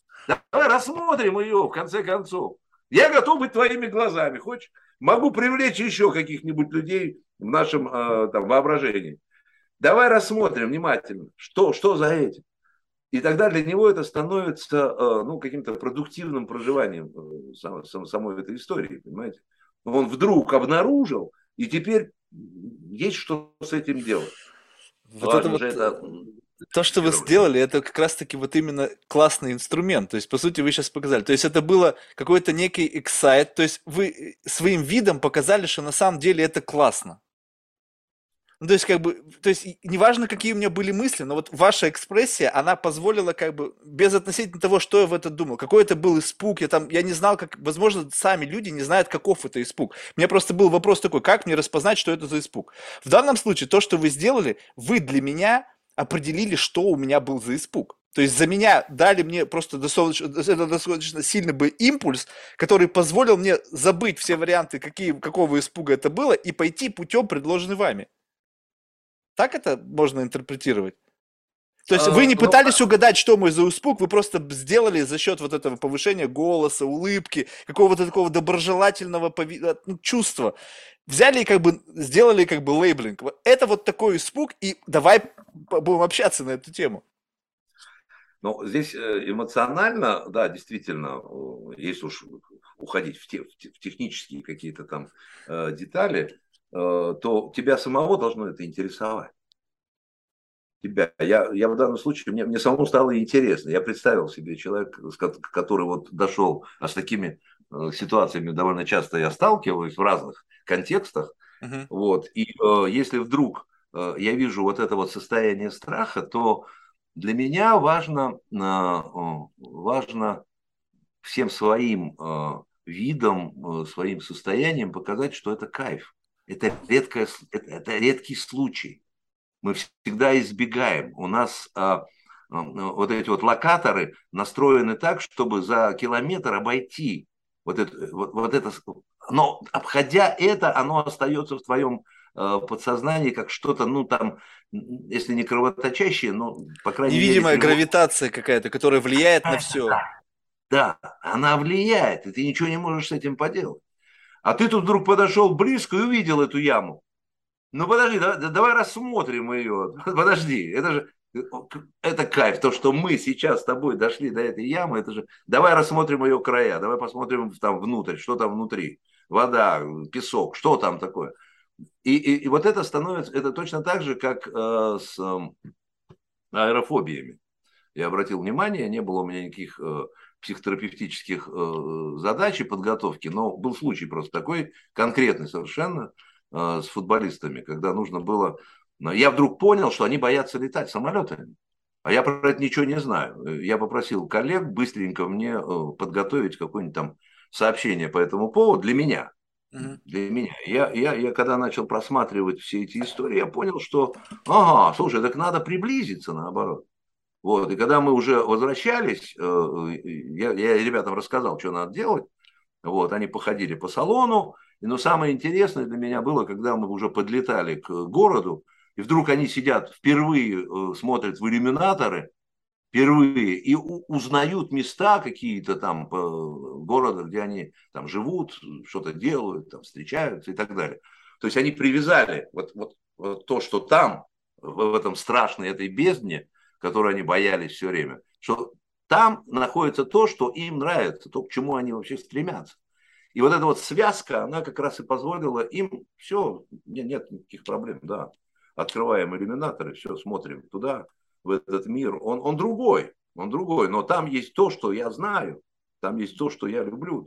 Давай рассмотрим ее, в конце концов. Я готов быть твоими глазами. Хочешь? Могу привлечь еще каких-нибудь людей в нашем э, там, воображении. Давай рассмотрим внимательно, что, что за этим. И тогда для него это становится э, ну, каким-то продуктивным проживанием э, самой, самой этой истории, понимаете? Он вдруг обнаружил, и теперь есть что с этим делать. Вот это, вот, это то, что вы сделали, это как раз-таки вот именно классный инструмент. То есть, по сути, вы сейчас показали. То есть, это было какой-то некий эксайт. То есть, вы своим видом показали, что на самом деле это классно. Ну, то есть, как бы, то есть, неважно, какие у меня были мысли, но вот ваша экспрессия, она позволила, как бы, без относительно того, что я в это думал, какой это был испуг, я там, я не знал, как, возможно, сами люди не знают, каков это испуг. У меня просто был вопрос такой, как мне распознать, что это за испуг. В данном случае, то, что вы сделали, вы для меня определили, что у меня был за испуг. То есть за меня дали мне просто достаточно, достаточно сильный бы импульс, который позволил мне забыть все варианты, какие, какого испуга это было, и пойти путем, предложенный вами. Так это можно интерпретировать? То есть а, вы не ну, пытались ну, угадать, что мой за испуг, вы просто сделали за счет вот этого повышения голоса, улыбки, какого-то такого доброжелательного пови... Э, ну, чувства. Взяли и как бы сделали как бы лейблинг. Это вот такой испуг, и давай будем общаться на эту тему. Ну, здесь э, эмоционально, да, действительно, если уж уходить в, те, в технические какие-то там э, детали, Э, то тебя самого должно это интересовать. тебя. Я, я в данном случае, мне, мне самому стало интересно. Я представил себе человека, который вот дошел, а с такими э, ситуациями довольно часто я сталкиваюсь в разных контекстах. Uh-huh. Вот. И э, если вдруг э, я вижу вот это вот состояние страха, то для меня важно, э, важно всем своим э, видом, э, своим состоянием показать, что это кайф. Это, редкое, это, это редкий случай мы всегда избегаем. У нас а, вот эти вот локаторы настроены так, чтобы за километр обойти вот это, вот, вот это. Но обходя это, оно остается в твоем э, подсознании как что-то, ну там, если не кровоточащее, но по крайней Невидимая мере. Невидимая гравитация какая-то, которая влияет на все. Да, она влияет, и ты ничего не можешь с этим поделать. А ты тут вдруг подошел близко и увидел эту яму. Ну подожди, давай, давай рассмотрим ее. Подожди, это же это кайф, то, что мы сейчас с тобой дошли до этой ямы, это же, давай рассмотрим ее края, давай посмотрим там внутрь, что там внутри, вода, песок, что там такое. И, и, и вот это становится, это точно так же, как э, с э, аэрофобиями. Я обратил внимание, не было у меня никаких э, психотерапевтических э, задач и подготовки, но был случай просто такой конкретный совершенно, Э, с футболистами, когда нужно было... Я вдруг понял, что они боятся летать самолетами. А я про это ничего не знаю. Я попросил коллег быстренько мне э, подготовить какое-нибудь там сообщение по этому поводу для меня. Для меня. Я, я, я когда начал просматривать все эти истории, я понял, что, ага, слушай, так надо приблизиться наоборот. Вот, и когда мы уже возвращались, э, я, я ребятам рассказал, что надо делать. Вот, они походили по салону, и, но самое интересное для меня было, когда мы уже подлетали к городу, и вдруг они сидят, впервые э, смотрят в иллюминаторы, впервые, и узнают места какие-то там города, где они там живут, что-то делают, там встречаются и так далее. То есть они привязали вот, вот, вот то, что там, в этом страшной этой бездне, которой они боялись все время, что там находится то, что им нравится, то, к чему они вообще стремятся. И вот эта вот связка, она как раз и позволила им, все, нет, нет никаких проблем, да. Открываем иллюминаторы, все, смотрим туда, в этот мир. Он, он другой, он другой, но там есть то, что я знаю, там есть то, что я люблю.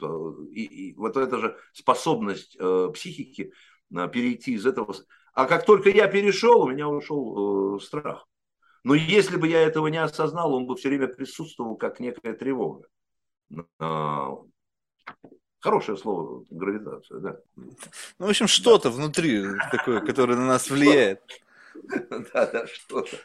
И, и вот эта же способность э, психики э, перейти из этого. А как только я перешел, у меня ушел э, страх. Но если бы я этого не осознал, он бы все время присутствовал как некая тревога. А, Хорошее слово гравитация, да. Ну, в общем, что-то внутри такое, которое на нас влияет. Да, да, что-то.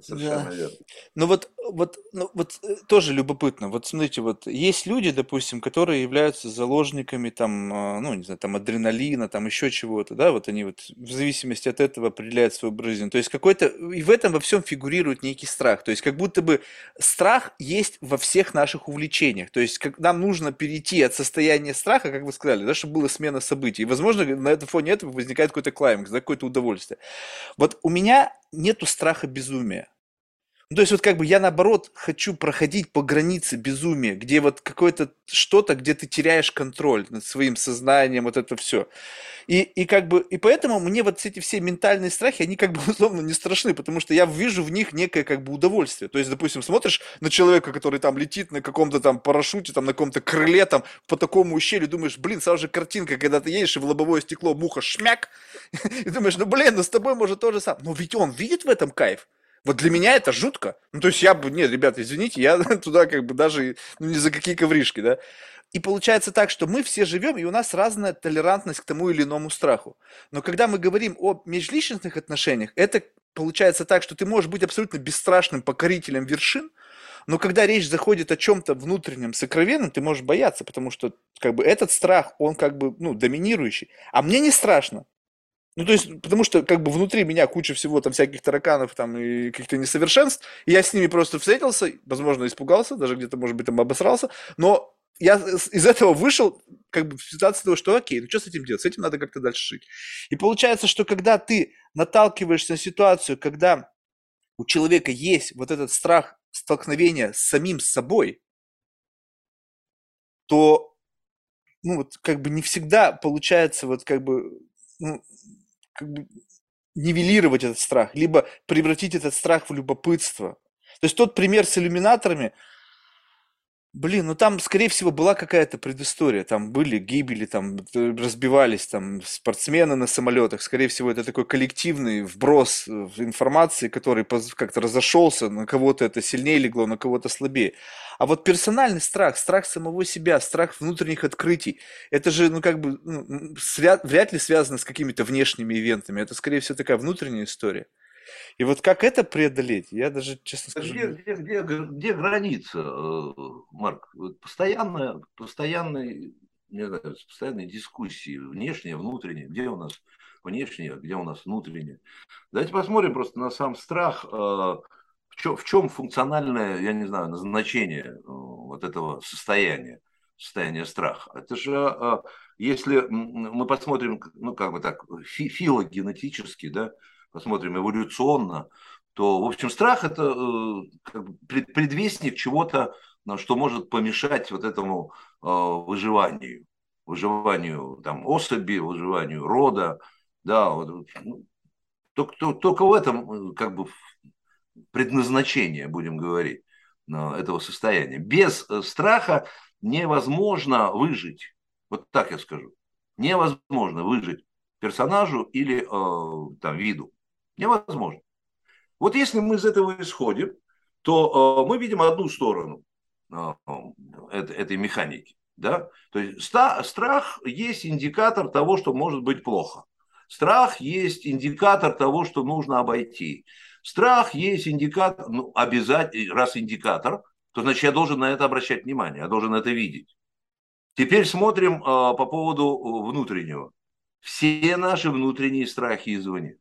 Совершенно верно. Ну вот, вот, ну вот э, тоже любопытно. Вот смотрите, вот есть люди, допустим, которые являются заложниками там, а, ну не знаю, там адреналина, там еще чего-то, да, вот они вот в зависимости от этого определяют свою жизнь. То есть какой-то и в этом во всем фигурирует некий страх. То есть как будто бы страх есть во всех наших увлечениях. То есть как нам нужно перейти от состояния страха, как вы сказали, да, чтобы была смена событий. И возможно на этом фоне этого возникает какой-то клаймакс, да, какое-то удовольствие. Вот у меня нету страха безумия. Ну, то есть вот как бы я наоборот хочу проходить по границе безумия, где вот какое-то что-то, где ты теряешь контроль над своим сознанием, вот это все. И, и как бы, и поэтому мне вот эти все ментальные страхи, они как бы условно не страшны, потому что я вижу в них некое как бы удовольствие. То есть, допустим, смотришь на человека, который там летит на каком-то там парашюте, там на каком-то крыле, там по такому ущелью, думаешь, блин, сразу же картинка, когда ты едешь, и в лобовое стекло муха шмяк, и думаешь, ну блин, ну с тобой может то же самое. Но ведь он видит в этом кайф. Вот для меня это жутко. Ну, то есть я бы, нет, ребята, извините, я туда как бы даже, ну, ни за какие ковришки, да. И получается так, что мы все живем, и у нас разная толерантность к тому или иному страху. Но когда мы говорим о межличностных отношениях, это получается так, что ты можешь быть абсолютно бесстрашным покорителем вершин, но когда речь заходит о чем-то внутреннем, сокровенном, ты можешь бояться, потому что как бы этот страх, он как бы ну, доминирующий. А мне не страшно. Ну, то есть, потому что как бы внутри меня куча всего там всяких тараканов там и каких-то несовершенств, и я с ними просто встретился, возможно, испугался, даже где-то, может быть, там обосрался, но я из этого вышел как бы в ситуации того, что окей, ну что с этим делать? С этим надо как-то дальше жить. И получается, что когда ты наталкиваешься на ситуацию, когда у человека есть вот этот страх столкновения с самим собой, то ну вот как бы не всегда получается вот как бы ну, как бы нивелировать этот страх, либо превратить этот страх в любопытство. То есть тот пример с иллюминаторами, Блин, ну там, скорее всего, была какая-то предыстория. Там были гибели, там э, разбивались там спортсмены на самолетах. Скорее всего, это такой коллективный вброс э, информации, который как-то разошелся. На кого-то это сильнее легло, на кого-то слабее. А вот персональный страх, страх самого себя, страх внутренних открытий, это же, ну, как бы, ну, вряд ли связано с какими-то внешними ивентами. Это, скорее всего, такая внутренняя история. И вот как это преодолеть, я даже, честно скажу... Где, где, где, где граница, э, Марк? Постоянно, постоянные, не знаю, постоянные дискуссии, внешние, внутренние, где у нас внешние, где у нас внутренние. Давайте посмотрим просто на сам страх, э, в чем, в чем функциональное, я не знаю, назначение э, вот этого состояния, состояния страха. Это же, если мы посмотрим, ну, как бы так, филогенетически, да, посмотрим эволюционно, то, в общем, страх – это э, предвестник чего-то, что может помешать вот этому э, выживанию, выживанию там, особи, выживанию рода. Да, вот, ну, только, только в этом э, как бы предназначение, будем говорить, этого состояния. Без страха невозможно выжить. Вот так я скажу. Невозможно выжить персонажу или э, там, виду. Невозможно. Вот если мы из этого исходим, то э, мы видим одну сторону э, этой механики. Да? То есть страх есть индикатор того, что может быть плохо. Страх есть индикатор того, что нужно обойти. Страх есть индикатор, ну, обязательно, раз индикатор, то значит я должен на это обращать внимание, я должен это видеть. Теперь смотрим э, по поводу внутреннего. Все наши внутренние страхи извне.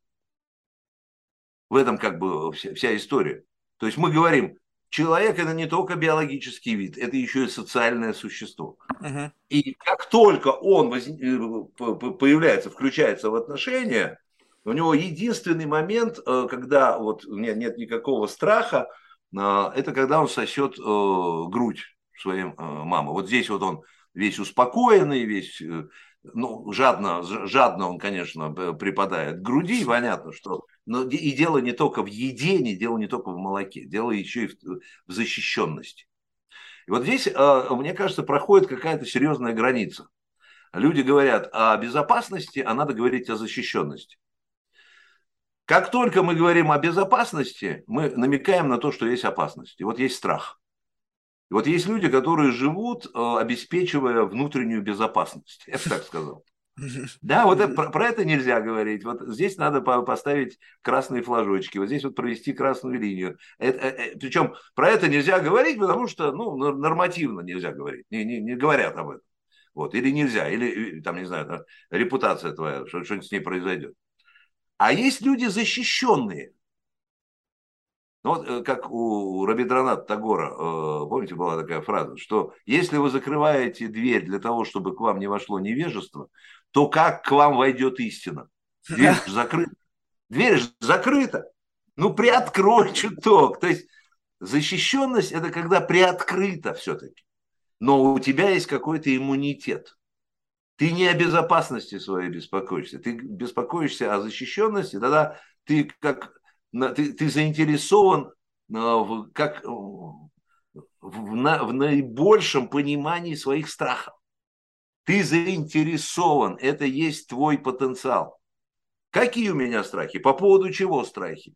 В этом как бы вся, вся история. То есть мы говорим, человек это не только биологический вид, это еще и социальное существо. Uh-huh. И как только он воз... Э, появляется, включается в отношения, у него единственный момент, э, когда вот нет, нет никакого страха, э, это когда он сосет грудь своей мамы. Вот здесь вот он весь успокоенный, весь ну, жадно, жадно он, конечно, припадает к груди, понятно, что... Но и дело не только в едении, дело не только в молоке, дело еще и в, в защищенности. И вот здесь, а, мне кажется, проходит какая-то серьезная граница. Люди говорят о безопасности, а надо говорить о защищенности. Как только мы говорим о безопасности, мы намекаем на то, что есть опасность. И вот есть страх. И вот есть люди, которые живут, э, обеспечивая внутреннюю безопасность, я бы так сказал. Да, вот про, это нельзя говорить. Вот здесь надо поставить красные флажочки, вот здесь вот провести красную линию. Это, э, причем про это нельзя говорить, потому что ну, нормативно нельзя говорить, не, не, не говорят об этом. Вот, или нельзя, или там, не знаю, репутация твоя, что-нибудь с ней произойдет. А есть люди защищенные, ну вот э, как у Рабиндраната Тагора, э, помните, была такая фраза, что если вы закрываете дверь для того, чтобы к вам не вошло невежество, то как к вам войдет истина? Дверь же закрыта. Дверь же закрыта. Ну, приоткрой чуток. То есть защищенность – это когда приоткрыто все-таки. Но у тебя есть какой-то иммунитет. Ты не о безопасности своей беспокоишься, ты беспокоишься о защищенности, тогда ты как ты, ты заинтересован в, как, в, на, в наибольшем понимании своих страхов. Ты заинтересован, это есть твой потенциал. Какие у меня страхи? По поводу чего страхи?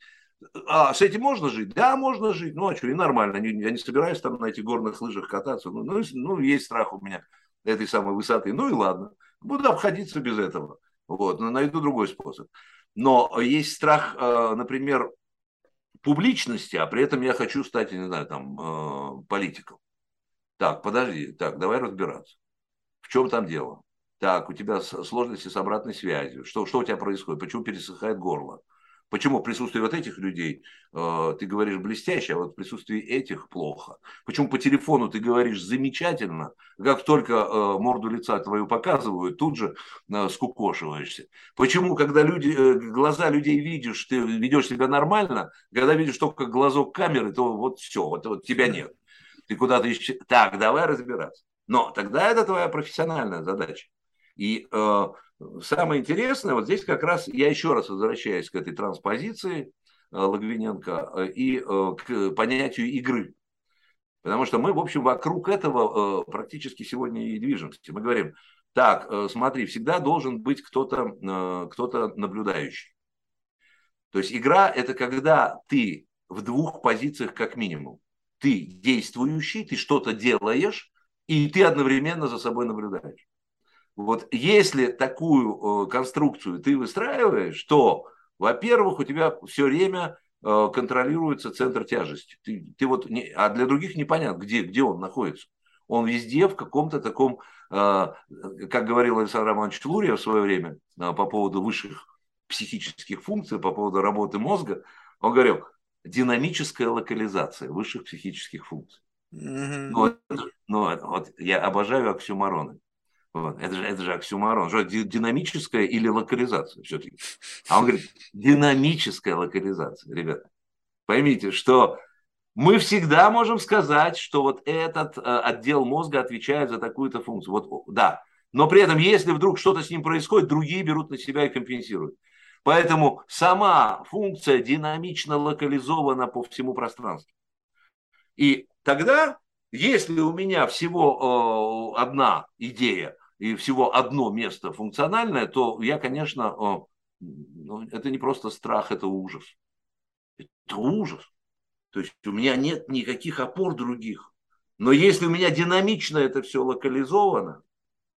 А с этим можно жить? Да, можно жить. Ну, а что, и нормально. Я не собираюсь там на этих горных лыжах кататься. Ну, ну, ну, есть страх у меня этой самой высоты. Ну и ладно. Буду обходиться без этого. Вот, но найду другой способ. Но есть страх, э, например, публичности, а при этом я хочу стать, не знаю, там, э, политиком. Так, подожди, так, давай разбираться. В чем там дело? Так, у тебя сложности с обратной связью. Что, что у тебя происходит? Почему пересыхает горло? Почему в присутствии вот этих людей э, ты говоришь блестяще, а вот в присутствии этих плохо? Почему по телефону ты говоришь замечательно, как только э, морду лица твою показывают, тут же э, скукошиваешься? Почему, когда люди, э, глаза людей видишь, ты ведешь себя нормально, когда видишь только глазок камеры, то вот все, вот, вот тебя нет. Ты куда-то ищешь. Так, давай разбираться. Но тогда это твоя профессиональная задача. И э, самое интересное, вот здесь как раз я еще раз возвращаюсь к этой транспозиции э, Логвиненко э, и к понятию игры. Потому что мы, в общем, вокруг этого практически сегодня и движемся. Мы говорим, так, смотри, всегда должен быть кто-то кто наблюдающий. То есть игра – это когда ты в двух позициях как минимум. Ты действующий, ты что-то делаешь, и ты одновременно за собой наблюдаешь. Вот если такую э, конструкцию ты выстраиваешь, то, во-первых, у тебя все время э, контролируется центр тяжести. Ты, ты вот не, а для других непонятно, где, где он находится. Он везде в каком-то таком, э, как говорил Александр Романович Лурия в свое время по поводу высших психических функций, по поводу работы мозга, он говорил, динамическая локализация высших психических функций. Mm-hmm. Вот, ну, вот я обожаю оксюмароны. Вот. Это, же, это же оксюмарон. Что, динамическая или локализация все-таки? А он говорит, динамическая локализация. Ребята, поймите, что мы всегда можем сказать, что вот этот э, отдел мозга отвечает за такую-то функцию. Вот, да. Но при этом, если вдруг что-то с ним происходит, другие берут на себя и компенсируют. Поэтому сама функция динамично локализована по всему пространству. И тогда, если у меня всего э, одна идея и всего одно место функциональное, то я, конечно, ну, это не просто страх, это ужас. Это ужас. То есть у меня нет никаких опор других. Но если у меня динамично это все локализовано,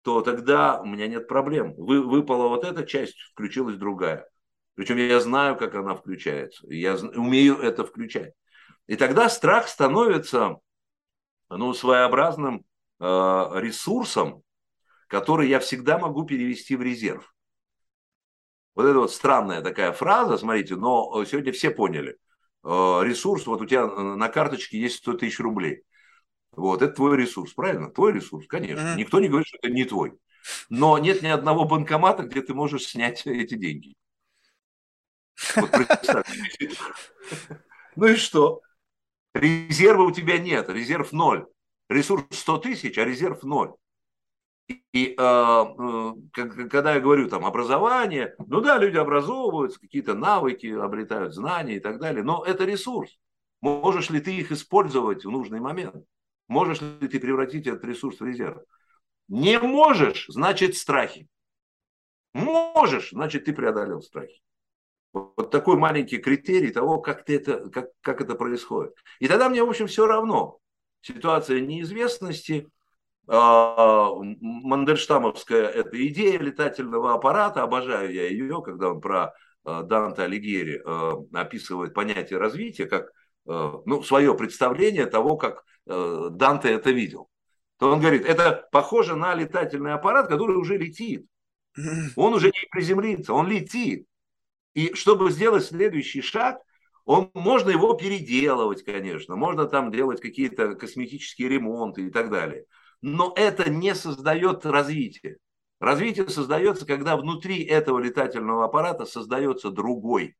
то тогда у меня нет проблем. Вы, выпала вот эта часть, включилась другая. Причем я знаю, как она включается. Я умею это включать. И тогда страх становится ну, своеобразным э, ресурсом, который я всегда могу перевести в резерв. Вот это вот странная такая фраза, смотрите, но сегодня все поняли. Э, ресурс, вот у тебя на карточке есть 100 тысяч рублей. Вот, это твой ресурс, правильно? Твой ресурс, конечно. Mm-hmm. Никто не говорит, что это не твой. Но нет ни одного банкомата, где ты можешь снять эти деньги. Вот ну и что? Резерва у тебя нет, резерв ноль. Ресурс 100 тысяч, а резерв ноль. И э, э, когда я говорю там образование, ну да, люди образовываются, какие-то навыки обретают, знания и так далее, но это ресурс. Можешь ли ты их использовать в нужный момент? Можешь ли ты превратить этот ресурс в резерв? Не можешь, значит страхи. Можешь, значит ты преодолел страхи. Вот такой маленький критерий того, как, ты это, как, как это происходит. И тогда мне, в общем, все равно. Ситуация неизвестности, а, Мандельштамовская это идея летательного аппарата, обожаю я ее, когда он про а, Данте Алигьери а, описывает понятие развития, как ну, свое представление того, как Данте это видел. То он говорит, это похоже на летательный аппарат, который уже летит. Он уже не приземлится, он летит. И чтобы сделать следующий шаг, он, можно его переделывать, конечно, можно там делать какие-то косметические ремонты и так далее. Но это не создает развитие. Развитие создается, когда внутри этого летательного аппарата создается другой,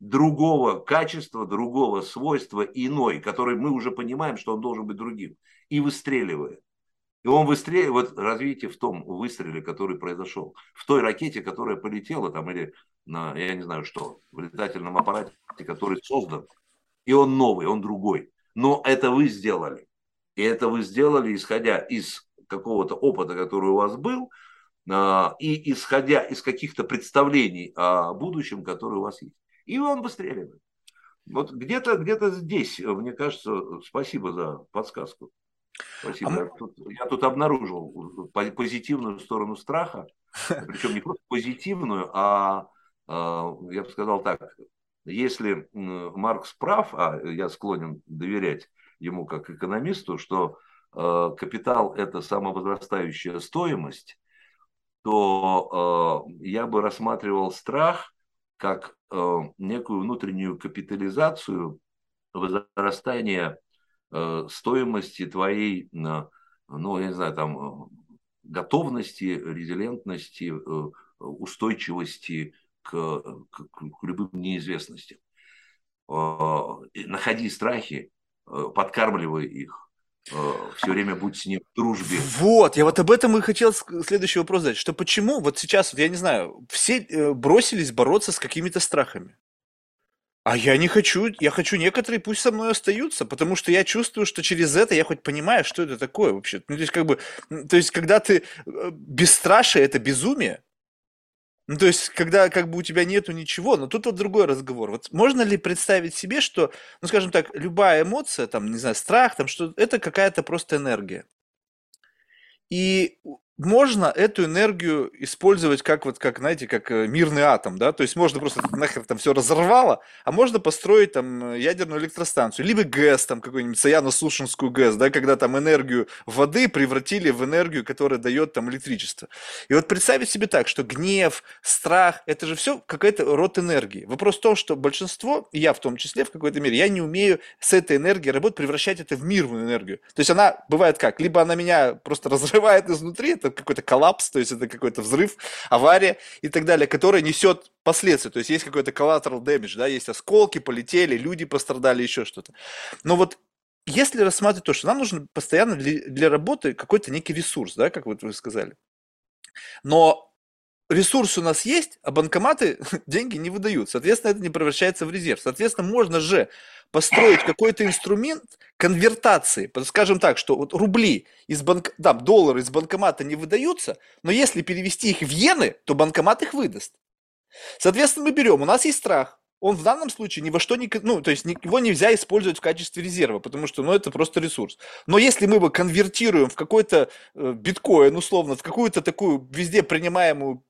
другого качества, другого свойства, иной, который мы уже понимаем, что он должен быть другим, и выстреливает. И он выстрелил, вот развитие в том выстреле, который произошел, в той ракете, которая полетела там, или на, я не знаю что, в летательном аппарате, который создан. И он новый, он другой. Но это вы сделали. И это вы сделали, исходя из какого-то опыта, который у вас был, а, и исходя из каких-то представлений о будущем, которые у вас есть. И он выстреливает. Вот где-то где здесь, мне кажется, спасибо за подсказку. Спасибо. А я, тут, я тут обнаружил позитивную сторону страха, причем не просто позитивную, а, а я бы сказал так, если Маркс прав, а я склонен доверять ему как экономисту, что э, капитал это самовозрастающая стоимость, то э, я бы рассматривал страх как э, некую внутреннюю капитализацию возрастания Э, стоимости твоей, ну, я не знаю, там, готовности, резилентности, э, устойчивости к, к, к любым неизвестностям. Находи страхи, подкармливай их, все время будь с ним в дружбе. Вот, я вот об этом и хотел следующий вопрос задать, что почему вот сейчас, вот я не знаю, все э, бросились бороться с какими-то страхами. А я не хочу, я хочу некоторые пусть со мной остаются, потому что я чувствую, что через это я хоть понимаю, что это такое вообще. Ну, то есть, как бы, то есть, когда ты э, бесстрашие, это безумие. Ну, то есть, когда как бы у тебя нету ничего, но тут вот другой разговор. Вот можно ли представить себе, что, ну, скажем так, любая эмоция, там, не знаю, страх, там, что это какая-то просто энергия. И можно эту энергию использовать как вот, как, знаете, как э, мирный атом, да, то есть можно просто нахер там все разорвало, а можно построить там ядерную электростанцию, либо ГЭС, там какую-нибудь Саяно-Сушинскую ГЭС, да, когда там энергию воды превратили в энергию, которая дает там электричество. И вот представить себе так, что гнев, страх, это же все какой-то род энергии. Вопрос в том, что большинство, я в том числе в какой-то мере, я не умею с этой энергией работать, превращать это в мирную энергию. То есть она бывает как, либо она меня просто разрывает изнутри, это какой-то коллапс, то есть это какой-то взрыв, авария и так далее, которая несет последствия. То есть есть какой-то collateral damage, да, есть осколки, полетели, люди пострадали, еще что-то. Но вот если рассматривать то, что нам нужен постоянно для, для работы какой-то некий ресурс, да, как вот вы сказали, но ресурс у нас есть, а банкоматы деньги не выдают. Соответственно, это не превращается в резерв. Соответственно, можно же построить какой-то инструмент конвертации. Скажем так, что вот рубли из банк... да, доллары из банкомата не выдаются, но если перевести их в иены, то банкомат их выдаст. Соответственно, мы берем, у нас есть страх, он в данном случае ни во что не, ну, то есть его нельзя использовать в качестве резерва, потому что, ну, это просто ресурс. Но если мы его конвертируем в какой-то э, биткоин, условно, в какую-то такую везде принимаемую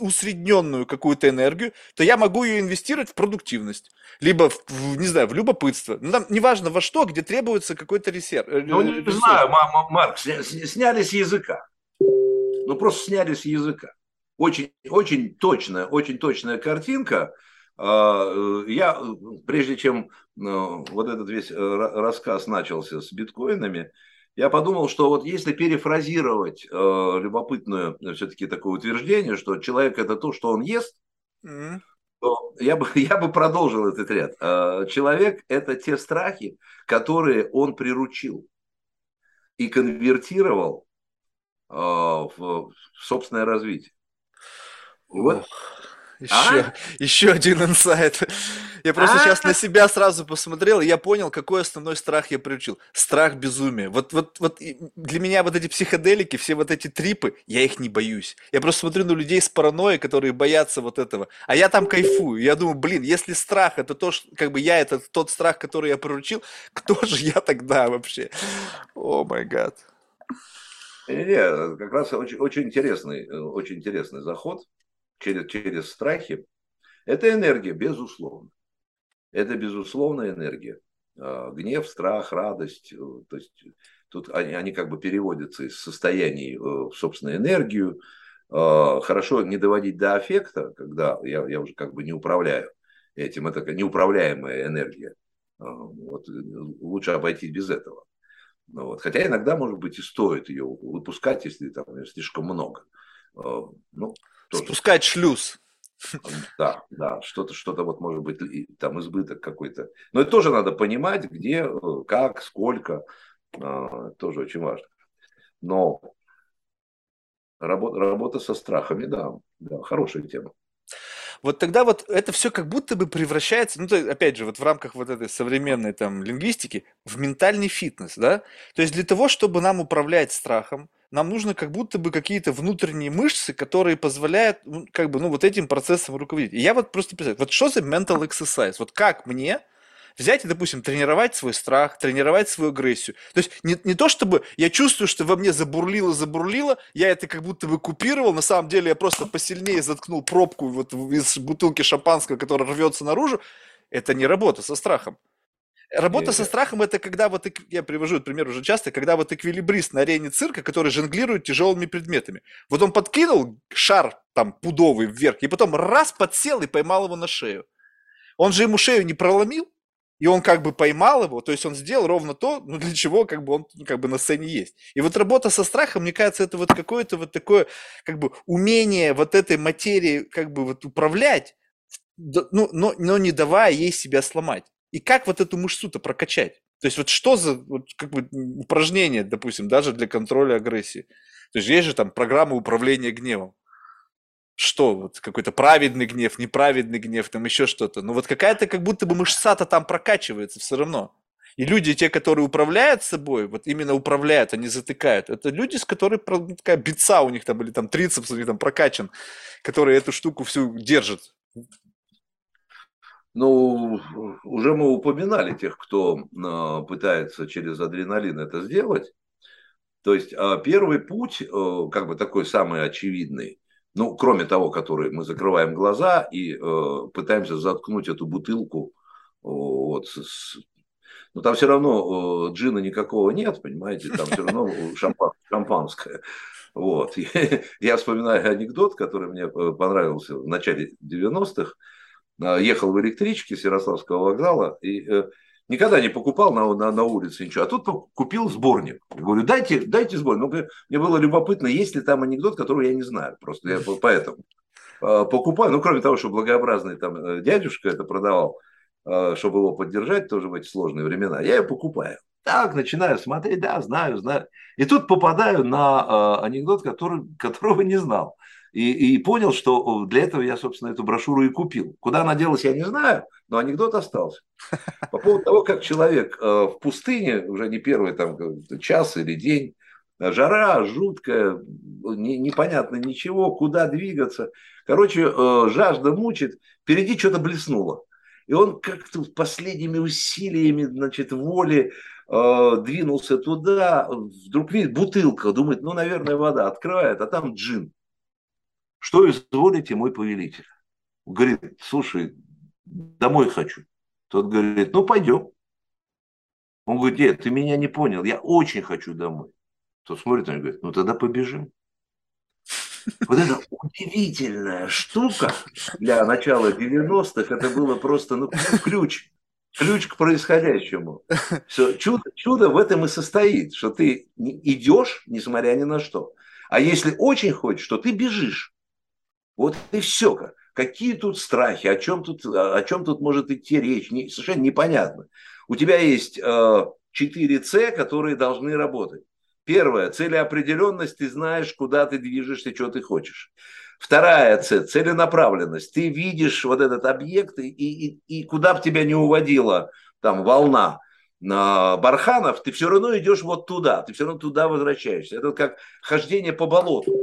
усредненную какую-то энергию, то я могу ее инвестировать в продуктивность, либо, в, в, не знаю, в любопытство. Ну, там, неважно во что, где требуется какой-то ресерв. Э, ну, не ресурс. знаю, Марк, сняли с языка. Ну, просто сняли с языка. Очень, очень точная, очень точная картинка. А, э, я, прежде чем э, вот этот весь рассказ начался с биткоинами, я подумал, что вот если перефразировать э, любопытное все-таки такое утверждение, что человек это то, что он ест, mm-hmm. то я бы, я бы продолжил этот ряд. Э, человек это те страхи, которые он приручил и конвертировал э, в, в собственное развитие. И вот еще, а? еще один инсайт. Я просто а? сейчас на себя сразу посмотрел, и я понял, какой основной страх я приучил. Страх безумия. Вот, вот, вот для меня вот эти психоделики, все вот эти трипы, я их не боюсь. Я просто смотрю на людей с паранойей, которые боятся вот этого. А я там кайфую. Я думаю, блин, если страх это то, что, как бы я это тот страх, который я приручил, кто же я тогда вообще? О май гад. Не, как раз очень, очень интересный, э, очень интересный заход через, через страхи, это энергия, безусловно. Это безусловная энергия. А, гнев, страх, радость. Э, то есть тут они, они как бы переводятся из состояний э, в собственную энергию. А, хорошо не доводить до аффекта, когда я, я уже как бы не управляю этим. Это неуправляемая энергия. А, вот, лучше обойтись без этого. Вот. Хотя иногда, может быть, и стоит ее выпускать, если там слишком много. Ну, тоже. Спускать шлюз. Да, да, что-то, что-то вот может быть там избыток какой-то. Но это тоже надо понимать, где, э, как, сколько, а, тоже очень важно. Но работа, работа со страхами, да, да, хорошая тема. Вот тогда вот это все как будто бы превращается, ну, то, опять же, вот в рамках вот этой современной там лингвистики, в ментальный фитнес, да? То есть для того, чтобы нам управлять страхом, нам нужно как будто бы какие-то внутренние мышцы, которые позволяют, как бы, ну, вот этим процессом руководить. И я вот просто представляю, вот что за mental exercise? Вот как мне взять и, допустим, тренировать свой страх, тренировать свою агрессию. То есть не, не то, чтобы я чувствую, что во мне забурлило, забурлило, я это как будто бы купировал, на самом деле я просто посильнее заткнул пробку вот из бутылки шампанского, которая рвется наружу. Это не работа со страхом. Работа со страхом это когда вот, я привожу этот пример уже часто, когда вот эквилибрист на арене цирка, который жонглирует тяжелыми предметами. Вот он подкинул шар там пудовый вверх, и потом раз подсел и поймал его на шею. Он же ему шею не проломил, и он как бы поймал его, то есть он сделал ровно то, ну для чего как бы он как бы на сцене есть. И вот работа со страхом, мне кажется, это вот какое-то вот такое как бы умение вот этой материи как бы вот управлять, ну, но, но не давая ей себя сломать. И как вот эту мышцу-то прокачать? То есть вот что за вот, как бы упражнение, допустим, даже для контроля агрессии? То есть есть же там программа управления гневом. Что? Вот какой-то праведный гнев, неправедный гнев, там еще что-то. Но вот какая-то как будто бы мышца-то там прокачивается все равно. И люди, те, которые управляют собой, вот именно управляют, они затыкают. Это люди, с которыми такая бица у них там, или там трицепс у них там прокачан, которые эту штуку всю держат. Ну, уже мы упоминали тех, кто э, пытается через адреналин это сделать. То есть э, первый путь, э, как бы такой самый очевидный, ну, кроме того, который мы закрываем глаза и пытаемся заткнуть эту бутылку вот, с, но там все равно джина никакого нет, понимаете, там все равно шампан, шампанское. Вот. Я вспоминаю анекдот, который мне понравился в начале 90-х. А, ехал в электричке с Ярославского вокзала и э, никогда не покупал на, на, на улице ничего. А тут купил сборник. Говорю, дайте, дайте сборник. Ну, мне было любопытно, есть ли там анекдот, который я не знаю. Просто я поэтому а, покупаю. Ну, кроме того, что благообразный там э, дядюшка это продавал, чтобы его поддержать тоже в эти сложные времена, я ее покупаю. Так, начинаю смотреть, да, знаю, знаю. И тут попадаю на анекдот, который, которого не знал. И, и понял, что для этого я, собственно, эту брошюру и купил. Куда она делась, я не знаю, но анекдот остался. По поводу того, как человек э, в пустыне, уже не первый там час или день, жара жуткая, не, непонятно ничего, куда двигаться. Короче, э, жажда мучит, впереди что-то блеснуло. И он как-то последними усилиями, значит, воли э, двинулся туда, вдруг видит бутылка, думает, ну, наверное, вода, открывает, а там джин. Что изволите, мой повелитель? Говорит, слушай, домой хочу. Тот говорит, ну пойдем. Он говорит, нет, ты меня не понял, я очень хочу домой. Тот смотрит и говорит, ну тогда побежим. Вот это удивительная штука для начала 90-х, это было просто ну, ключ, ключ к происходящему. Все, чудо, чудо в этом и состоит, что ты идешь, несмотря ни на что. А если очень хочешь, то ты бежишь. Вот и все. Какие тут страхи, о чем тут, о чем тут может идти речь, не, совершенно непонятно. У тебя есть э, 4 С, которые должны работать. Первое, целеопределенность, ты знаешь, куда ты движешься, что ты хочешь. Вторая цель, целенаправленность. Ты видишь вот этот объект, и, и, и куда бы тебя не уводила там волна на барханов, ты все равно идешь вот туда, ты все равно туда возвращаешься. Это как хождение по болоту.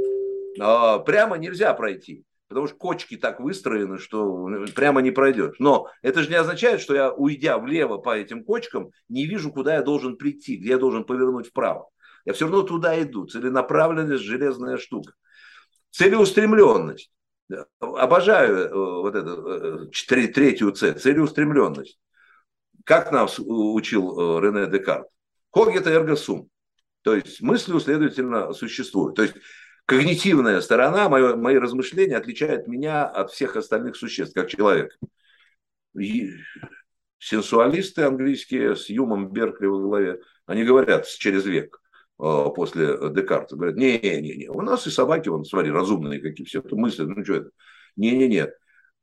А, прямо нельзя пройти. Потому что кочки так выстроены, что прямо не пройдешь. Но это же не означает, что я, уйдя влево по этим кочкам, не вижу, куда я должен прийти, где я должен повернуть вправо. Я все равно туда иду. Целенаправленность – железная штука. Целеустремленность. Обожаю э, вот эту э, третью С. Целеустремленность. Как нас учил э, Рене Декарт? Когита эрго сум. То есть мысли, следовательно, существуют. То есть когнитивная сторона, мои, мои размышления отличают меня от всех остальных существ, как человек. И сенсуалисты английские с Юмом Беркли в голове, они говорят через век э, после Декарта, говорят, не-не-не, у нас и собаки, вон, смотри, разумные какие все, это мысли, ну что это, не-не-не.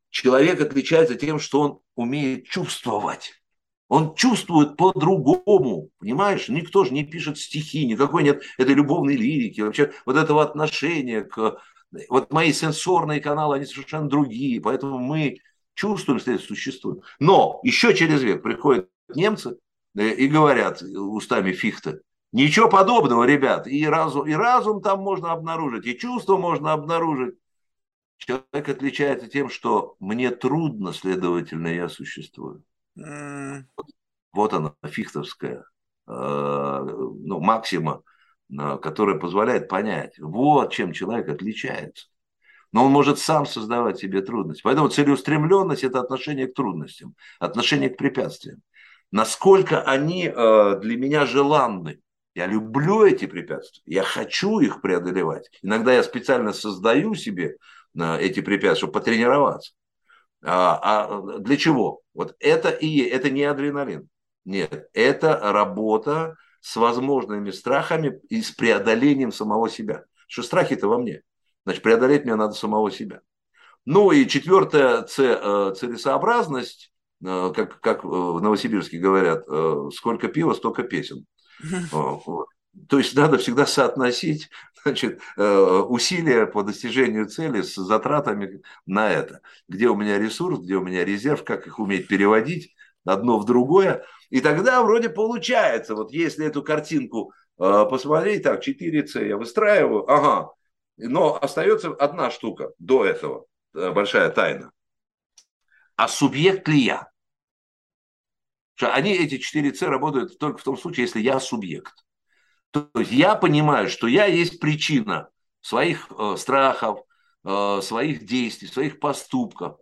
Человек отличается тем, что он умеет чувствовать. Он чувствует по-другому, понимаешь? Никто же не пишет стихи, никакой нет этой любовной лирики, вообще вот этого отношения к... Вот мои сенсорные каналы, они совершенно другие, поэтому мы чувствуем, что это существует. Но еще через век приходят немцы и говорят устами Фихта, ничего подобного, ребят, и разум, и разум там можно обнаружить, и чувство можно обнаружить. Человек отличается тем, что мне трудно, следовательно, я существую. Вот она, фихтовская, э, ну, максима, э, которая позволяет понять, вот чем человек отличается. Но он может сам создавать себе трудности. Поэтому целеустремленность – это отношение к трудностям, отношение к препятствиям. Насколько они э, для меня желанны. Я люблю эти препятствия, я хочу их преодолевать. Иногда я специально создаю себе эти препятствия, чтобы потренироваться. А, а для чего? Вот это и это не адреналин. Нет, это работа с возможными страхами и с преодолением самого себя. Что страхи-то во мне. Значит, преодолеть мне надо самого себя. Ну и четвертое, э, целесообразность, э, как, как в Новосибирске говорят, сколько пива, столько песен. То есть надо всегда соотносить значит, усилия по достижению цели с затратами на это. Где у меня ресурс, где у меня резерв, как их уметь переводить одно в другое. И тогда вроде получается, вот если эту картинку посмотреть, так, 4C я выстраиваю, ага, но остается одна штука до этого, э, большая тайна. А субъект ли я? Они, эти 4С, работают только в том случае, если я субъект. То есть я понимаю, что я есть причина своих э, страхов, э, своих действий, своих поступков.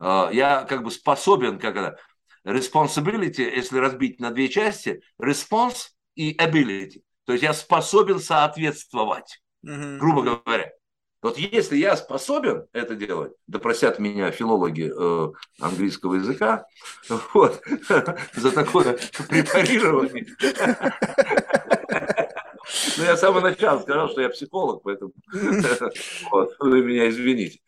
Э, я как бы способен, как это, responsibility, если разбить на две части, response и ability. То есть я способен соответствовать угу. грубо говоря. Вот если я способен это делать, да просят меня филологи э, английского языка, вот, за такое препарирование. Ну, я с самого начала сказал, что я психолог, поэтому вот, вы меня извините.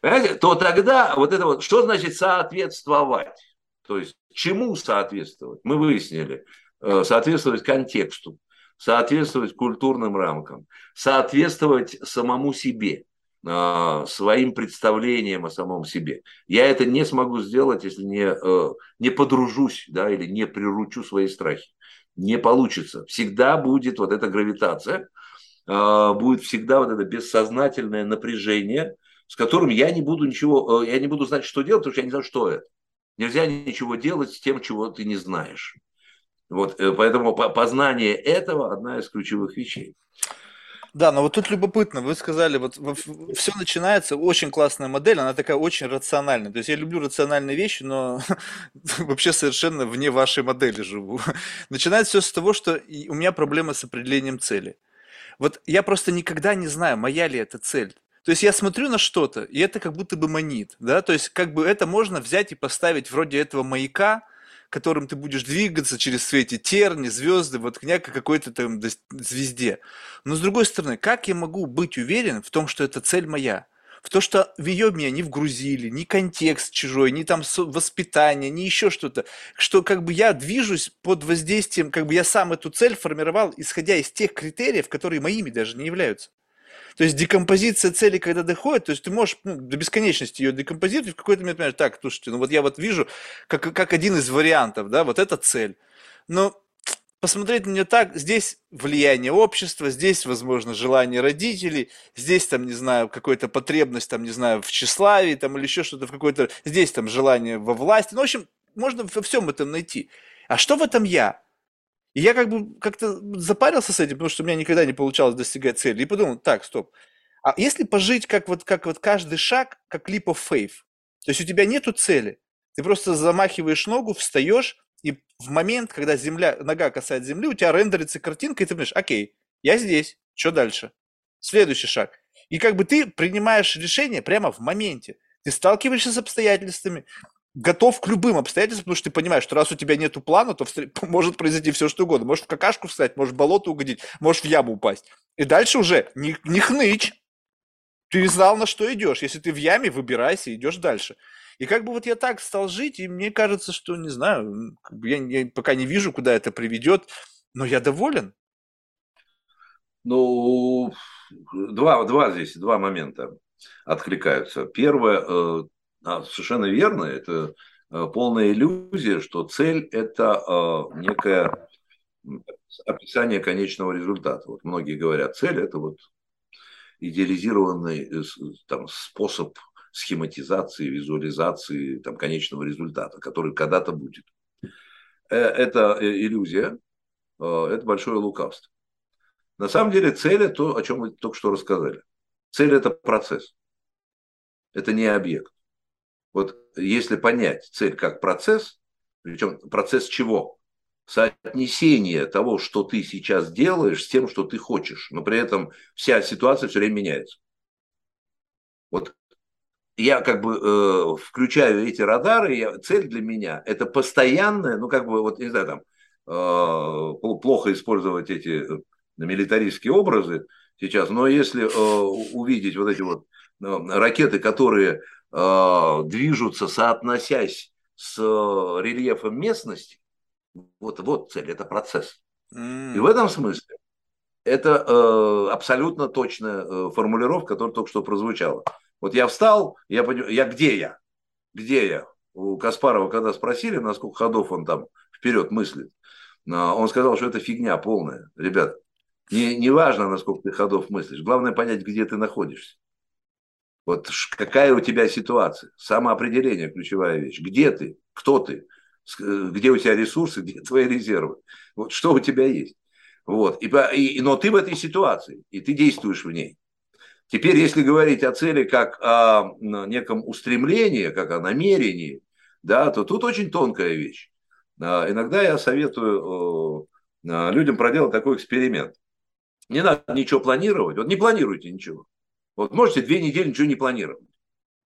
Понимаете, то тогда вот это вот, что значит соответствовать? То есть чему соответствовать? Мы выяснили, э, соответствовать контексту соответствовать культурным рамкам, соответствовать самому себе, а, своим представлениям о самом себе. Я это не смогу сделать, если не, э, не подружусь да, или не приручу свои страхи. Не получится. Всегда будет вот эта гравитация, а, будет всегда вот это бессознательное напряжение, с которым я не буду ничего, э, я не буду знать, что делать, потому что я не знаю, что это. Нельзя ничего делать с тем, чего ты не знаешь. Вот, э, поэтому познание этого одна из ключевых вещей. Да, но вот тут любопытно, вы сказали, вот все начинается, очень классная модель, она такая очень рациональная. То есть я люблю рациональные вещи, но вообще совершенно вне вашей модели живу. Начинается все с того, что у меня проблема с определением цели. Вот я просто никогда не знаю, моя ли это цель. То есть я смотрю на что-то, и это как будто бы манит, да, то есть как бы это можно взять и поставить вроде этого маяка, которым ты будешь двигаться через эти терни, звезды, вот к некой какой-то там звезде. Но с другой стороны, как я могу быть уверен в том, что это цель моя? в то, что ее меня не вгрузили, ни контекст чужой, ни там воспитание, ни еще что-то, что как бы я движусь под воздействием, как бы я сам эту цель формировал, исходя из тех критериев, которые моими даже не являются. То есть декомпозиция цели, когда доходит, то есть ты можешь ну, до бесконечности ее декомпозировать, в какой-то момент понимаешь, так, слушайте, ну вот я вот вижу, как, как один из вариантов, да, вот эта цель. Но посмотреть на нее так, здесь влияние общества, здесь, возможно, желание родителей, здесь, там, не знаю, какая-то потребность, там, не знаю, в тщеславии, там, или еще что-то в какой-то, здесь, там, желание во власти. Ну, в общем, можно во всем этом найти. А что в этом я? И я как бы как-то запарился с этим, потому что у меня никогда не получалось достигать цели. И подумал, так, стоп. А если пожить как вот, как вот каждый шаг, как of faith, то есть у тебя нету цели, ты просто замахиваешь ногу, встаешь, и в момент, когда земля, нога касается земли, у тебя рендерится картинка, и ты понимаешь, окей, я здесь, что дальше? Следующий шаг. И как бы ты принимаешь решение прямо в моменте. Ты сталкиваешься с обстоятельствами, готов к любым обстоятельствам, потому что ты понимаешь, что раз у тебя нету плана, то может произойти все что угодно. Может в какашку встать, может в болото угодить, может в яму упасть. И дальше уже не, не хнычь. Ты знал, на что идешь. Если ты в яме, выбирайся, идешь дальше. И как бы вот я так стал жить, и мне кажется, что, не знаю, я, я пока не вижу, куда это приведет, но я доволен. Ну, два, два здесь, два момента откликаются. Первое, э, а, совершенно верно, это э, полная иллюзия, что цель – это э, некое описание конечного результата. Вот многие говорят, цель – это вот идеализированный э, там, способ схематизации, визуализации там, конечного результата, который когда-то будет. Это иллюзия, это большое лукавство. На самом деле цель – это то, о чем вы только что рассказали. Цель – это процесс, это не объект. Вот если понять цель как процесс, причем процесс чего? Соотнесение того, что ты сейчас делаешь, с тем, что ты хочешь. Но при этом вся ситуация все время меняется. Вот я как бы э, включаю эти радары, я, цель для меня это постоянная, ну как бы вот не знаю там э, плохо использовать эти э, милитаристские образы сейчас, но если э, увидеть вот эти вот э, ракеты, которые движутся, соотносясь с э, рельефом местности, вот, вот цель, это процесс. Mm. И в этом смысле это э, абсолютно точная э, формулировка, которая только что прозвучала. Вот я встал, я, понимаю, я где я? Где я? У Каспарова, когда спросили, на сколько ходов он там вперед мыслит, он сказал, что это фигня полная. Ребят, не, не важно, на сколько ты ходов мыслишь, главное понять, где ты находишься. Вот какая у тебя ситуация, самоопределение ключевая вещь. Где ты, кто ты, э, где у тебя ресурсы, где твои резервы. Вот что у тебя есть. Вот. И, и, но ты в этой ситуации, и ты действуешь в ней. Теперь, если говорить о цели как о неком устремлении, как о намерении, да, то тут очень тонкая вещь. А, иногда я советую а, людям проделать такой эксперимент. Не надо ничего планировать. Вот не планируйте ничего. Вот можете две недели ничего не планировать.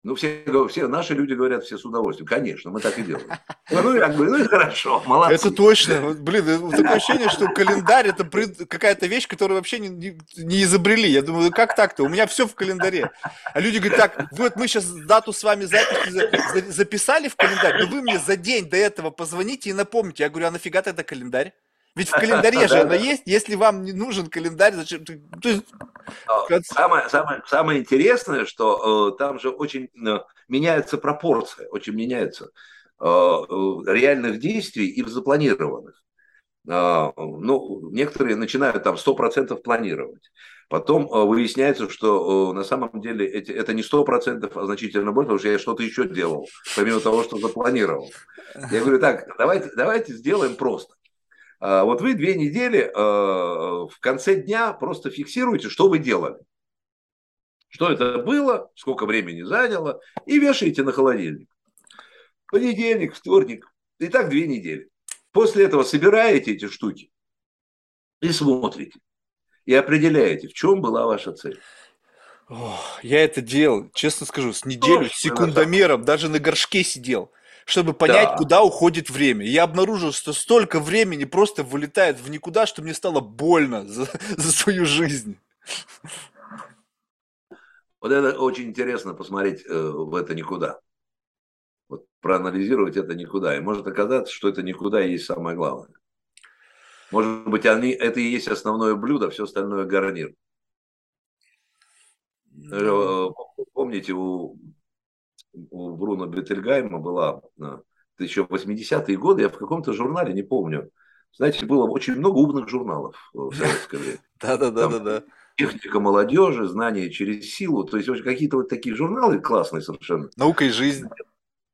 Ну, все, все наши люди говорят все с удовольствием. Конечно, мы так и делаем. Ну, как бы, ну и хорошо, молодцы. Это точно. Блин, такое ощущение, что календарь это какая-то вещь, которую вообще не, не, изобрели. Я думаю, как так-то? У меня все в календаре. А люди говорят, так, вот мы сейчас дату с вами записи за, за, записали в календарь, но вы мне за день до этого позвоните и напомните. Я говорю, а нафига тогда календарь? Ведь в календаре же она есть. Если вам не нужен календарь, зачем? Самое, самое, самое интересное, что э, там же очень э, меняется пропорция, очень меняется э, реальных действий и запланированных. Ну, некоторые начинают там 100% планировать. Потом выясняется, что на самом деле эти, это не 100%, а значительно больше, потому что я что-то еще делал, помимо того, что запланировал. Я говорю, так, давайте, давайте сделаем просто. А, вот вы две недели а, в конце дня просто фиксируете, что вы делали. Что это было, сколько времени заняло, и вешаете на холодильник. Понедельник, вторник, и так две недели. После этого собираете эти штуки и смотрите. И определяете, в чем была ваша цель. я это делал, честно скажу, с неделю, с секундомером, даже на горшке сидел чтобы понять, да. куда уходит время. я обнаружил, что столько времени просто вылетает в никуда, что мне стало больно за, за свою жизнь. Вот это очень интересно посмотреть э, в это никуда. Вот проанализировать это никуда. И может оказаться, что это никуда и есть самое главное. Может быть, они, это и есть основное блюдо, все остальное гарнир. Mm. Помните, у у Бруно Бетельгайма была еще 80-е годы, я в каком-то журнале, не помню, знаете, было очень много умных журналов в советское время. Да-да-да. Техника молодежи, знания через силу, то есть какие-то вот такие журналы классные совершенно. Наука и жизнь.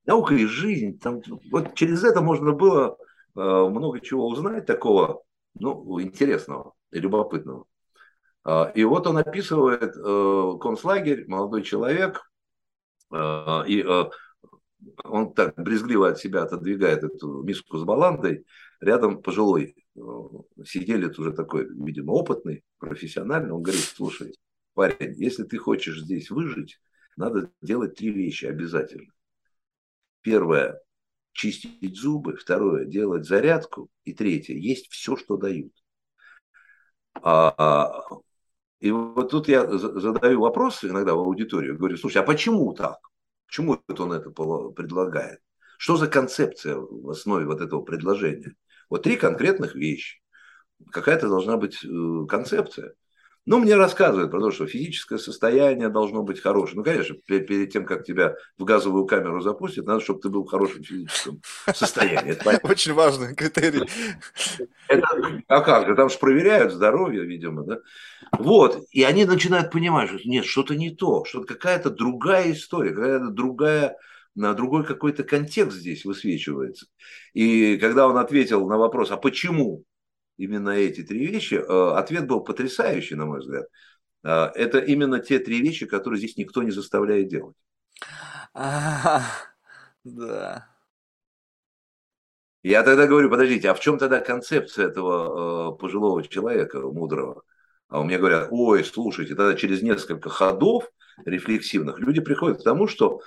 Наука и жизнь. Там, вот через это можно было э, много чего узнать такого, ну, интересного и любопытного. Э, и вот он описывает э, концлагерь, молодой человек, а, и а, он так брезгливо от себя отодвигает эту миску с баландой. Рядом пожилой а, сиделец уже такой, видимо, опытный, профессиональный. Он говорит, слушай, парень, если ты хочешь здесь выжить, надо делать три вещи обязательно. Первое – чистить зубы. Второе – делать зарядку. И третье – есть все, что дают. А, и вот тут я задаю вопрос иногда в аудиторию, говорю, слушай, а почему так? Почему он это предлагает? Что за концепция в основе вот этого предложения? Вот три конкретных вещи. Какая-то должна быть э, концепция. Ну, мне рассказывают про то, что физическое состояние должно быть хорошее. Ну, конечно, перед тем, как тебя в газовую камеру запустят, надо, чтобы ты был в хорошем физическом состоянии. Очень важный критерий. А как же, там же проверяют здоровье, видимо, да? Вот, и они начинают понимать, что нет, что-то не то, что-то какая-то другая история, какая-то другая на другой какой-то контекст здесь высвечивается. И когда он ответил на вопрос, а почему именно эти три вещи, э, ответ был потрясающий, на мой взгляд. Э, это именно те три вещи, которые здесь никто не заставляет делать. А, да. Я тогда говорю, подождите, а в чем тогда концепция этого э, пожилого человека, мудрого? А у меня говорят, ой, слушайте, тогда через несколько ходов рефлексивных люди приходят к тому, что,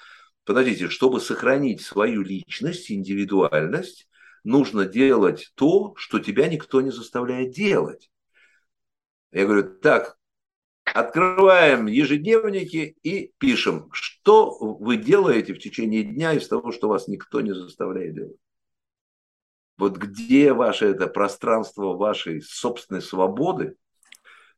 подождите, чтобы сохранить свою личность, индивидуальность, нужно делать то, что тебя никто не заставляет делать. Я говорю, так, Открываем ежедневники и пишем, что вы делаете в течение дня из того, что вас никто не заставляет делать. Вот где ваше это пространство вашей собственной свободы,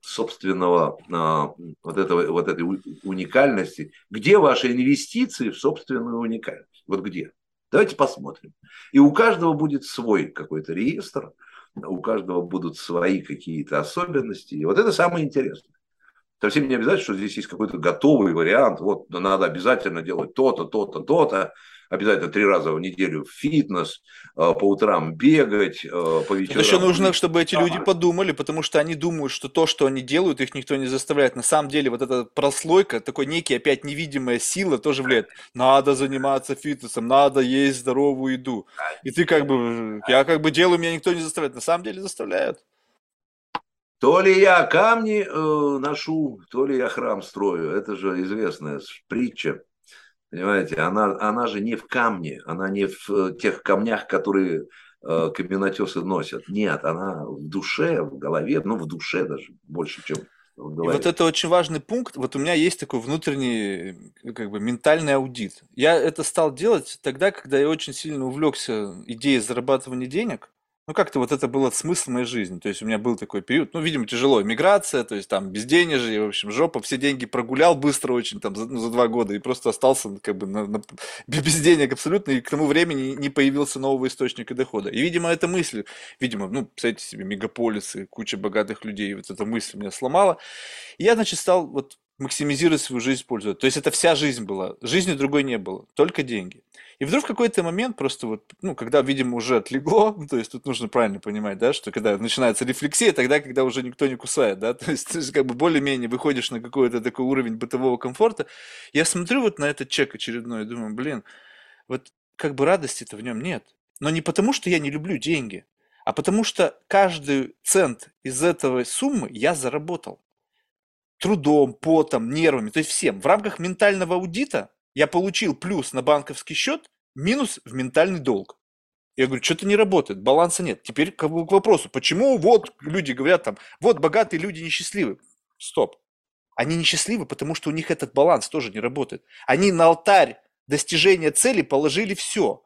собственного а, вот, этого, вот этой уникальности, где ваши инвестиции в собственную уникальность? Вот где? Давайте посмотрим. И у каждого будет свой какой-то реестр, у каждого будут свои какие-то особенности. И вот это самое интересное. Совсем не обязательно, что здесь есть какой-то готовый вариант. Вот надо обязательно делать то-то, то-то, то-то обязательно три раза в неделю в фитнес, э, по утрам бегать, э, по вечерам. Это еще нужно, чтобы эти люди подумали, потому что они думают, что то, что они делают, их никто не заставляет. На самом деле вот эта прослойка, такой некий опять невидимая сила тоже влияет. Надо заниматься фитнесом, надо есть здоровую еду. И ты как бы, я как бы делаю, меня никто не заставляет. На самом деле заставляют. То ли я камни э, ношу, то ли я храм строю. Это же известная притча. Понимаете, она, она же не в камне, она не в э, тех камнях, которые э, каменотесы носят. Нет, она в душе, в голове, ну в душе даже больше, чем в голове. И вот это очень важный пункт. Вот у меня есть такой внутренний, как бы, ментальный аудит. Я это стал делать тогда, когда я очень сильно увлекся идеей зарабатывания денег. Ну, как-то вот это был смысл моей жизни. То есть у меня был такой период, ну, видимо, тяжело, миграция, то есть там безденежье, в общем, жопа, все деньги прогулял быстро очень, там, за, ну, за два года, и просто остался ну, как бы на, на, без денег абсолютно, и к тому времени не появился нового источника дохода. И, видимо, эта мысль, видимо, ну, представьте себе, мегаполисы, куча богатых людей, вот эта мысль меня сломала. И я, значит, стал вот максимизировать свою жизнь, использовать. То есть это вся жизнь была, жизни другой не было, только деньги. И вдруг в какой-то момент просто вот, ну, когда, видимо, уже отлегло, то есть тут нужно правильно понимать, да, что когда начинается рефлексия, тогда, когда уже никто не кусает, да, то есть ты как бы более-менее выходишь на какой-то такой уровень бытового комфорта. Я смотрю вот на этот чек очередной и думаю, блин, вот как бы радости-то в нем нет. Но не потому, что я не люблю деньги, а потому что каждый цент из этой суммы я заработал трудом, потом, нервами, то есть всем. В рамках ментального аудита я получил плюс на банковский счет, минус в ментальный долг. Я говорю, что-то не работает, баланса нет. Теперь к вопросу, почему вот люди говорят там, вот богатые люди несчастливы. Стоп. Они несчастливы, потому что у них этот баланс тоже не работает. Они на алтарь достижения цели положили все.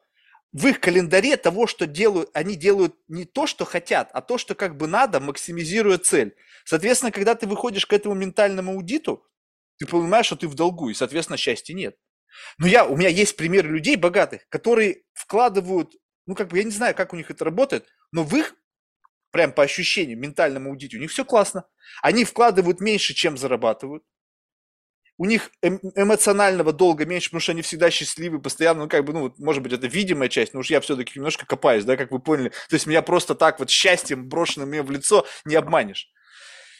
В их календаре того, что делают, они делают не то, что хотят, а то, что как бы надо, максимизируя цель. Соответственно, когда ты выходишь к этому ментальному аудиту, ты понимаешь, что ты в долгу, и, соответственно, счастья нет. Но я, у меня есть примеры людей богатых, которые вкладывают, ну, как бы, я не знаю, как у них это работает, но в их, прям по ощущениям, ментальном аудите, у них все классно. Они вкладывают меньше, чем зарабатывают. У них эм, эмоционального долга меньше, потому что они всегда счастливы, постоянно, ну, как бы, ну, может быть, это видимая часть, но уж я все-таки немножко копаюсь, да, как вы поняли. То есть меня просто так вот счастьем, брошенным мне в лицо, не обманешь.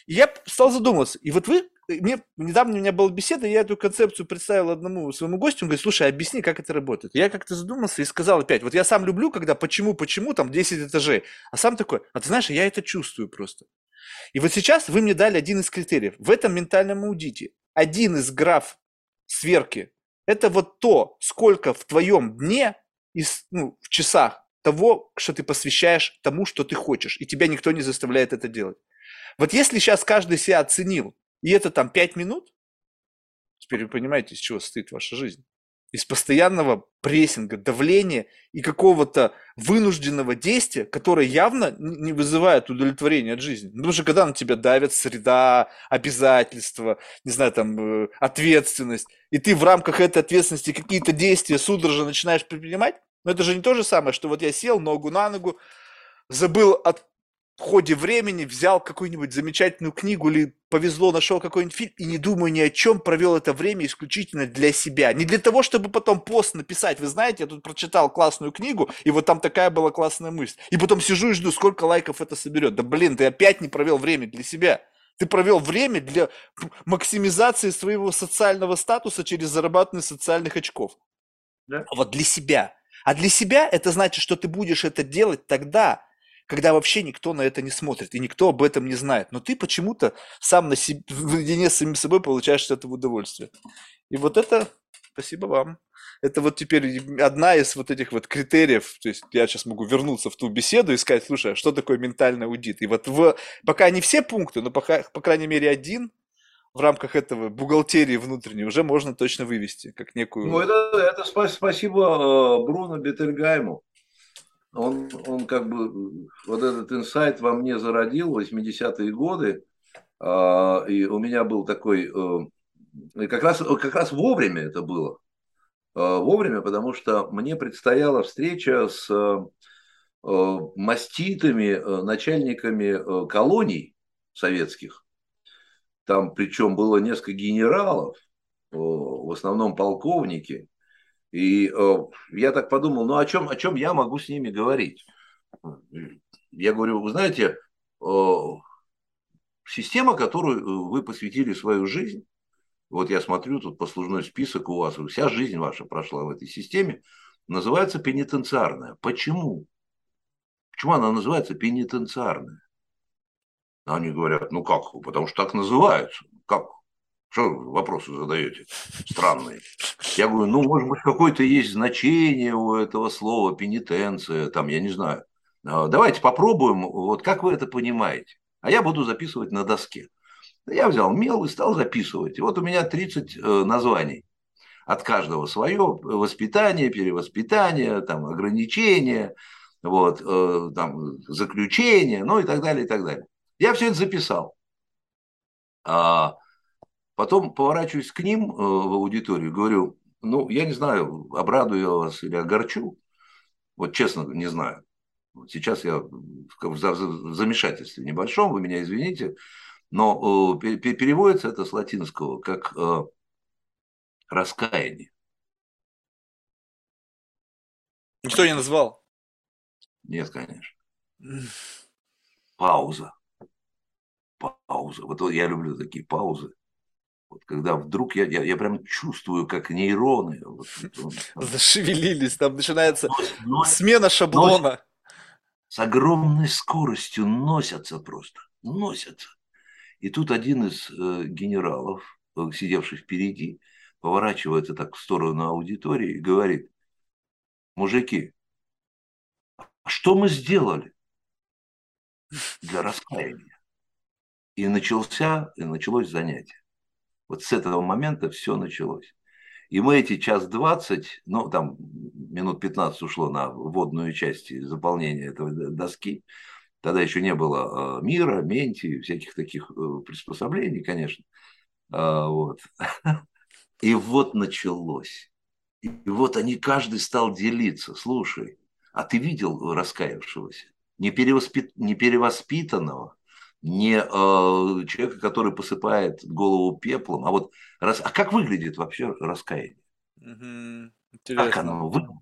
И я стал задумываться. И вот вы, мне, недавно у меня была беседа, я эту концепцию представил одному своему гостю, он говорит, слушай, объясни, как это работает. Я как-то задумался и сказал опять, вот я сам люблю, когда почему, почему, там 10 этажей, а сам такой, а ты знаешь, я это чувствую просто. И вот сейчас вы мне дали один из критериев. В этом ментальном аудите один из граф сверки – это вот то, сколько в твоем дне, из, ну, в часах того, что ты посвящаешь тому, что ты хочешь, и тебя никто не заставляет это делать. Вот если сейчас каждый себя оценил, и это там 5 минут, теперь вы понимаете, из чего состоит ваша жизнь. Из постоянного прессинга, давления и какого-то вынужденного действия, которое явно не вызывает удовлетворения от жизни. Потому что когда на тебя давят среда, обязательства, не знаю, там, э, ответственность, и ты в рамках этой ответственности какие-то действия судорожно начинаешь предпринимать, но это же не то же самое, что вот я сел ногу на ногу, забыл от в ходе времени взял какую-нибудь замечательную книгу или повезло, нашел какой-нибудь фильм и не думаю ни о чем, провел это время исключительно для себя. Не для того, чтобы потом пост написать. Вы знаете, я тут прочитал классную книгу, и вот там такая была классная мысль. И потом сижу и жду, сколько лайков это соберет. Да блин, ты опять не провел время для себя. Ты провел время для максимизации своего социального статуса через зарабатывание социальных очков. Да? Вот для себя. А для себя это значит, что ты будешь это делать тогда, когда вообще никто на это не смотрит, и никто об этом не знает. Но ты почему-то сам на себе, наедине с самим собой получаешь от этого удовольствие. И вот это, спасибо вам. Это вот теперь одна из вот этих вот критериев, то есть я сейчас могу вернуться в ту беседу и сказать, слушай, а что такое ментальный аудит? И вот в, пока не все пункты, но пока, по крайней мере один, в рамках этого бухгалтерии внутренней уже можно точно вывести, как некую... Ну, это, это спасибо Бруно Бетельгайму. Он, он как бы вот этот инсайт во мне зародил в 80-е годы. А, и у меня был такой... Э, как раз, как раз вовремя это было. А, вовремя, потому что мне предстояла встреча с э, маститыми э, начальниками колоний советских. Там причем было несколько генералов, в основном полковники. И я так подумал, ну о чем, о чем я могу с ними говорить? Я говорю, вы знаете, система, которую вы посвятили свою жизнь, вот я смотрю, тут послужной список у вас, вся жизнь ваша прошла в этой системе, называется пенитенциарная. Почему? Почему она называется пенитенциарная? Они говорят, ну как, потому что так называются. Как? Что вопросы задаете странные? Я говорю, ну, может быть, какое-то есть значение у этого слова пенитенция, там, я не знаю. А, давайте попробуем, вот как вы это понимаете? А я буду записывать на доске. Я взял мел и стал записывать. И вот у меня 30 э, названий. От каждого свое воспитание, перевоспитание, там, ограничения, вот, э, там, заключение, ну и так далее, и так далее. Я все это записал. Потом поворачиваюсь к ним э, в аудиторию, говорю, ну, я не знаю, обрадую я вас или огорчу. Вот честно, не знаю. Сейчас я в замешательстве небольшом, вы меня извините, но э, переводится это с латинского как э, раскаяние. Никто не назвал? Нет, конечно. Пауза. Пауза. Вот я люблю такие паузы. Вот когда вдруг я, я, я прям чувствую, как нейроны вот, вот, зашевелились, там начинается но, смена шаблона. Но, с огромной скоростью носятся просто, носятся. И тут один из э, генералов, э, сидевший впереди, поворачивается так в сторону аудитории и говорит, мужики, а что мы сделали для раскаяния? И начался, и началось занятие. Вот с этого момента все началось. И мы эти час двадцать, ну, там минут 15 ушло на вводную часть заполнения этого доски, Тогда еще не было а, мира, менти, всяких таких э, приспособлений, конечно. А, вот. И вот началось. И вот они, каждый стал делиться. Слушай, а ты видел раскаявшегося? Не, перевоспит... не перевоспитанного, не э, человека, который посыпает голову пеплом, а вот раз... а как выглядит вообще раскаяние? Угу. Как оно выглядит?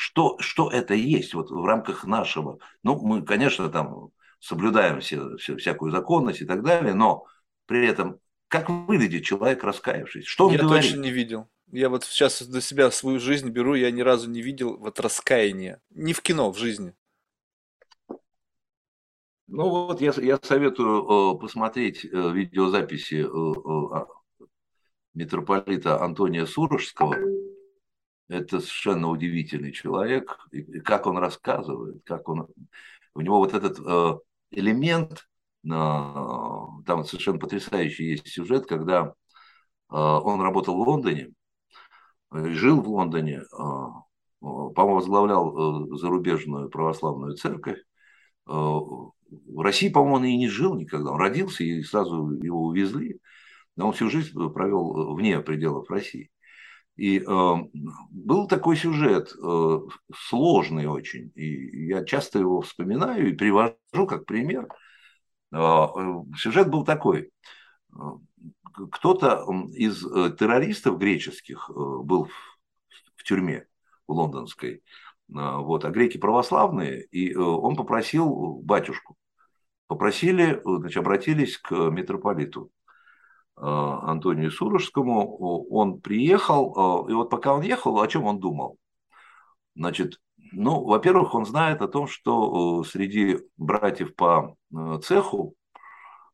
что, что это есть вот в рамках нашего. Ну, мы, конечно, там соблюдаем все, все, всякую законность и так далее, но при этом как выглядит человек, раскаявшись? Что он я говорит? точно не видел. Я вот сейчас для себя свою жизнь беру, я ни разу не видел вот раскаяния. Не в кино, в жизни. Ну вот я, я советую э, посмотреть э, видеозаписи э, э, митрополита Антония Сурожского это совершенно удивительный человек. И как он рассказывает, как он... У него вот этот элемент, там совершенно потрясающий есть сюжет, когда он работал в Лондоне, жил в Лондоне, по-моему, возглавлял зарубежную православную церковь. В России, по-моему, он и не жил никогда. Он родился, и сразу его увезли. Но он всю жизнь провел вне пределов России. И э, был такой сюжет, э, сложный очень, и я часто его вспоминаю и привожу как пример. Э, сюжет был такой. Кто-то из э, террористов греческих э, был в, в тюрьме в лондонской, э, вот, а греки православные, и он попросил батюшку, попросили, значит, обратились к митрополиту Э, Антонию Сурожскому, он приехал, э, и вот пока он ехал, о чем он думал? Значит, ну, во-первых, он знает о том, что э, среди братьев по цеху,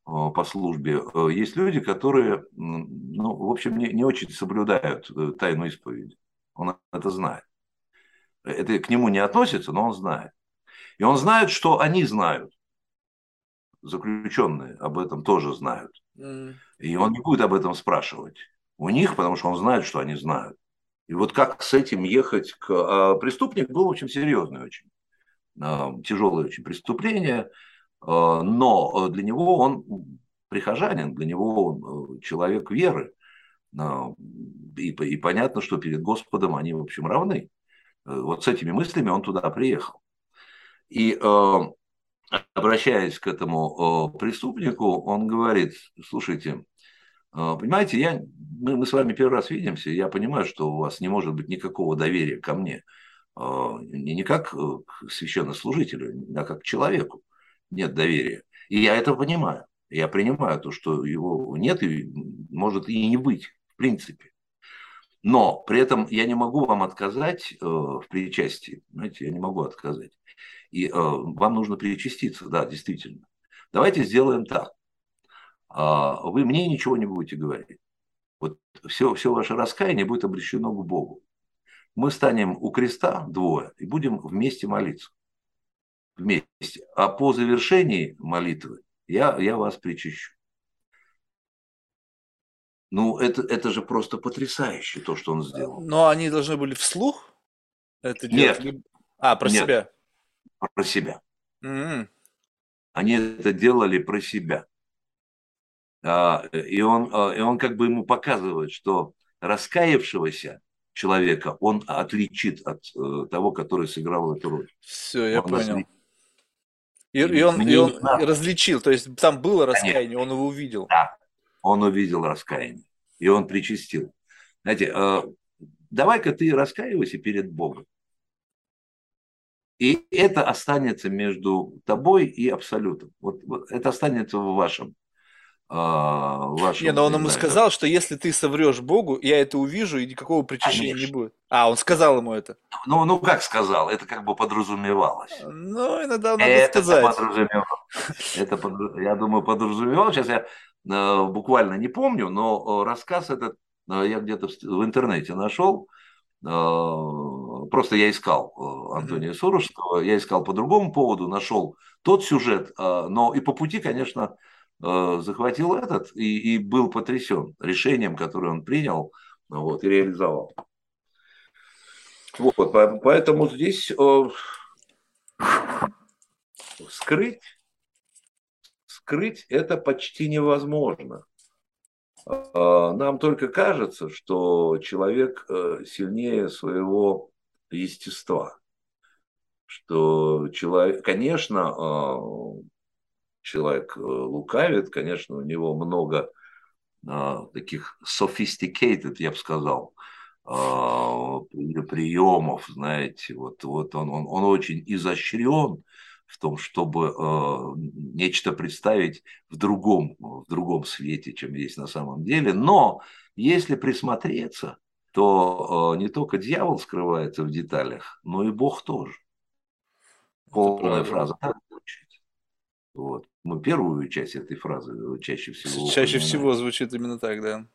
по службе, есть люди, которые, ну, в общем, не, не очень соблюдают тайну исповеди. Он это знает. Это к нему не относится, но он знает. И он знает, что они знают. Заключенные об этом тоже знают. М. И он не будет об этом спрашивать у них, потому что он знает, что они знают. И вот как с этим ехать к... а преступник был очень серьезный очень. А, Тяжелое очень преступление, а, но для него он прихожанин, для него он э, человек веры. А, И, и понятно, что перед Господом они, в общем, равны. Э, Вот с этими мыслями он туда приехал. И э, обращаясь к этому преступнику, он говорит, слушайте, э, понимаете, я, мы, мы с вами первый раз видимся, я понимаю, что у вас не может быть никакого доверия ко мне, э, не, не как э, к священнослужителю, а как к человеку нет доверия. И я это понимаю. Я принимаю то, что его нет и может и не быть, в принципе. Но при этом я не могу вам отказать э, в причастии. Знаете, я не могу отказать. И э, вам нужно причаститься, да, действительно. Давайте сделаем так. А, вы мне ничего не будете говорить. Вот все, все ваше раскаяние будет обращено к Богу. Мы станем у креста двое и будем вместе молиться. Вместе. А по завершении молитвы я, я вас причащу. Ну, это, это же просто потрясающе, то, что он сделал. Но они должны были вслух это делать? Нет. А, про Нет. себя. Про себя. М. Они это делали про себя. А, И он, а, и он как бы ему показывает, что раскаявшегося человека он отличит от э, того, который сыграл эту роль. Все, я Он нас понял. не- И, и он, Мне и он различил, то есть там было раскаяние, он его увидел. Он увидел раскаяние, и он причастил. Знаете, э, давай-ка ты раскаивайся перед Богом. И это останется между тобой и Абсолютом. Вот, вот это останется в вашем. а, в вашем Не, но он ему знаю, сказал, что если ты соврешь Богу, я это увижу, и никакого причащения не будет. А, он сказал ему это. Ну, ну, как сказал, это как бы подразумевалось. Ну, иногда надо это сказать. подразумевалось. Это, под- я думаю, подразумевалось. Сейчас я э, буквально не помню, но э, рассказ этот э, я где-то в, в интернете нашел. Э, просто я искал э, Антония Сурожского, я искал по другому поводу, нашел тот сюжет, э, но и по пути, конечно, э, захватил этот и, и был потрясен решением, которое он принял вот, и реализовал. Вот, по- поэтому здесь скрыть, скрыть это почти невозможно. Нам только кажется, что человек сильнее своего естества. Что человек, конечно, э, человек э, лукавит, конечно, у него много а, таких sophisticated, я бы сказал, а, при- приемов, знаете, вот, вот он, он, он очень изощрен в том, чтобы нечто представить в другом, в другом свете, чем есть на самом деле. Но если присмотреться, то э, не только дьявол скрывается в деталях, но и Бог тоже. Полная фраза так звучит. Вот. Мы первую часть этой фразы чаще всего Чаще упоминаем всего звучит именно так, да.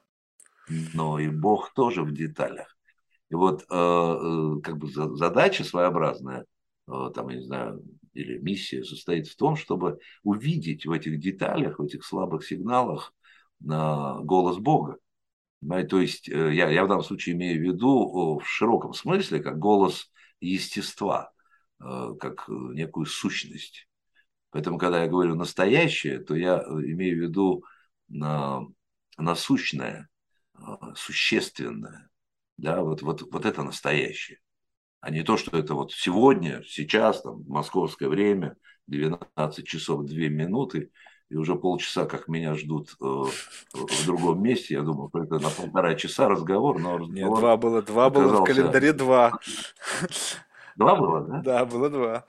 но и Бог тоже в деталях. И вот э, э, как бы за- задача своеобразная, э, там, я не знаю, или миссия состоит в том, чтобы увидеть в этих деталях, в этих слабых сигналах э, голос Бога. Понимаете? То есть э, я, я в данном случае имею в виду э, в широком смысле как голос естества, э, как э, некую сущность. Поэтому, когда я говорю настоящее, то я э, имею в виду э, насущное, э, существенное. Да, вот, вот, вот это настоящее. А не то, что это вот сегодня, сейчас, там, московское время, 12 часов 2 минуты, и уже полчаса, как меня ждут э, в другом месте. Я думал, это на полтора часа разговор, но Нет, разговор... два было, два было в оказался- календаре два. Два было, да? Да, было два.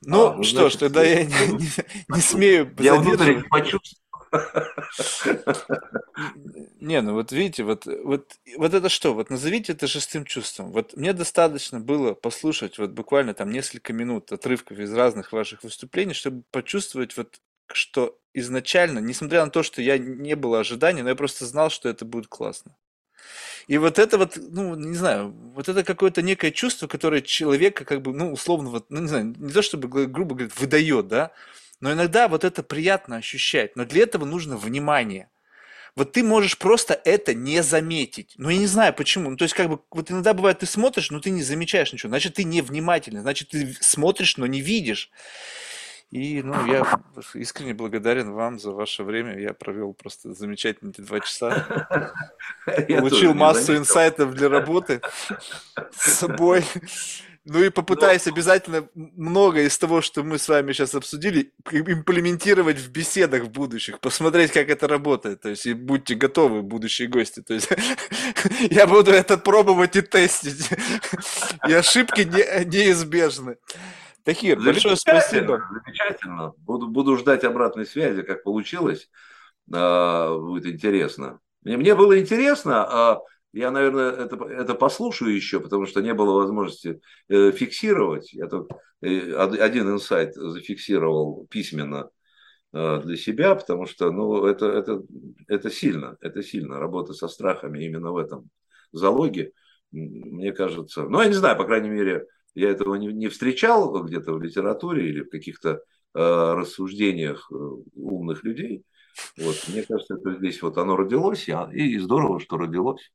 Ну, ну, что ж, значит, тогда я не, не- не смею Я внутренне почувствовал. Не, ну вот видите, вот, вот, вот это что? Вот назовите это шестым чувством. Вот мне достаточно было послушать вот буквально там несколько минут отрывков из разных ваших выступлений, чтобы почувствовать вот, что изначально, несмотря на то, что я не было ожиданий, но я просто знал, что это будет классно. И вот это вот, ну, не знаю, вот это какое-то некое чувство, которое человека как бы, ну, условно, вот, ну, не знаю, не то чтобы, гру- грубо говоря, выдает, да, Но иногда вот это приятно ощущать. Но для этого нужно внимание. Вот ты можешь просто это не заметить. Ну, я не знаю почему. Ну, то есть, как бы, вот иногда бывает, ты смотришь, но ты не замечаешь ничего. Значит, ты невнимательный. Значит, ты смотришь, но не видишь. И, ну, я искренне благодарен вам за ваше время. Я провел просто замечательные эти два часа. Получил массу инсайтов для работы с собой. Ну и попытаюсь обязательно многое из того, что мы с вами сейчас обсудили, имплементировать в беседах в будущих, посмотреть, как это работает. То есть и будьте готовы, будущие гости. То есть я буду это пробовать и тестить. И ошибки не, неизбежны. Тахир, большое спасибо. Замечательно. Буду, буду ждать обратной связи, как получилось. А, будет интересно. Мне, мне было интересно, а я, наверное, это, это послушаю еще, потому что не было возможности э, фиксировать. Я тут э, один инсайт зафиксировал письменно э, для себя, потому что ну, это, это, это сильно, это сильно. Работа со страхами именно в этом залоге, мне кажется. Ну, я не знаю, по крайней мере, я этого не, не встречал где-то в литературе или в каких-то э, рассуждениях э, умных людей. Вот, мне кажется, это здесь вот оно родилось, и здорово, что родилось.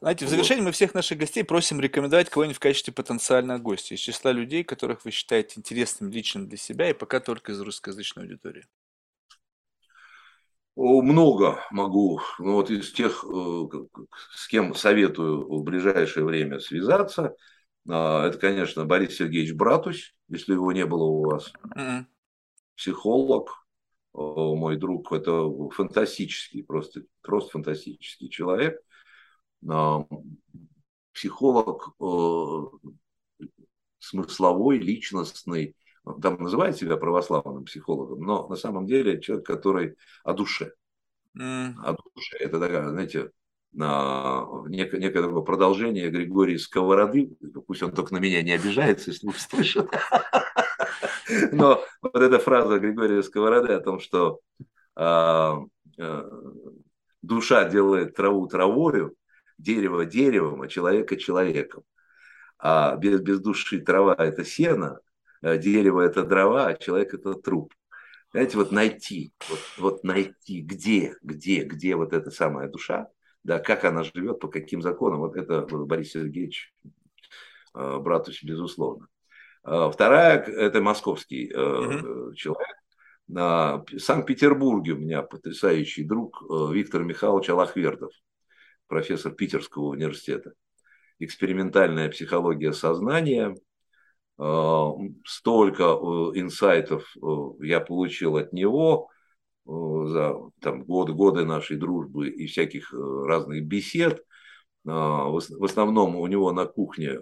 Знаете, в завершении мы всех наших гостей просим рекомендовать кого-нибудь в качестве потенциального гостя из числа людей, которых вы считаете интересным лично для себя и пока только из русскоязычной аудитории. Много могу. Ну, вот из тех, э, с кем советую в ближайшее время связаться – а, это, конечно, Борис Сергеевич Братусь, если его не было у вас. Mm-hmm. Психолог, мой друг, это фантастический, просто, просто фантастический человек. А, психолог смысловой, личностный, там называет себя православным психологом, но на самом деле человек, который о душе. Mm. О душе. Это такая, знаете, некое, некое такое продолжение Григория Сковороды, пусть он только на меня не обижается, если услышит. Но вот эта фраза Григория Сковороды о том, что а, а, душа делает траву травою, дерево деревом, а человека человеком. А без, без души трава – это сено, а дерево – это дрова, а человек – это труп. Знаете, вот найти, вот, вот найти, где, где, где вот эта самая душа, да, как она живет, по каким законам, вот это Борис Сергеевич э, Братусь, безусловно. Э, вторая, это московский угу. человек. На Санкт-Петербурге у меня потрясающий друг Виктор Михайлович Алахвердов, профессор Питерского университета. Экспериментальная психология сознания. Столько инсайтов я получил от него за там, год, годы нашей дружбы и всяких э, разных бесед. А, в основном у него на кухне э,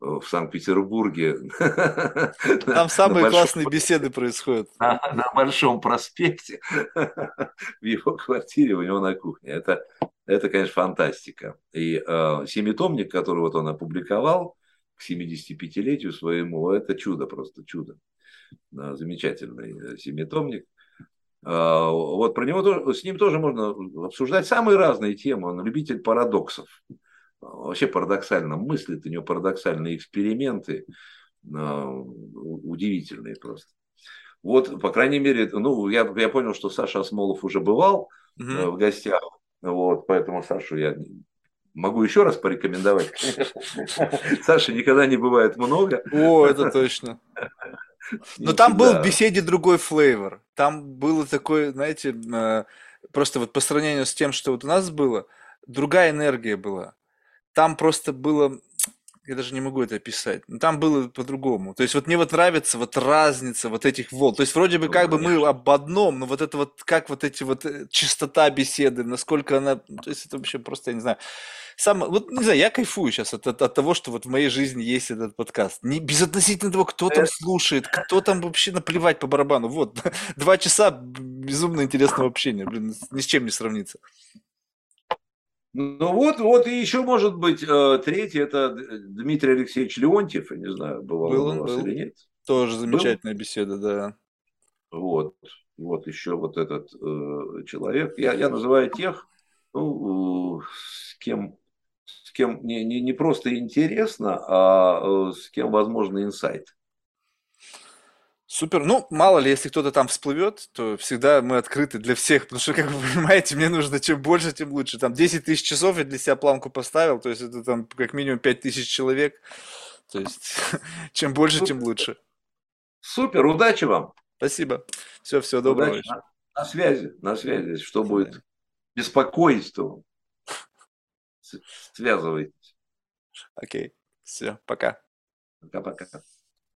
в Санкт-Петербурге. Там самые большом, классные беседы происходят. На, на Большом проспекте, в его квартире, у него на кухне. Это, это конечно, фантастика. И э, семитомник, который вот он опубликовал к 75-летию своему, это чудо, просто чудо. Замечательный э, семитомник. А, вот про него с ним тоже можно обсуждать самые разные темы. Он любитель парадоксов. Вообще парадоксально мыслит, у него парадоксальные эксперименты а, удивительные просто. Вот, по крайней мере, ну, я, я понял, что Саша Осмолов уже бывал угу. в гостях. Вот, поэтому Сашу я могу еще раз порекомендовать. Саша никогда не бывает много. О, это точно. Но там был в беседе другой флейвор. Там было такое, знаете, просто вот по сравнению с тем, что вот у нас было, другая энергия была. Там просто было, я даже не могу это описать, но там было по-другому. То есть вот мне вот нравится вот разница вот этих волн. То есть вроде бы как бы мы об одном, но вот это вот, как вот эти вот э, чистота беседы, насколько она, то есть это вообще просто, я не знаю, сам, вот не знаю, я кайфую сейчас от, от, от того, что вот в моей жизни есть этот подкаст. Не безотносительно того, кто там слушает, кто там вообще наплевать по барабану. Вот, два часа безумно интересного общения, блин, ни с чем не сравнится. Ну вот, вот и еще может быть э, третий, это Дмитрий Алексеевич Леонтьев, я не знаю, бывал был он у вас был. или нет. Тоже замечательная был? беседа, да. Вот, вот еще вот этот э, человек. Я, я называю тех, ну, с кем кем не, не, не просто интересно, а э, с кем возможно инсайт. Супер. Ну, мало ли, если кто-то там всплывет, то всегда мы открыты для всех, потому что, как вы понимаете, мне нужно чем больше, тем лучше. Там 10 тысяч часов я для себя планку поставил, то есть это там как минимум 5 тысяч человек. То есть чем больше, тем лучше. Супер, удачи вам. Спасибо. Все, всего доброго. Удачи. На, на связи, на связи. Что будет беспокоить, то связывайтесь. Окей. Все, пока. Пока-пока.